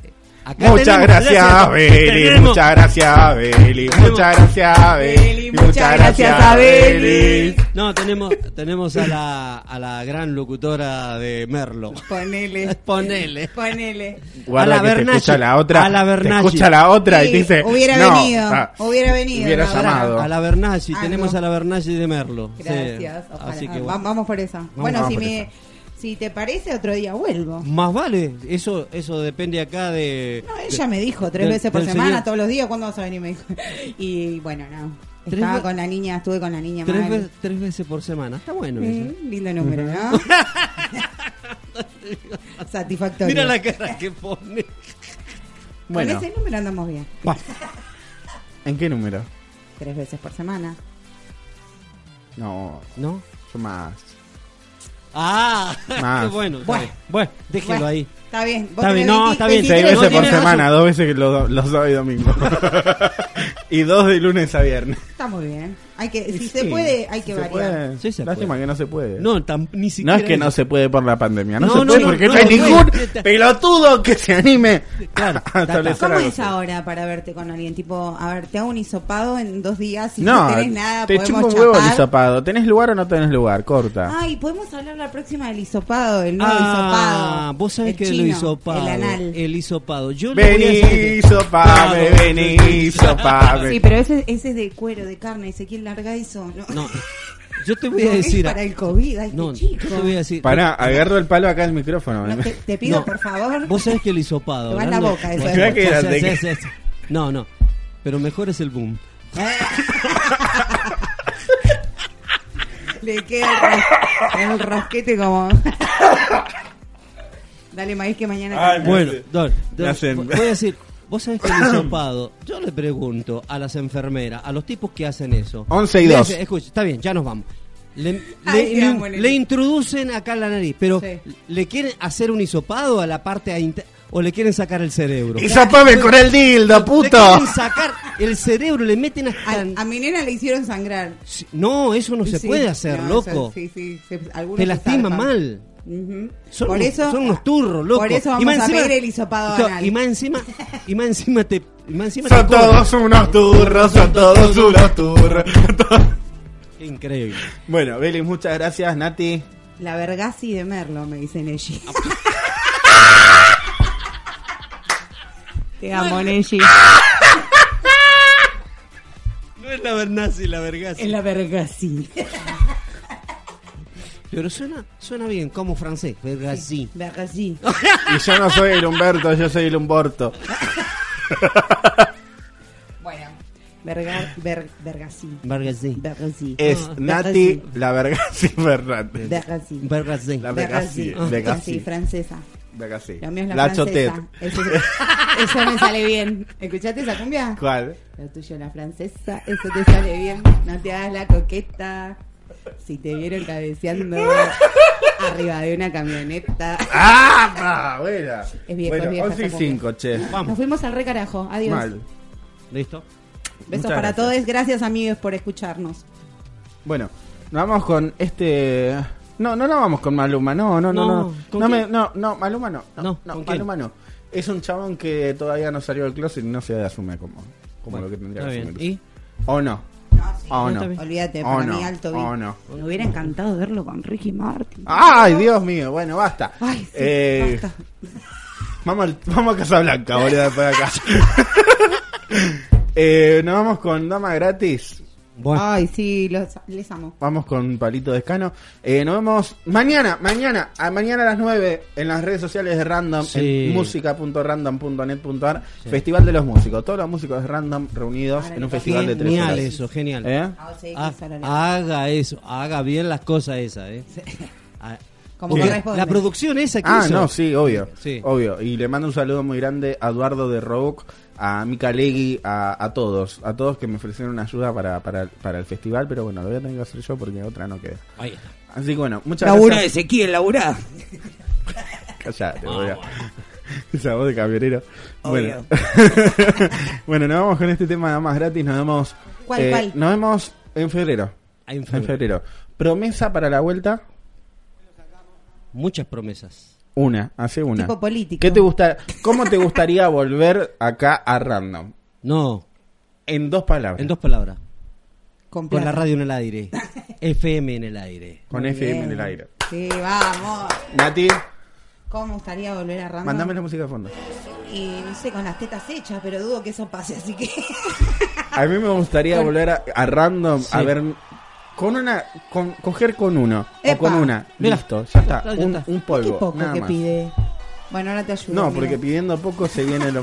Acá Muchas gracias, Beli. Muchas gracias, Beli. Muchas gracias, Beli. Muchas gracias, Beli. No, tenemos, tenemos a la, a la gran locutora de Merlo. Ponele. Ponele. Ponele. Guarda A la que te escucha la otra. A la te Bernacci. escucha la otra y Sí, te dice. hubiera no, venido, ah, hubiera venido. Hubiera llamado. A la Bernacci, Ah, tenemos a la Bernacci de Merlo. Sí. Gracias. ojalá. Así que bueno. Vamos por esa. bueno, vamos si, me, si te parece, otro día vuelvo. Más vale, eso eso depende acá de... No, ella me dijo tres veces por semana, señor. todos los días, ¿cuándo vas a venir? Me dijo. Y bueno, no. Estaba con la niña, estuve con la niña Tres, ve- tres veces por semana, está bueno Sí, eso. lindo número, ¿no? Satisfactorio. Mira la cara que pone. Bueno, Con ese número andamos bien. ¿en qué número? Tres veces por semana. No, ¿No? yo más. Ah, Más. qué bueno. está Bueno. bien. Bueno, déjelo Bueno, ahí. Está bien. Vos Está tenés bien, no, 20 está bien. Seis 23, veces por tiene semana, dos veces los, los sábados y domingos. y dos de lunes a viernes. Está muy bien. Hay que, si Sí, se puede, hay si que se variar. puede. Sí, se Lástima puede. que no se puede. No, tam- ni No siquiera. es que no se puede por la pandemia, no, No, se no, puede no, porque no, no, hay no, ningún no. pelotudo que se anime Claro, a establecer ¿Cómo algo es ahora para verte con alguien? Tipo, a ver, te hago un hisopado en dos días y No, no tenés nada, te podemos chupa un huevo el hisopado. ¿Tenés lugar o no tenés lugar? Corta. Ay, podemos hablar la próxima del hisopado, el nuevo Ah, hisopado. vos sabés El que chino, el hisopado. El anal. El hisopado. Yo Vení, hisopame, Claro. vení, hisopame. Sí, pero ese, ese es de cuero, de carne. Ezequiel, larga eso. No, No, yo te voy a es decir. para el COVID, ay, qué no, chico. yo te voy a decir. Pará, agarro el palo acá al micrófono. No, te, te pido, No. por favor. Vos sabés que el hisopado. Te va en la boca, eso es. Que sí. No, no. Pero mejor es el boom. Le queda el, ros- el rosquete como... Dale, maíz, que mañana... Ay. Bueno, Don, Don, voy a decir, vos sabés que el hisopado, yo le pregunto a las enfermeras, a los tipos que hacen eso. 11 y le 2. hacen- escucha, está bien, ya nos vamos. Le, Ay, le- le introducen acá la nariz, pero Sí. ¿le quieren hacer un hisopado a la parte inter- o le quieren sacar el cerebro? Hisopame con el dildo, Le puto. quieren sacar el cerebro, le meten hasta... A, a mi nena le hicieron sangrar. No, eso no se Sí, puede hacer, no, loco. eso- sí, sí, se- Te se lastima zarpan. Son, por unos, eso, son unos turros, loco. Por eso vamos Y más a encima- pedir el hisopado anal. Y más encima, y más encima te, y más encima Son te todos unos turros, son todos unos turros. Qué increíble. bueno, Beli, muchas gracias, Nati. La vergasi de Merlo, me dicen ella. Te amo, Neji. No es la Bernasi, la Vergasi. Es la vergasi. Pero suena, suena bien, como francés, Vergasi. Vergasi. Y yo no soy el Humberto, yo soy el Humborto. Bueno, verga, ver, vergasi. Vergasi. Vergasi. Es Ah, Nati, la Vergasi Fernández. Vergasi. Vergasi. La Vergasi. Vergasi. Vergasi. Sí, francesa. Vergasi. Lo mío es la, La francesa. Chotet. Eso, eso me sale bien. ¿Escuchaste esa cumbia? ¿Cuál? Lo tuyo, la francesa, eso te sale bien. No te hagas la coqueta. Si te vieron cabeceando arriba de una camioneta. ¡Ah! Buena. Es viejo, bueno, es vieja 11 y esa cumbia. 5, che. Nos fuimos al re carajo. Adiós. Mal. ¿Listo? Besos Muchas para todos. Gracias, amigos, por escucharnos. Bueno, nos vamos con este. No, no, no vamos con Maluma, no, no, no, No, no. ¿con No, me- no, no, Maluma no. No, No, no, ¿con quién? Maluma no. Es un chabón que todavía no salió del closet y no se asume como, como Bueno, lo que tendría que asumir. ¿Y? O no. O no. Olvídate, para no. mí alto no. Me hubiera encantado verlo con Ricky Martin. Ay, Dios mío. Bueno, basta. Ay, sí, Eh, basta. Vamos, al- vamos a Casablanca, boludo, después de acá. eh, nos vamos con Dama Gratis. Ay, sí, los, les amo. Vamos con Palito Descano. Eh, nos vemos mañana, mañana, a mañana a las 9 en las redes sociales de Random, Sí. en música.random.net.ar, Festival de los Músicos. Todos los músicos de Random reunidos en un festival de tres Genial horas. eso, genial. ¿Eh? Ah, sí, Ah, haga eso, haga bien las cosas esas, ¿eh? Ah, Como porque corresponde. la producción esa que Ah, hizo. no, sí, obvio. Sí. Obvio. Y le mando un saludo muy grande a Eduardo de Rook, a Mika Legui, a, a todos. A todos que me ofrecieron ayuda para, para, para el festival, pero bueno, lo voy a tener que hacer yo porque otra no queda. Ahí está. Así que bueno, muchas Laura gracias. Ezequiel, Laura. Callate, voy a... Esa voz de camionero. Obvio. Bueno. bueno, nos vamos con este tema más gratis. Nos vemos. eh, ¿Cuál, cuál? Nos vemos en febrero. Ah, en febrero. Promesa para la vuelta. Muchas promesas. Una, hace una. Tipo político. ¿Qué te gusta, ¿Cómo te gustaría volver acá a Random? No. En dos palabras. En dos palabras. Con, Con la radio en el aire. FM en el aire. Con Muy FM bien. en el aire. Sí, vamos. Nati, ¿Cómo me gustaría volver a Random? mandame la música de fondo. Y no sé, con las tetas hechas, pero dudo que eso pase, así que. A mí me gustaría Con- volver a, a Random a ver. Con una. Con, coger con uno. O con una. Mira. Listo, ya está. Ya Un, está. un Qué polvo. poco nada que más. pide. Bueno, ahora te ayudo. No, mira. porque pidiendo poco se viene lo.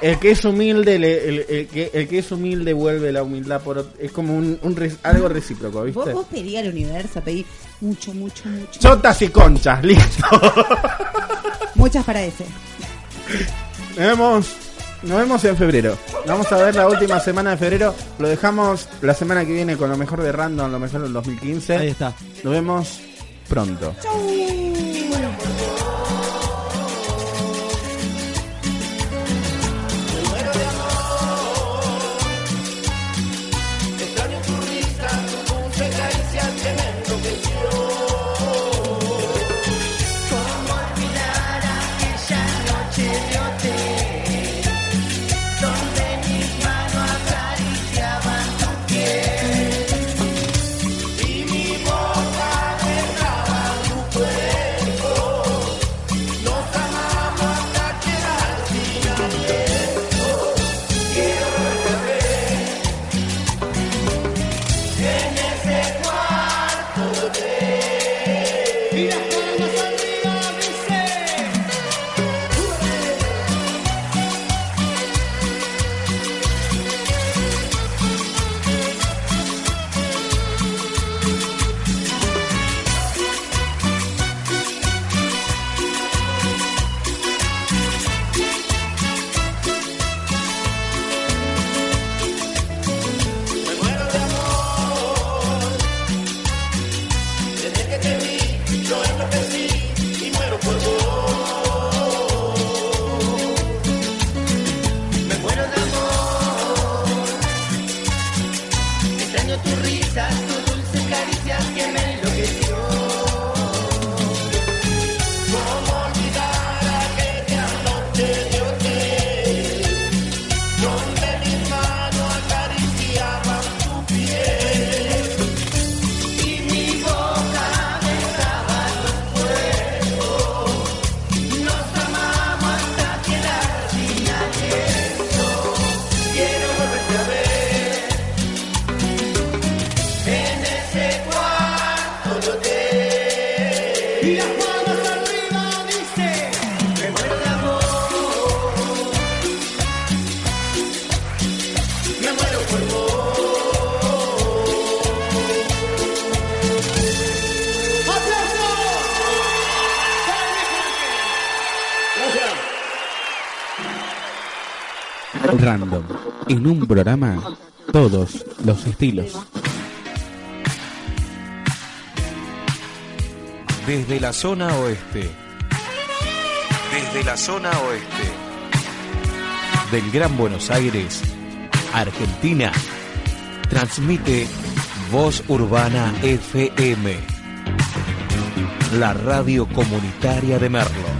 El que es humilde, le- el, el que, el que es humilde vuelve la humildad por ot- es como un, un re- algo recíproco, Vos, ¿viste? vos pedí al universo, pedí mucho, mucho, mucho. Chotas y conchas, listo. Muchas para ese. Nos vemos, nos vemos en febrero. Vamos a ver la última semana de febrero. Lo dejamos la semana que viene con lo mejor de Random, lo mejor del 2015. Ahí está. Nos vemos pronto. Extraño En un programa, todos los estilos. Desde la zona oeste. Desde la zona oeste. Del Gran Buenos Aires, Argentina. Transmite Voz Urbana FM. La radio comunitaria de Merlo.